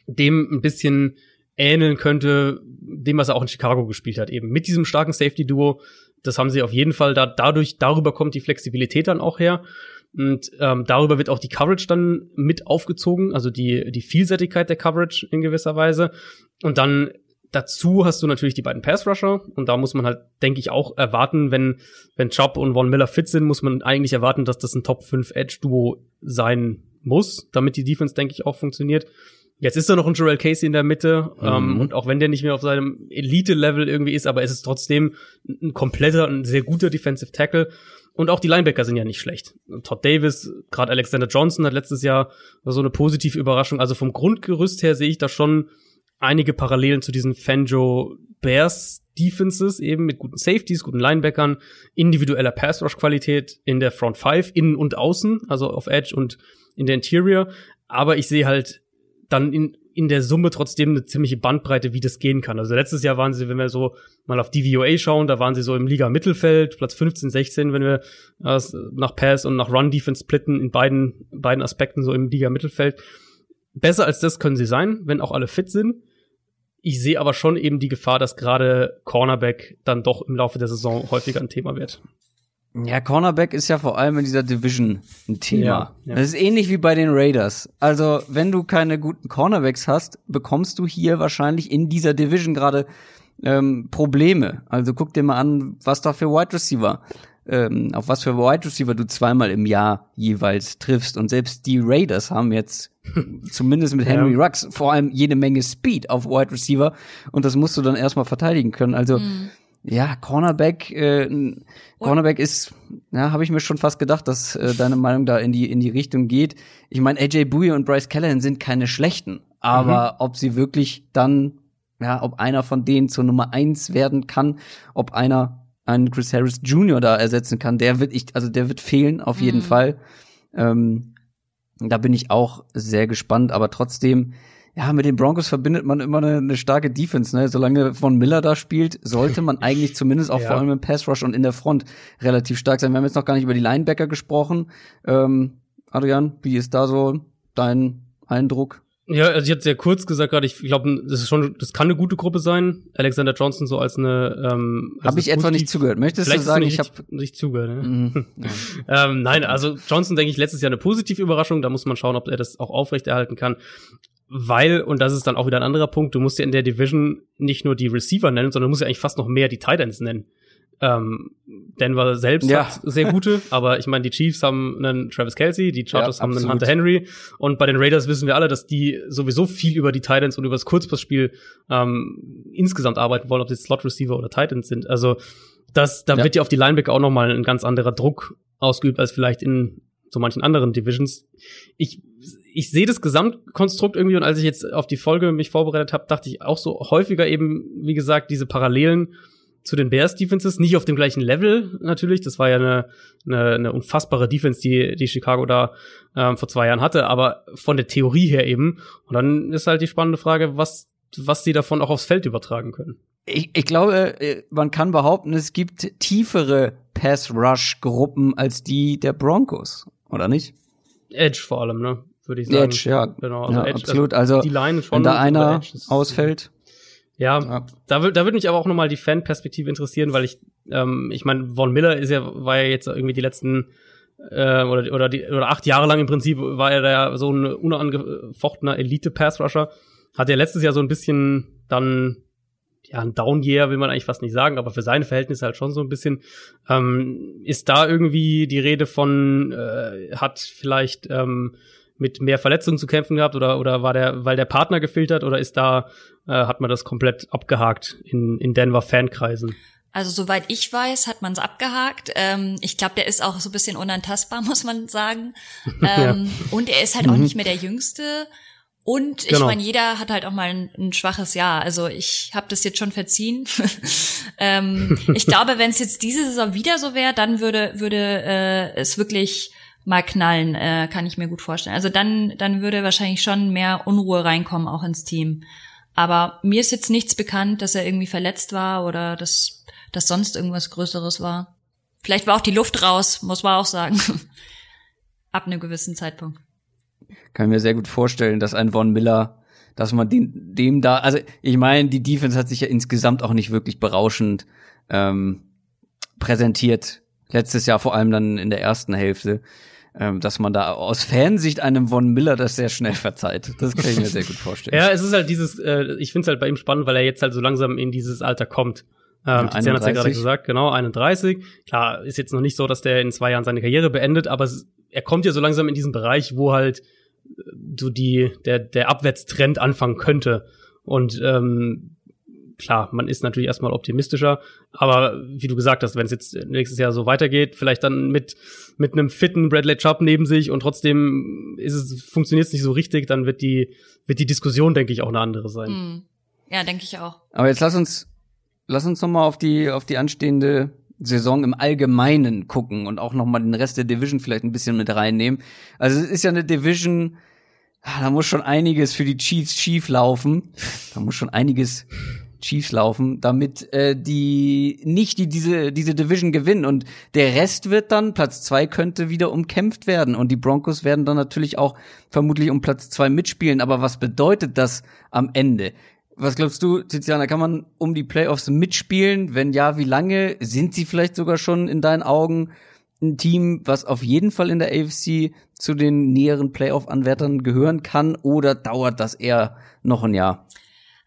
dem ein bisschen ähneln könnte, dem, was er auch in Chicago gespielt hat, eben mit diesem starken Safety-Duo. Das haben sie auf jeden Fall da, dadurch, darüber kommt die Flexibilität dann auch her. Und ähm, darüber wird auch die Coverage dann mit aufgezogen, also die, die Vielseitigkeit der Coverage in gewisser Weise. Und dann dazu hast du natürlich die beiden Pass-Rusher. Und da muss man halt, denke ich, auch erwarten, wenn, wenn Chubb und Von Miller fit sind, muss man eigentlich erwarten, dass das ein Top 5 Edge-Duo sein muss, damit die Defense, denke ich, auch funktioniert. Jetzt ist da noch ein Joel Casey in der Mitte ähm, mhm. ähm, und auch wenn der nicht mehr auf seinem Elite-Level irgendwie ist, aber es ist trotzdem ein kompletter, ein sehr guter Defensive Tackle und auch die Linebacker sind ja nicht schlecht. Todd Davis, gerade Alexander Johnson hat letztes Jahr so eine positive Überraschung. Also vom Grundgerüst her sehe ich da schon einige Parallelen zu diesen Fanjo Bears Defenses eben mit guten Safeties, guten Linebackern, individueller Pass Rush Qualität in der Front Five, innen und außen, also auf Edge und in der Interior. Aber ich sehe halt dann in, in der Summe trotzdem eine ziemliche Bandbreite, wie das gehen kann. Also letztes Jahr waren sie, wenn wir so mal auf DVOA schauen, da waren sie so im Liga-Mittelfeld, Platz 15, 16, wenn wir äh, nach Pass und nach Run-Defense splitten, in beiden, beiden Aspekten so im Liga-Mittelfeld. Besser als das können sie sein, wenn auch alle fit sind. Ich sehe aber schon eben die Gefahr, dass gerade Cornerback dann doch im Laufe der Saison häufiger ein Thema wird. Ja, Cornerback ist ja vor allem in dieser Division ein Thema. Ja, ja. Das ist ähnlich wie bei den Raiders. Also, wenn du keine guten Cornerbacks hast, bekommst du hier wahrscheinlich in dieser Division gerade ähm, Probleme. Also guck dir mal an, was da für Wide Receiver, ähm, auf was für Wide Receiver du zweimal im Jahr jeweils triffst. Und selbst die Raiders haben jetzt zumindest mit Henry ja. Rux vor allem jede Menge Speed auf Wide Receiver. Und das musst du dann erstmal verteidigen können. Also mhm ja, Cornerback, äh, Cornerback ist, ja, habe ich mir schon fast gedacht, dass äh, deine Meinung da in die in die Richtung geht. Ich meine, AJ Bouye und Bryce Callahan sind keine schlechten, aber mhm. ob sie wirklich dann, ja, ob einer von denen zur Nummer eins werden kann, ob einer einen Chris Harris Jr. da ersetzen kann, der wird ich, also der wird fehlen auf jeden mhm. Fall. Ähm, da bin ich auch sehr gespannt, aber trotzdem ja, mit den Broncos verbindet man immer eine, eine starke Defense, ne? Solange Von Miller da spielt, sollte man eigentlich zumindest auch ja. vor allem im Pass Rush und in der Front relativ stark sein. Wir haben jetzt noch gar nicht über die Linebacker gesprochen. Ähm, Adrian, wie ist da so dein Eindruck? Ja, also ich hatte sehr kurz gesagt gerade, ich glaube, das ist schon, das kann eine gute Gruppe sein. Alexander Johnson so als eine. Ähm, habe ich etwa nicht zugehört? Möchtest du sagen, ich habe nicht zugehört? Ne? Mhm, ähm, nein, also Johnson denke ich letztes Jahr eine positive Überraschung. Da muss man schauen, ob er das auch aufrechterhalten kann weil, und das ist dann auch wieder ein anderer Punkt, du musst ja in der Division nicht nur die Receiver nennen, sondern du musst ja eigentlich fast noch mehr die Titans nennen. Ähm, Denver selbst ja. hat sehr gute, aber ich meine, die Chiefs haben einen Travis Kelsey, die Chargers ja, haben einen Hunter Henry und bei den Raiders wissen wir alle, dass die sowieso viel über die Titans und über das Kurzpassspiel ähm, insgesamt arbeiten wollen, ob das Slot Receiver oder Titans sind. Also das, da ja. wird ja auf die Linebacker auch nochmal ein ganz anderer Druck ausgeübt als vielleicht in so manchen anderen Divisions. Ich ich sehe das Gesamtkonstrukt irgendwie und als ich jetzt auf die Folge mich vorbereitet habe, dachte ich auch so häufiger eben, wie gesagt, diese Parallelen zu den Bears Defenses, nicht auf dem gleichen Level natürlich, das war ja eine, eine, eine unfassbare Defense, die, die Chicago da ähm, vor zwei Jahren hatte, aber von der Theorie her eben. Und dann ist halt die spannende Frage, was, was sie davon auch aufs Feld übertragen können. Ich, ich glaube, äh, man kann behaupten, es gibt tiefere Pass-Rush-Gruppen als die der Broncos, oder nicht? Edge vor allem, ne? Würde ich sagen. Edge, ja. Genau, also ja, Edge, absolut. Also, die Line schon. wenn da einer ausfällt, Ja, Ja. da würde da würd mich aber auch nochmal die Fanperspektive interessieren, weil ich, ähm, ich meine, Von Miller ist ja, war ja jetzt irgendwie die letzten äh, oder oder die oder acht Jahre lang im Prinzip war er da so ein unangefochtener Elite-Pass-Rusher. Hat ja letztes Jahr so ein bisschen dann ja, ein Down-Year will man eigentlich fast nicht sagen, aber für seine Verhältnisse halt schon so ein bisschen. Ähm, ist da irgendwie die Rede von, äh, hat vielleicht ähm, mit mehr Verletzungen zu kämpfen gehabt oder, oder war der, weil der Partner gefehlt hat oder ist da, äh, hat man das komplett abgehakt in, in Denver Fankreisen? Also soweit ich weiß, hat man es abgehakt. Ähm, ich glaube, der ist auch so ein bisschen unantastbar, muss man sagen. Ähm, Und er ist halt auch nicht mehr der Jüngste. Und ich Genau. meine, jeder hat halt auch mal ein, ein schwaches Jahr. Also ich habe das jetzt schon verziehen. ähm, ich glaube, wenn es jetzt diese Saison wieder so wäre, dann würde würde äh, es wirklich mal knallen, äh, kann ich mir gut vorstellen. Also dann dann würde wahrscheinlich schon mehr Unruhe reinkommen auch ins Team. Aber mir ist jetzt nichts bekannt, dass er irgendwie verletzt war oder dass, dass sonst irgendwas Größeres war. Vielleicht war auch die Luft raus, muss man auch sagen. Ab einem gewissen Zeitpunkt. kann mir sehr gut vorstellen, dass ein Von Miller, dass man den, dem da, also ich meine, die Defense hat sich ja insgesamt auch nicht wirklich berauschend ähm, präsentiert. Letztes Jahr vor allem dann in der ersten Hälfte, dass man da aus Fansicht einem Von Miller das sehr schnell verzeiht. Das kann ich mir sehr gut vorstellen. Ja, es ist halt dieses, äh, ich finde es halt bei ihm spannend, weil er jetzt halt so langsam in dieses Alter kommt. Ähm, Ja, hat's ja gerade 31. gesagt, genau, 31. Klar, ist jetzt noch nicht so, dass der in zwei Jahren seine Karriere beendet, aber es, er kommt ja so langsam in diesen Bereich, wo halt äh, so die, der, der Abwärtstrend anfangen könnte. Und ähm, klar, man ist natürlich erstmal optimistischer, aber wie du gesagt hast, wenn es jetzt nächstes Jahr so weitergeht, vielleicht dann mit mit einem fitten Bradley Chubb neben sich und trotzdem ist es funktioniert es nicht so richtig, dann wird die wird die Diskussion, denke ich, auch eine andere sein. Hm. Ja, denke ich auch. Aber jetzt lass uns, lass uns noch mal auf die, auf die anstehende Saison im Allgemeinen gucken und auch noch mal den Rest der Division vielleicht ein bisschen mit reinnehmen. Also es ist ja eine Division, ah, da muss schon einiges für die Chiefs schief laufen. Da muss schon einiges Chiefs laufen, damit äh, die nicht die diese diese Division gewinnen und der Rest wird dann Platz zwei könnte wieder umkämpft werden und die Broncos werden dann natürlich auch vermutlich um Platz zwei mitspielen. Aber was bedeutet das am Ende? Was glaubst du, Tiziana, kann man um die Playoffs mitspielen? Wenn ja, wie lange? Sind sie vielleicht sogar schon in deinen Augen ein Team, was auf jeden Fall in der AFC zu den näheren Playoff-Anwärtern gehören kann? Oder dauert das eher noch ein Jahr?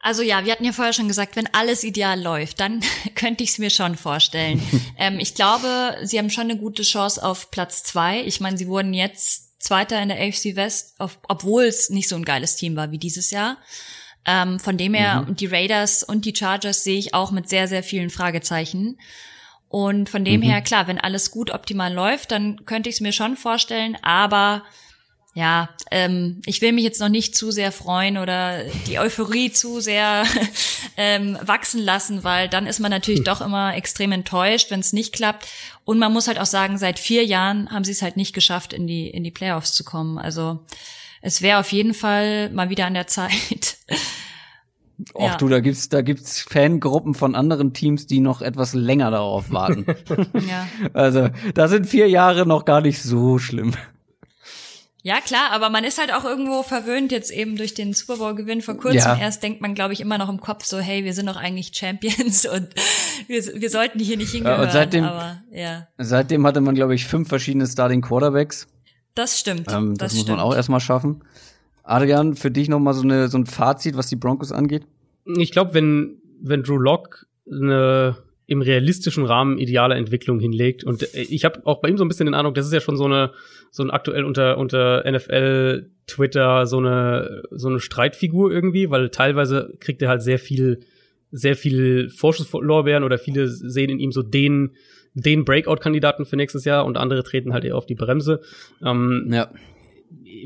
Also ja, wir hatten ja vorher schon gesagt, wenn alles ideal läuft, dann könnte ich es mir schon vorstellen. ähm, ich glaube, sie haben schon eine gute Chance auf Platz zwei. Ich meine, sie wurden jetzt Zweiter in der AFC West, auf, obwohl es nicht so ein geiles Team war wie dieses Jahr. Ähm, von dem her, die Raiders und die Chargers sehe ich auch mit sehr, sehr vielen Fragezeichen. Und von dem her, klar, wenn alles gut optimal läuft, dann könnte ich es mir schon vorstellen, aber ja, ähm, ich will mich jetzt noch nicht zu sehr freuen oder die Euphorie zu sehr ähm, wachsen lassen, weil dann ist man natürlich doch immer extrem enttäuscht, wenn es nicht klappt. Und man muss halt auch sagen, seit vier Jahren haben sie es halt nicht geschafft, in die in die Playoffs zu kommen. Also es wäre auf jeden Fall mal wieder an der Zeit. Och Ja. du, da gibt's, da gibt's Fangruppen von anderen Teams, die noch etwas länger darauf warten. ja. also, da sind vier Jahre noch gar nicht so schlimm. Ja, klar, aber man ist halt auch irgendwo verwöhnt jetzt eben durch den Super Bowl Gewinn vor kurzem. Ja. Erst denkt man, glaube ich, immer noch im Kopf so, hey, wir sind doch eigentlich Champions und wir, wir sollten hier nicht hingehören. und seitdem- aber ja, Seitdem hatte man, glaube ich, fünf verschiedene Starting Quarterbacks. das stimmt. Ähm, das, das muss stimmt. man auch erstmal schaffen. Adrian, für dich noch mal so, eine, so ein Fazit, was die Broncos angeht? Ich glaube, wenn, wenn Drew Lock eine im realistischen Rahmen ideale Entwicklung hinlegt und äh, ich habe auch bei ihm so ein bisschen den Eindruck, das ist ja schon so eine so ein aktuell unter unter NFL Twitter so eine so eine Streitfigur irgendwie, weil teilweise kriegt er halt sehr viel sehr viel Vorschusslorbeeren oder viele sehen in ihm so den den Breakout-Kandidaten für nächstes Jahr und andere treten halt eher auf die Bremse. Ähm, Ja.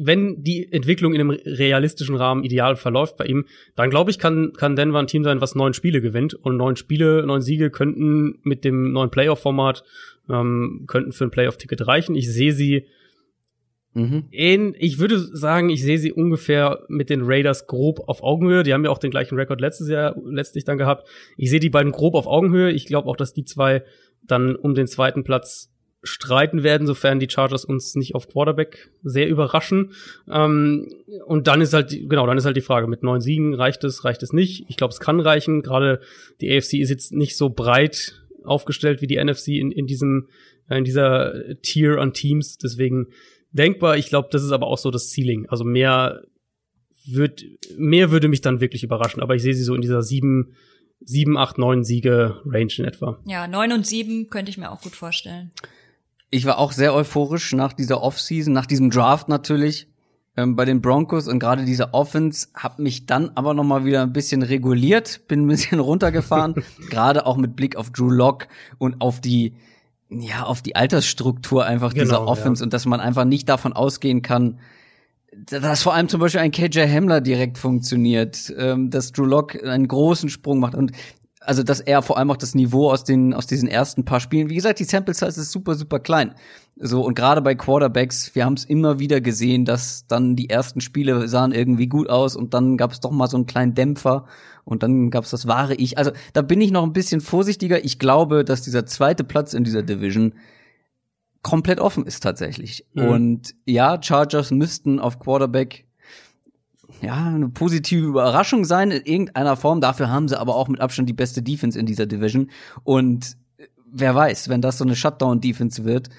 Wenn die Entwicklung in einem realistischen Rahmen ideal verläuft bei ihm, dann glaube ich, kann, kann Denver ein Team sein, was neun Spiele gewinnt. Und neun Spiele, neun Siege könnten mit dem neuen Playoff-Format, ähm, könnten für ein Playoff-Ticket reichen. Ich sehe sie Mhm. in, ich würde sagen, ich sehe sie ungefähr mit den Raiders grob auf Augenhöhe. Die haben ja auch den gleichen Rekord letztes Jahr letztlich dann gehabt. Ich sehe die beiden grob auf Augenhöhe. Ich glaube auch, dass die zwei dann um den zweiten Platz streiten werden, sofern die Chargers uns nicht auf Quarterback sehr überraschen. Ähm, und dann ist halt, genau, dann ist halt die Frage, mit neun Siegen reicht es, reicht es nicht? Ich glaube, es kann reichen. Gerade die AFC ist jetzt nicht so breit aufgestellt wie die NFC in, in diesem, äh, in dieser Tier an Teams. Deswegen denkbar. Ich glaube, das ist aber auch so das Ceiling. Also mehr wird, mehr würde mich dann wirklich überraschen. Aber ich sehe sie so in dieser sieben, sieben, acht, neun Siege Range in etwa. Ja, neun und sieben könnte ich mir auch gut vorstellen. Ich war auch sehr euphorisch nach dieser Offseason, nach diesem Draft natürlich ähm, bei den Broncos. Und gerade diese Offense hat mich dann aber noch mal wieder ein bisschen reguliert, bin ein bisschen runtergefahren, gerade auch mit Blick auf Drew Lock und auf die ja, auf die Altersstruktur einfach dieser genau, Offense ja. und dass man einfach nicht davon ausgehen kann, dass vor allem zum Beispiel ein KJ Hamler direkt funktioniert, ähm, dass Drew Lock einen großen Sprung macht. Und also dass er vor allem auch das Niveau aus den aus diesen ersten paar Spielen, wie gesagt, die Sample Size ist super super klein. So und gerade bei Quarterbacks, wir haben es immer wieder gesehen, dass dann die ersten Spiele sahen irgendwie gut aus und dann gab es doch mal so einen kleinen Dämpfer und dann gab es das wahre Ich. Also da bin ich noch ein bisschen vorsichtiger. Ich glaube, dass dieser zweite Platz in dieser Division komplett offen ist tatsächlich. Mhm. Und ja, Chargers müssten auf Quarterback ja, eine positive Überraschung sein in irgendeiner Form. Dafür haben sie aber auch mit Abstand die beste Defense in dieser Division. Und wer weiß, wenn das so eine Shutdown-Defense wird,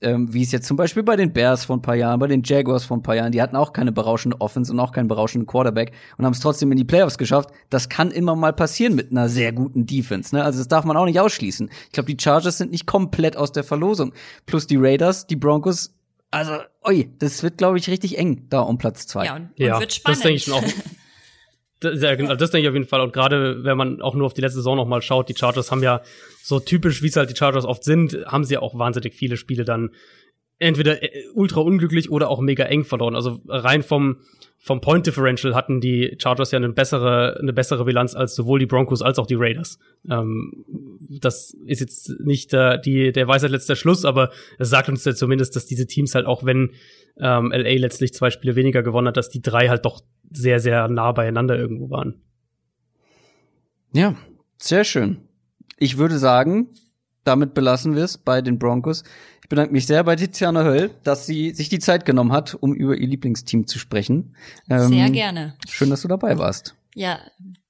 ähm, wie es jetzt zum Beispiel bei den Bears vor ein paar Jahren, bei den Jaguars vor ein paar Jahren, die hatten auch keine berauschende Offense und auch keinen berauschenden Quarterback und haben es trotzdem in die Playoffs geschafft. Das kann immer mal passieren mit einer sehr guten Defense. Ne? Also das darf man auch nicht ausschließen. Ich glaube, die Chargers sind nicht komplett aus der Verlosung. Plus die Raiders, die Broncos. Also, oi, das wird, glaube ich, richtig eng da um Platz zwei. Ja, und, und ja, wird spannend. Das denke ich schon auch. Das, ja, genau, das denke ich auf jeden Fall. Und gerade wenn man auch nur auf die letzte Saison noch mal schaut, die Chargers haben ja so typisch, wie es halt die Chargers oft sind, haben sie ja auch wahnsinnig viele Spiele dann entweder äh, ultra unglücklich oder auch mega eng verloren. Also rein vom, vom Point Differential hatten die Chargers ja eine bessere, eine bessere Bilanz als sowohl die Broncos als auch die Raiders. Ähm, das ist jetzt nicht der, die, der Weisheit letzter Schluss, aber es sagt uns ja zumindest, dass diese Teams halt auch wenn ähm, LA letztlich zwei Spiele weniger gewonnen hat, dass die drei halt doch sehr, sehr nah beieinander irgendwo waren. Ja, sehr schön. Ich würde sagen, damit belassen wir es bei den Broncos. Ich bedanke mich sehr bei Tiziana Höll, dass sie sich die Zeit genommen hat, um über ihr Lieblingsteam zu sprechen. Ähm, sehr gerne. Schön, dass du dabei warst. Ja,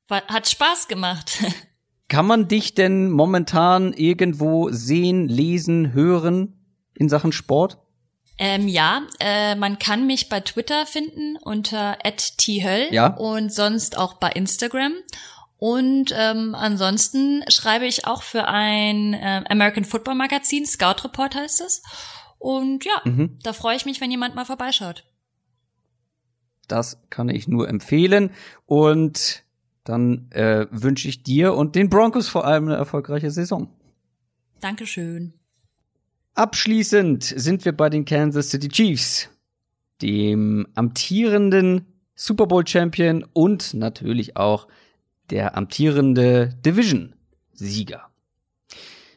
hat Spaß gemacht. Kann man dich denn momentan irgendwo sehen, lesen, hören in Sachen Sport? Ähm, ja, äh, man kann mich bei Twitter finden unter @thöll ja. und sonst auch bei Instagram. Und ähm, ansonsten schreibe ich auch für ein äh, American Football Magazin, Scout Report heißt es. Und ja, mhm. da freue ich mich, wenn jemand mal vorbeischaut. Das kann ich nur empfehlen. Und dann äh, wünsche ich dir und den Broncos vor allem eine erfolgreiche Saison. Dankeschön. Abschließend sind wir bei den Kansas City Chiefs, dem amtierenden Super Bowl Champion und natürlich auch der amtierende Division-Sieger.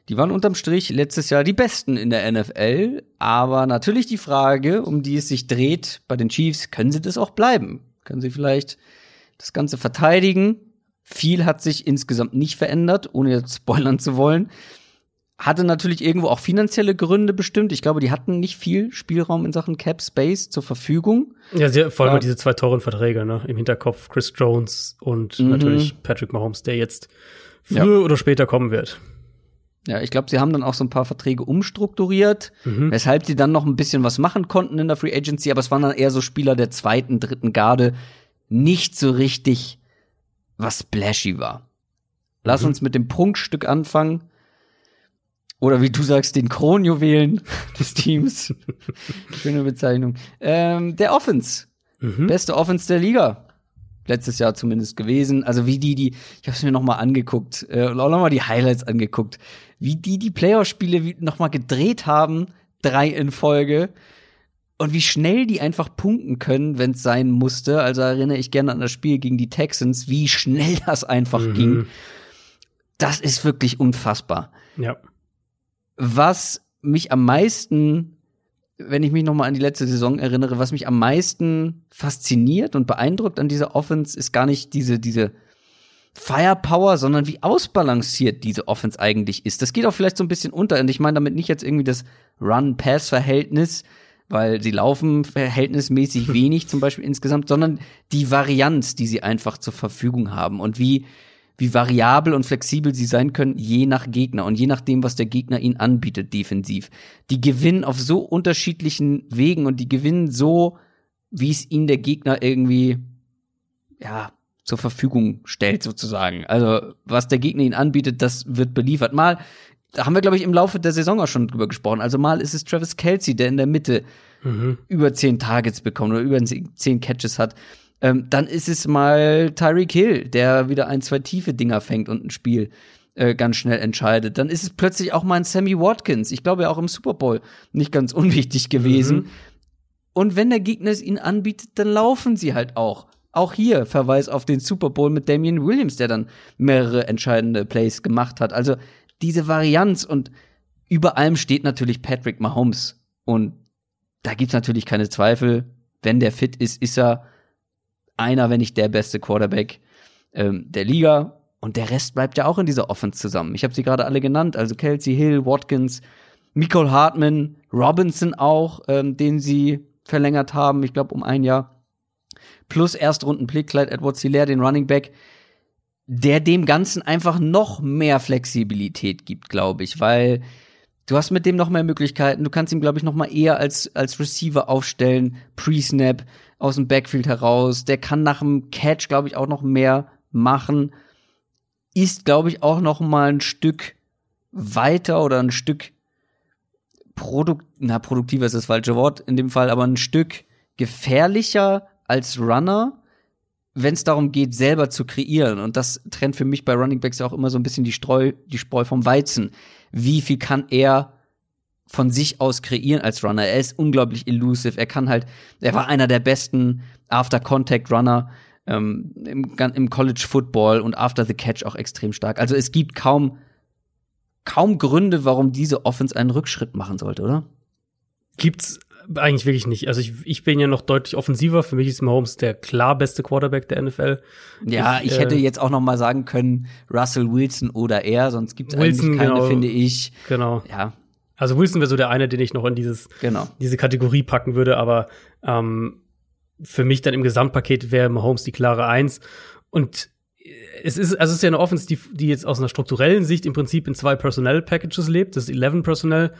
Die waren unterm Strich letztes Jahr die Besten in der NFL, aber natürlich die Frage, um die es sich dreht bei den Chiefs, können sie das auch bleiben? Können sie vielleicht das Ganze verteidigen? Viel hat sich insgesamt nicht verändert, ohne jetzt spoilern zu wollen hatte natürlich irgendwo auch finanzielle Gründe bestimmt. Ich glaube, die hatten nicht viel Spielraum in Sachen Cap Space zur Verfügung. Ja, sie, vor allem ja. diese zwei teuren Verträge ne? im Hinterkopf, Chris Jones und mhm. natürlich Patrick Mahomes, der jetzt früher ja. oder später kommen wird. Ja, ich glaube, sie haben dann auch so ein paar Verträge umstrukturiert, mhm. weshalb sie dann noch ein bisschen was machen konnten in der Free Agency, aber es waren dann eher so Spieler der zweiten, dritten Garde, nicht so richtig was splashy war. Lass mhm. uns mit dem Prunkstück anfangen. Oder wie du sagst, den Kronjuwelen des Teams. Schöne Bezeichnung. Ähm, der Offense. Mhm. Beste Offense der Liga. Letztes Jahr zumindest gewesen. Also wie die, die, ich habe es mir noch mal angeguckt, äh, auch noch mal die Highlights angeguckt, wie die die Playoff-Spiele noch mal gedreht haben, drei in Folge und wie schnell die einfach punkten können, wenn es sein musste. Also erinnere ich gerne an das Spiel gegen die Texans, wie schnell das einfach mhm. ging. Das ist wirklich unfassbar. Ja was mich am meisten, wenn ich mich noch mal an die letzte Saison erinnere, was mich am meisten fasziniert und beeindruckt an dieser Offense, ist gar nicht diese diese Firepower, sondern wie ausbalanciert diese Offense eigentlich ist. Das geht auch vielleicht so ein bisschen unter. Und ich meine damit nicht jetzt irgendwie das Run-Pass-Verhältnis, weil sie laufen verhältnismäßig wenig zum Beispiel insgesamt, sondern die Varianz, die sie einfach zur Verfügung haben und wie, wie variabel und flexibel sie sein können, je nach Gegner und je nachdem, was der Gegner ihnen anbietet defensiv. Die gewinnen auf so unterschiedlichen Wegen und die gewinnen so, wie es ihnen der Gegner irgendwie, ja, zur Verfügung stellt sozusagen. Also, was der Gegner ihnen anbietet, das wird beliefert. Mal da haben wir, glaube ich, im Laufe der Saison auch schon drüber gesprochen. Also mal ist es Travis Kelsey, der in der Mitte mhm. über zehn Targets bekommt oder über zehn Catches hat. Ähm, dann ist es mal Tyreek Hill, der wieder ein, zwei tiefe Dinger fängt und ein Spiel äh, ganz schnell entscheidet. Dann ist es plötzlich auch mal ein Sammy Watkins. Ich glaube ja auch im Super Bowl nicht ganz unwichtig gewesen. Mhm. Und wenn der Gegner es ihnen anbietet, dann laufen sie halt auch. Auch hier Verweis auf den Super Bowl mit Damian Williams, der dann mehrere entscheidende Plays gemacht hat. Also diese Varianz und über allem steht natürlich Patrick Mahomes. Und da gibt's natürlich keine Zweifel. Wenn der fit ist, ist er einer, wenn nicht der beste Quarterback ähm, der Liga. Und der Rest bleibt ja auch in dieser Offense zusammen. Ich habe sie gerade alle genannt, also Kelsey Hill, Watkins, Nicole Hartman, Robinson auch, ähm, den sie verlängert haben, ich glaube um ein Jahr. Plus Erstrunden-Blick, Clyde Edwards-Hilaire, den Running Back der dem Ganzen einfach noch mehr Flexibilität gibt, glaube ich, weil du hast mit dem noch mehr Möglichkeiten. Du kannst ihn, glaube ich, noch mal eher als, als Receiver aufstellen, Pre-Snap aus dem Backfield heraus. Der kann nach dem Catch, glaube ich, auch noch mehr machen. Ist, glaube ich, auch noch mal ein Stück weiter oder ein Stück produkt, na, produktiver ist das falsche Wort in dem Fall, aber ein Stück gefährlicher als Runner wenn es darum geht, selber zu kreieren. Und das trennt für mich bei Running Backs auch immer so ein bisschen die Streu, die Spreu vom Weizen. Wie viel kann er von sich aus kreieren als Runner? Er ist unglaublich elusive. Er kann halt, er war einer der besten After-Contact-Runner ähm, im, im College Football und After the Catch auch extrem stark. Also es gibt kaum, kaum Gründe, warum diese Offense einen Rückschritt machen sollte, oder? Gibt's eigentlich wirklich nicht. Also ich, ich bin ja noch deutlich offensiver. Für mich ist Mahomes der klar beste Quarterback der NFL. Ja, ich, ich hätte äh, jetzt auch noch mal sagen können, Russell Wilson oder er, sonst gibt es eigentlich keine, genau, finde ich. Genau. Ja. Also Wilson wäre so der eine, den ich noch in dieses, genau. diese Kategorie packen würde, aber ähm, für mich dann im Gesamtpaket wäre Mahomes die klare Eins. Und es ist, also es ist ja eine Offense, die, die jetzt aus einer strukturellen Sicht im Prinzip in zwei Personnel-Packages lebt. Das ist 11 Personnel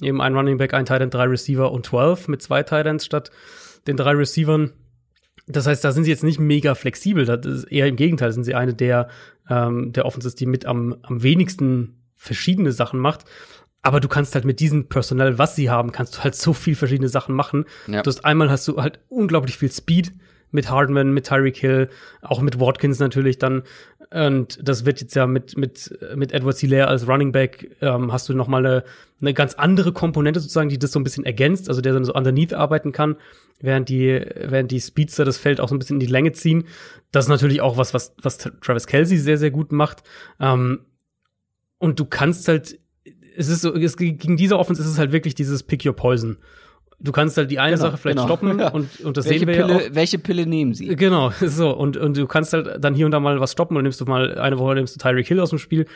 Eben ein Running Back, ein Tight End, drei Receiver und 12 mit zwei Tight Ends statt den drei Receivern. Das heißt, da sind sie jetzt nicht mega flexibel. Das ist eher im Gegenteil, sind sie eine der, ähm, der Offenses, die mit am, am wenigsten verschiedene Sachen macht. Aber du kannst halt mit diesem Personal, was sie haben, kannst du halt so viel verschiedene Sachen machen. Ja. Du hast einmal hast du halt unglaublich viel Speed mit Hardman, mit Tyreek Hill, auch mit Watkins natürlich dann. Und das wird jetzt ja mit, mit, mit Edward Hilaire als Running Back, ähm, hast du noch mal eine, eine ganz andere Komponente sozusagen, die das so ein bisschen ergänzt, also der dann so underneath arbeiten kann, während die, während die Speedster das Feld auch so ein bisschen in die Länge ziehen. Das ist natürlich auch was, was, was Travis Kelsey sehr, sehr gut macht. Ähm, und du kannst halt, es ist so, es, gegen diese Offense ist es halt wirklich dieses Pick Your Poison du kannst halt die eine genau, Sache vielleicht genau. stoppen ja. und, und das welche sehen wir Pille, ja auch. Welche Pille nehmen sie? Genau, so. Und, und du kannst halt dann hier und da mal was stoppen und nimmst du mal eine Woche nimmst du Tyreek Hill aus dem Spiel.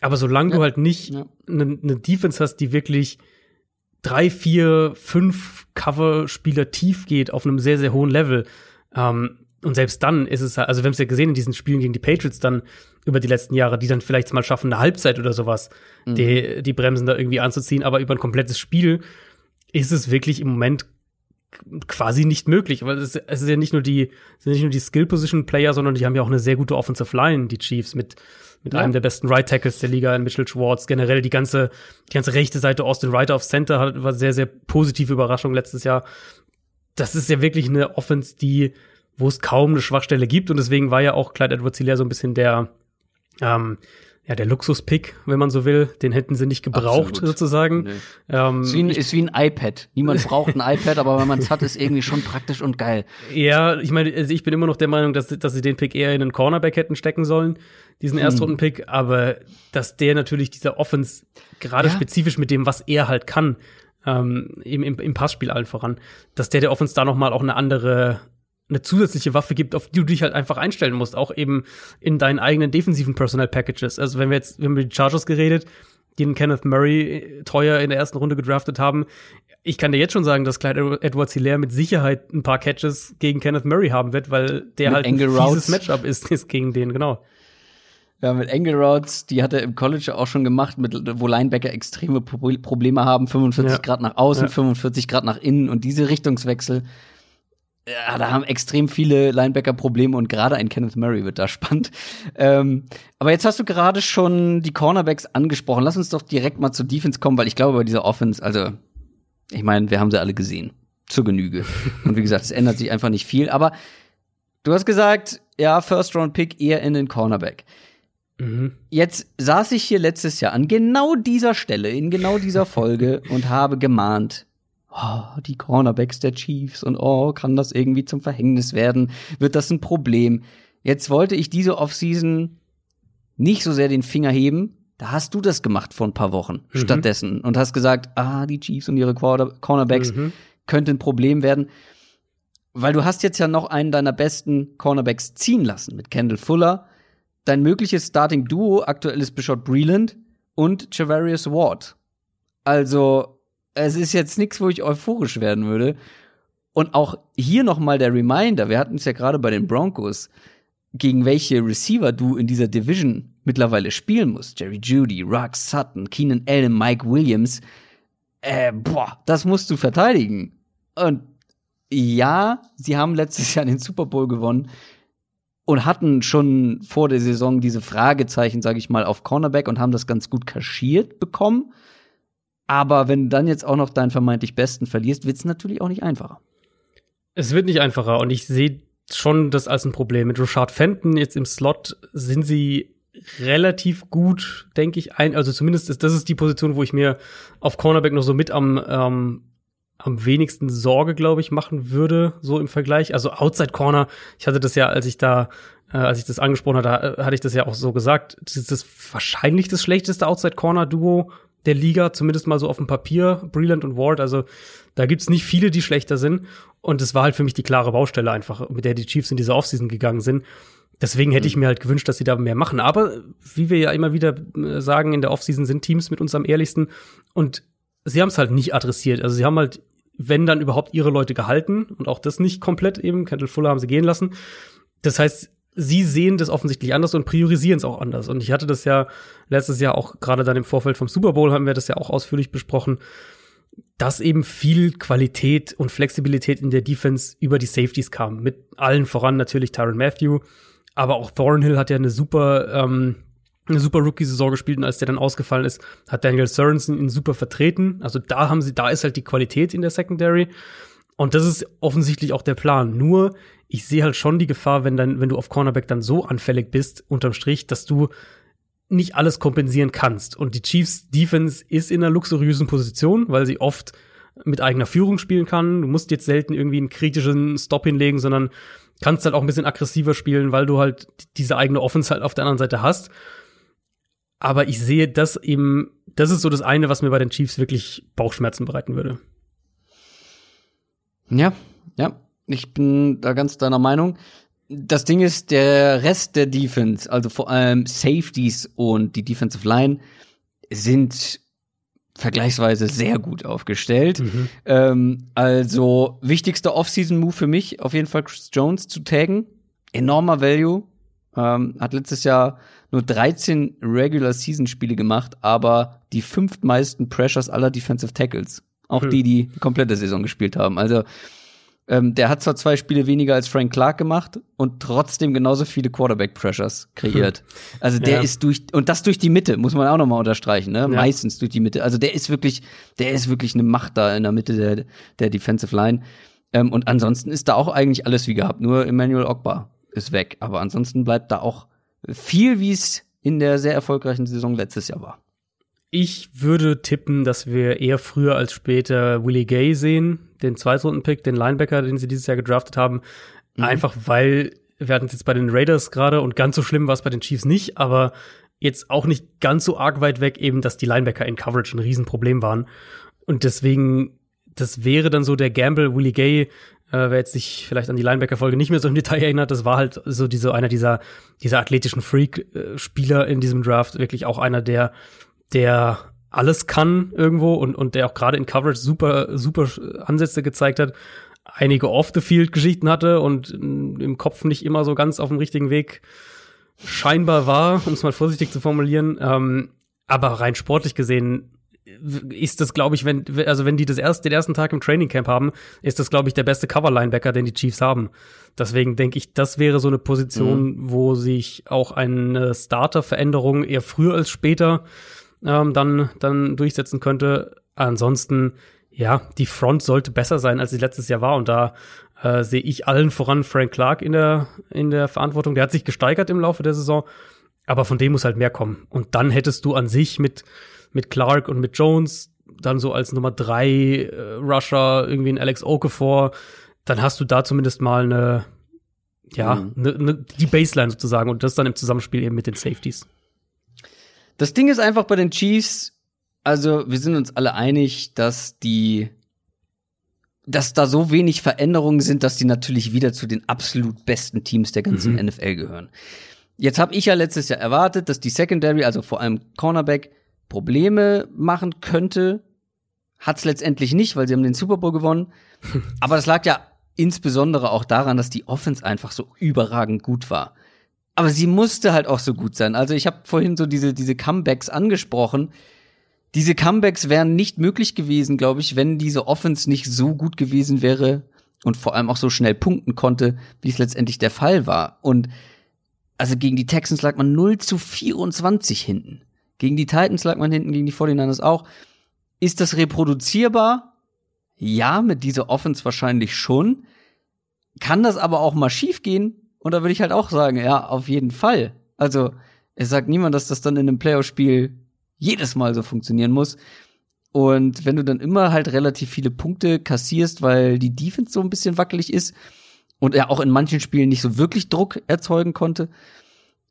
Aber solange ja. du halt nicht eine ja. ne Defense hast, die wirklich drei, vier, fünf Cover-Spieler tief geht auf einem sehr, sehr hohen Level, ähm, und selbst dann ist es halt, also wir haben es ja gesehen in diesen Spielen gegen die Patriots dann über die letzten Jahre, die dann vielleicht mal schaffen, eine Halbzeit oder sowas, mhm. die, die Bremsen da irgendwie anzuziehen, aber über ein komplettes Spiel ist es wirklich im Moment quasi nicht möglich, weil es, es ist ja nicht nur die sind nicht nur die Skill Position Player, sondern die haben ja auch eine sehr gute Offensive Line, die Chiefs mit mit ja. einem der besten Right Tackles der Liga, Mitchell Schwartz. Generell die ganze die ganze rechte Seite Austin Ryder auf Center hat, war sehr sehr positive Überraschung letztes Jahr. Das ist ja wirklich eine Offense, die wo es kaum eine Schwachstelle gibt und deswegen war ja auch Clyde Edwards-Helaire so ein bisschen der ähm, ja, der Luxuspick, wenn man so will, den hätten sie nicht gebraucht, Absolut. sozusagen. Nee. Ähm, ist, wie ein, ist wie ein iPad. Niemand braucht ein iPad, aber wenn man es hat, ist irgendwie schon praktisch und geil. Ja, ich meine, also ich bin immer noch der Meinung, dass, dass sie den Pick eher in einen Cornerback hätten stecken sollen, diesen hm. Erstrunden-Pick, aber dass der natürlich dieser Offense, gerade ja. spezifisch mit dem, was er halt kann, ähm, im, im, im Passspiel allen voran, dass der der Offense da noch mal auch eine andere eine zusätzliche Waffe gibt, auf die du dich halt einfach einstellen musst, auch eben in deinen eigenen defensiven Personal Packages. Also wenn wir jetzt, wir haben über die Chargers geredet, den Kenneth Murray teuer in der ersten Runde gedraftet haben. Ich kann dir jetzt schon sagen, dass Clyde Edwards Hilaire mit Sicherheit ein paar Catches gegen Kenneth Murray haben wird, weil der mit halt ein fieses. Matchup ist, ist gegen den, genau. Ja, mit Angle Routes, die hat er im College auch schon gemacht, mit, wo Linebacker extreme Probleme haben, 45 ja. Grad nach außen, ja. 45 Grad nach innen und diese Richtungswechsel ja, da haben extrem viele Linebacker Probleme und gerade ein Kenneth Murray wird da spannend. Ähm, aber jetzt hast du gerade schon die Cornerbacks angesprochen. Lass uns doch direkt mal zur Defense kommen, weil ich glaube, bei dieser Offense, also ich meine, wir haben sie alle gesehen. Zur Genüge. Und wie gesagt, es ändert sich einfach nicht viel. Aber du hast gesagt, ja, First Round Pick eher in den Cornerback. Mhm. Jetzt saß ich hier letztes Jahr an genau dieser Stelle, in genau dieser Folge und habe gemahnt, oh, die Cornerbacks der Chiefs und oh, kann das irgendwie zum Verhängnis werden? Wird das ein Problem? Jetzt wollte ich diese Offseason nicht so sehr den Finger heben. Da hast du das gemacht vor ein paar Wochen mhm. stattdessen und hast gesagt, ah, die Chiefs und ihre Quarter Cornerbacks mhm. könnte ein Problem werden. Weil du hast jetzt ja noch einen deiner besten Cornerbacks ziehen lassen mit Kendall Fuller. Dein mögliches Starting Duo aktuell ist Bishop Breland und Javarius Ward. Also es ist jetzt nichts, wo ich euphorisch werden würde. Und auch hier noch mal der Reminder, wir hatten es ja gerade bei den Broncos, gegen welche Receiver du in dieser Division mittlerweile spielen musst. Jerry Judy, Rux Sutton, Keenan Allen, Mike Williams. Äh, boah, das musst du verteidigen. Und ja, sie haben letztes Jahr den Super Bowl gewonnen und hatten schon vor der Saison diese Fragezeichen, sage ich mal, auf Cornerback und haben das ganz gut kaschiert bekommen. Aber wenn du dann jetzt auch noch deinen vermeintlich Besten verlierst, wird es natürlich auch nicht einfacher. Es wird nicht einfacher und ich sehe schon das als ein Problem. Mit Rashad Fenton jetzt im Slot sind sie relativ gut, denke ich, ein. Also zumindest ist das ist die Position, wo ich mir auf Cornerback noch so mit am ähm, am wenigsten Sorge, glaube ich, machen würde, so im Vergleich. Also Outside Corner, ich hatte das ja, als ich da, äh, als ich das angesprochen hatte, hatte ich das ja auch so gesagt. Das ist das wahrscheinlich das schlechteste Outside Corner Duo der Liga, zumindest mal so auf dem Papier, Breland und Ward. Also da gibt's nicht viele, die schlechter sind. Und es war halt für mich die klare Baustelle einfach, mit der die Chiefs in diese Offseason gegangen sind. Deswegen hätte ich mhm. mir halt gewünscht, dass sie da mehr machen. Aber wie wir ja immer wieder äh, sagen, in der Offseason sind Teams mit uns am ehrlichsten. Und sie haben es halt nicht adressiert. Also sie haben halt, wenn dann überhaupt ihre Leute gehalten und auch das nicht komplett eben. Kendall Fuller haben sie gehen lassen. Das heißt, sie sehen das offensichtlich anders und priorisieren es auch anders. Und ich hatte das ja letztes Jahr auch gerade dann im Vorfeld vom Super Bowl haben wir das ja auch ausführlich besprochen, dass eben viel Qualität und Flexibilität in der Defense über die Safeties kam. Mit allen voran natürlich Tyron Matthew, aber auch Thornhill hat ja eine super ähm, eine super Rookie-Saison gespielt und als der dann ausgefallen ist, hat Daniel Sorensen ihn super vertreten. Also da haben sie, da ist halt die Qualität in der Secondary. Und das ist offensichtlich auch der Plan. Nur, ich sehe halt schon die Gefahr, wenn dann, wenn du auf Cornerback dann so anfällig bist, unterm Strich, dass du nicht alles kompensieren kannst. Und die Chiefs Defense ist in einer luxuriösen Position, weil sie oft mit eigener Führung spielen kann. Du musst jetzt selten irgendwie einen kritischen Stop hinlegen, sondern kannst halt auch ein bisschen aggressiver spielen, weil du halt diese eigene Offense halt auf der anderen Seite hast. Aber ich sehe das eben, das ist so das eine, was mir bei den Chiefs wirklich Bauchschmerzen bereiten würde. Ja, ja, ich bin da ganz deiner Meinung. Das Ding ist, der Rest der Defense, also vor allem Safeties und die Defensive Line, sind vergleichsweise sehr gut aufgestellt. Mhm. Ähm, also wichtigster Offseason-Move für mich, auf jeden Fall Chris Jones zu taggen. Enormer Value. Ähm, hat letztes Jahr nur 13 Regular-Season-Spiele gemacht, aber die fünftmeisten Pressures aller Defensive Tackles. Auch hm. die, die die komplette Saison gespielt haben. Also ähm, der hat zwar zwei Spiele weniger als Frank Clark gemacht und trotzdem genauso viele Quarterback-Pressures kreiert. Hm. Also der ja. ist durch und das durch die Mitte muss man auch noch mal unterstreichen, ne? Ja. Meistens durch die Mitte. Also der ist wirklich, der ist wirklich eine Macht da in der Mitte der der Defensive Line. Ähm, und ansonsten ist da auch eigentlich alles wie gehabt. Nur Emmanuel Ogba ist weg, aber ansonsten bleibt da auch viel, wie es in der sehr erfolgreichen Saison letztes Jahr war. Ich würde tippen, dass wir eher früher als später Willie Gay sehen, den Zweitrunden-Pick, den Linebacker, den sie dieses Jahr gedraftet haben. Mhm. Einfach weil, wir hatten es jetzt bei den Raiders gerade und ganz so schlimm war es bei den Chiefs nicht, aber jetzt auch nicht ganz so arg weit weg eben, dass die Linebacker in Coverage ein Riesenproblem waren. Und deswegen, das wäre dann so der Gamble, Willie Gay äh, wer jetzt sich vielleicht an die Linebacker-Folge nicht mehr so im Detail erinnert, das war halt so diese, einer dieser, dieser athletischen Freak-Spieler in diesem Draft, wirklich auch einer, der, der alles kann irgendwo und, und der auch gerade in Coverage super, super Ansätze gezeigt hat, einige Off-the-Field-Geschichten hatte und im Kopf nicht immer so ganz auf dem richtigen Weg scheinbar war, um es mal vorsichtig zu formulieren. Ähm, aber rein sportlich gesehen ist das, glaube ich, wenn, also wenn die das erst, den ersten Tag im Training Camp haben, ist das, glaube ich, der beste Cover-Linebacker, den die Chiefs haben. Deswegen denke ich, das wäre so eine Position, mhm. wo sich auch eine Starter-Veränderung eher früher als später ähm, dann, dann durchsetzen könnte. Ansonsten, ja, die Front sollte besser sein, als sie letztes Jahr war. Und da äh, sehe ich allen voran Frank Clark in der, in der Verantwortung. Der hat sich gesteigert im Laufe der Saison, aber von dem muss halt mehr kommen. Und dann hättest du an sich mit mit Clark und mit Jones, dann so als Nummer drei äh, Rusher irgendwie ein Alex Okafor, dann hast du da zumindest mal eine, ja, mhm. ne, ne, die Baseline sozusagen und das dann im Zusammenspiel eben mit den Safeties. Das Ding ist einfach bei den Chiefs, also wir sind uns alle einig, dass die dass da so wenig Veränderungen sind, dass die natürlich wieder zu den absolut besten Teams der ganzen mhm. NFL gehören. Jetzt habe ich ja letztes Jahr erwartet, dass die Secondary, also vor allem Cornerback, Probleme machen könnte. Hat es letztendlich nicht, weil sie haben den Super Bowl gewonnen. Aber das lag ja insbesondere auch daran, dass die Offense einfach so überragend gut war. Aber sie musste halt auch so gut sein. Also ich habe vorhin so diese, diese Comebacks angesprochen. Diese Comebacks wären nicht möglich gewesen, glaube ich, wenn diese Offense nicht so gut gewesen wäre und vor allem auch so schnell punkten konnte, wie es letztendlich der Fall war. Und also gegen die Texans lag man 0 zu 24 hinten. Gegen die Titans lag man hinten, gegen die 49ers auch. Ist das reproduzierbar? Ja, mit dieser Offense wahrscheinlich schon. Kann das aber auch mal schief gehen? Und da würde ich halt auch sagen, ja, auf jeden Fall. Also, es sagt niemand, dass das dann in einem Playoff-Spiel jedes Mal so funktionieren muss. Und wenn du dann immer halt relativ viele Punkte kassierst, weil die Defense so ein bisschen wackelig ist und er auch in manchen Spielen nicht so wirklich Druck erzeugen konnte,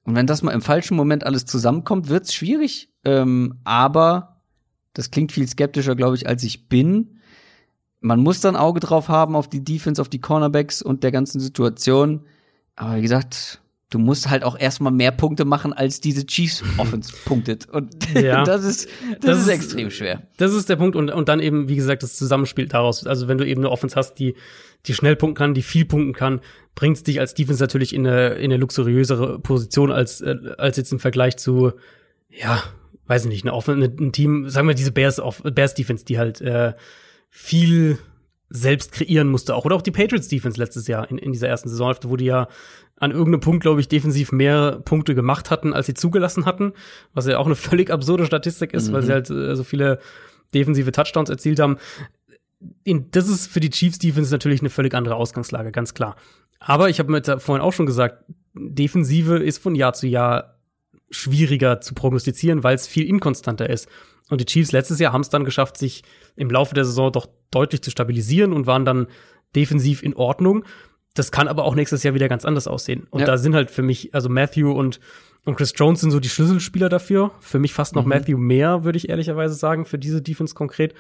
und wenn das mal im falschen Moment alles zusammenkommt, wird's schwierig. Ähm, aber das klingt viel skeptischer, glaube ich, als ich bin. Man muss dann Auge drauf haben auf die Defense, auf die Cornerbacks und der ganzen Situation. Aber wie gesagt, du musst halt auch erstmal mehr Punkte machen, als diese Chiefs Offense punktet. Und ja. das ist, das, das ist, ist extrem schwer. Das ist der Punkt. Und, und dann eben, wie gesagt, das Zusammenspiel daraus. Also wenn du eben eine Offense hast, die, die schnell punkten kann, die viel punkten kann, bringt's dich als Defense natürlich in eine, in eine luxuriösere Position als, äh, als jetzt im Vergleich zu, ja, weiß ich nicht, eine offene, ein Team, sagen wir diese Bears, Bears Defense, die halt äh, viel selbst kreieren musste auch. Oder auch die Patriots Defense letztes Jahr in, in dieser ersten Saisonhälfte, wo die ja an irgendeinem Punkt, glaube ich, defensiv mehr Punkte gemacht hatten, als sie zugelassen hatten, was ja auch eine völlig absurde Statistik ist, mhm. weil sie halt äh, so viele defensive Touchdowns erzielt haben. In, das ist für die Chiefs Defense natürlich eine völlig andere Ausgangslage, ganz klar. Aber ich habe mir vorhin auch schon gesagt, Defensive ist von Jahr zu Jahr schwieriger zu prognostizieren, weil es viel inkonstanter ist. Und die Chiefs letztes Jahr haben es dann geschafft, sich im Laufe der Saison doch deutlich zu stabilisieren und waren dann defensiv in Ordnung. Das kann aber auch nächstes Jahr wieder ganz anders aussehen. Und ja. da sind halt für mich, also Matthew und, und Chris Jones sind so die Schlüsselspieler dafür. Für mich fast noch mhm. Matthew mehr, würde ich ehrlicherweise sagen, für diese Defense konkret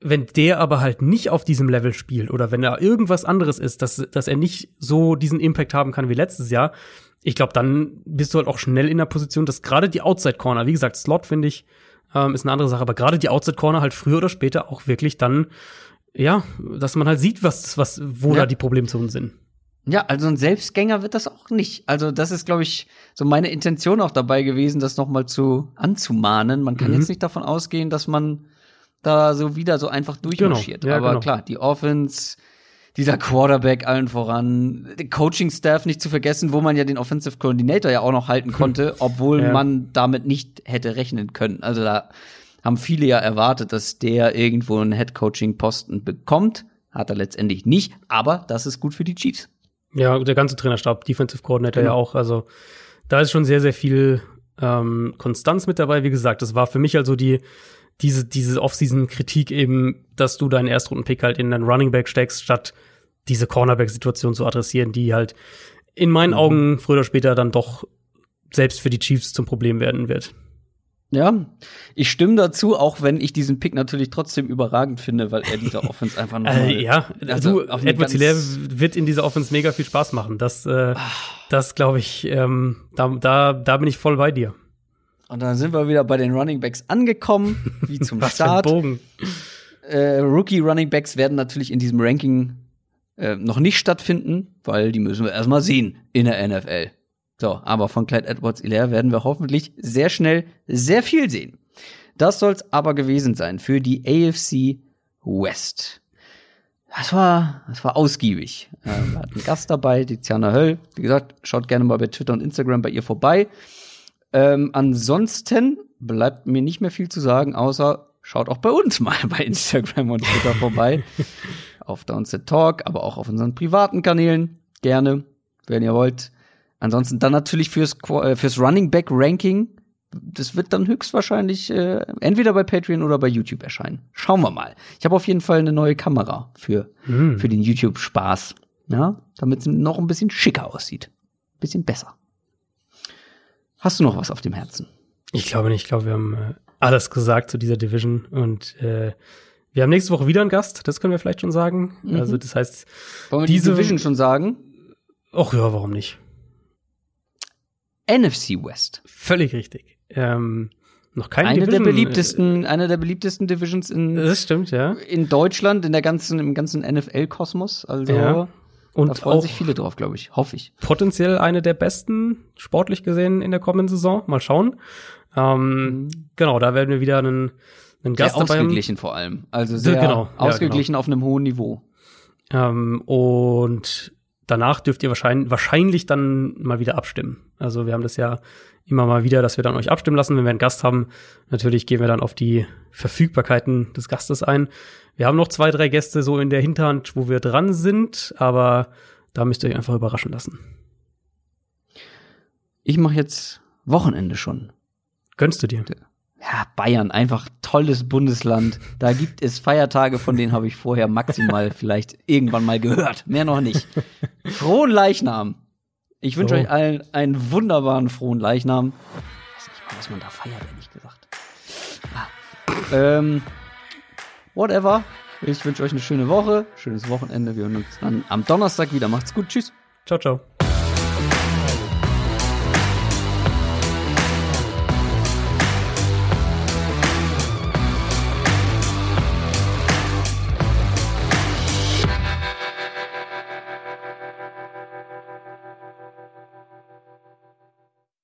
wenn der aber halt nicht auf diesem Level spielt oder wenn da irgendwas anderes ist, dass, dass er nicht so diesen Impact haben kann wie letztes Jahr, ich glaube, dann bist du halt auch schnell in der Position, dass gerade die Outside Corner, wie gesagt, Slot finde ich, ähm, ist eine andere Sache, aber gerade die Outside Corner halt früher oder später auch wirklich dann, ja, dass man halt sieht, was, was, wo ja. da die Problemzonen sind. Ja, also ein Selbstgänger wird das auch nicht. Also das ist, glaube ich, so meine Intention auch dabei gewesen, das noch mal zu anzumahnen. Man kann mhm. jetzt nicht davon ausgehen, dass man da so wieder so einfach durchmarschiert. Genau. Ja, Aber genau. klar, die Offense, dieser Quarterback allen voran, den Coaching-Staff nicht zu vergessen, wo man ja den Offensive Coordinator ja auch noch halten konnte, obwohl ja. man damit nicht hätte rechnen können. Also da haben viele ja erwartet, dass der irgendwo einen Head-Coaching-Posten bekommt. Hat er letztendlich nicht, aber das ist gut für die Chiefs. Ja, der ganze Trainerstab, Defensive Coordinator genau. ja auch. Also da ist schon sehr, sehr viel ähm, Konstanz mit dabei. Wie gesagt, das war für mich also die diese, diese Offseason-Kritik eben, dass du deinen Erstrunden-Pick halt in deinen Running Back steckst, statt diese Cornerback-Situation zu adressieren, die halt in meinen mhm. Augen früher oder später dann doch selbst für die Chiefs zum Problem werden wird. Ja, ich stimme dazu, auch wenn ich diesen Pick natürlich trotzdem überragend finde, weil er dieser Offense einfach noch Äh, ja, also du, Edward Hilaire wird in dieser Offense mega viel Spaß machen. Das, äh, das glaube ich, ähm, da, da, da bin ich voll bei dir. Und dann sind wir wieder bei den Running Backs angekommen, wie zum Was für Start. Bogen. Äh, Rookie Running Backs werden natürlich in diesem Ranking äh, noch nicht stattfinden, weil die müssen wir erstmal sehen in der NFL. So, aber von Clyde Edwards Hilaire werden wir hoffentlich sehr schnell sehr viel sehen. Das soll's aber gewesen sein für die AFC West. Das war, das war ausgiebig. Äh, wir hatten einen Gast dabei, die Tiana Höll. Wie gesagt, schaut gerne mal bei Twitter und Instagram bei ihr vorbei. Ähm, ansonsten bleibt mir nicht mehr viel zu sagen, außer schaut auch bei uns mal bei Instagram und Twitter vorbei. auf Downset Talk, aber auch auf unseren privaten Kanälen. Gerne, wenn ihr wollt. Ansonsten dann natürlich fürs, äh, fürs Running Back Ranking. Das wird dann höchstwahrscheinlich äh, entweder bei Patreon oder bei YouTube erscheinen. Schauen wir mal. Ich habe auf jeden Fall eine neue Kamera für, Hm. für den YouTube-Spaß. Ja, damit es noch ein bisschen schicker aussieht. Bisschen besser. Hast du noch was auf dem Herzen? Ich glaube nicht. Ich glaube, wir haben äh, alles gesagt zu dieser Division und äh, wir haben nächste Woche wieder einen Gast. Das können wir vielleicht schon sagen. Mhm. Also das heißt, Wollen wir Diese- die Division schon sagen? ach ja, warum nicht? NFC West. Völlig richtig. Ähm, noch keine Eine der Division, beliebtesten, eine der beliebtesten Divisions Äh, in, das stimmt, ja. in Deutschland, in der ganzen, im ganzen NFL-Kosmos. Also Ja. Da Und freuen auch sich viele drauf, glaube ich. Hoffe ich. potenziell eine der besten, sportlich gesehen, in der kommenden Saison. Mal schauen. Ähm, Genau, da werden wir wieder einen, einen Sehr Gast dabei haben. ausgeglichen vor allem. Also sehr genau, ja, ausgeglichen auf einem hohen Niveau. Ähm, und danach dürft ihr wahrscheinlich, wahrscheinlich dann mal wieder abstimmen. Also wir haben das ja immer mal wieder, dass wir dann euch abstimmen lassen, wenn wir einen Gast haben. Natürlich gehen wir dann auf die Verfügbarkeiten des Gastes ein. Wir haben noch zwei, drei Gäste so in der Hinterhand, wo wir dran sind, aber da müsst ihr euch einfach überraschen lassen. Ich mache jetzt Wochenende schon. Gönnst du dir? Ja, Bayern, einfach tolles Bundesland. Da gibt es Feiertage, von denen habe ich vorher maximal vielleicht irgendwann mal gehört. Mehr noch nicht. Frohen Leichnam. Ich wünsche So. euch allen einen wunderbaren frohen Leichnam. Ich weiß nicht mal, was man da feiert, ehrlich gesagt. Ah. Ähm, whatever. Ich wünsche euch eine schöne Woche, schönes Wochenende. Wir hören uns dann am Donnerstag wieder. Macht's gut. Tschüss. Ciao, ciao.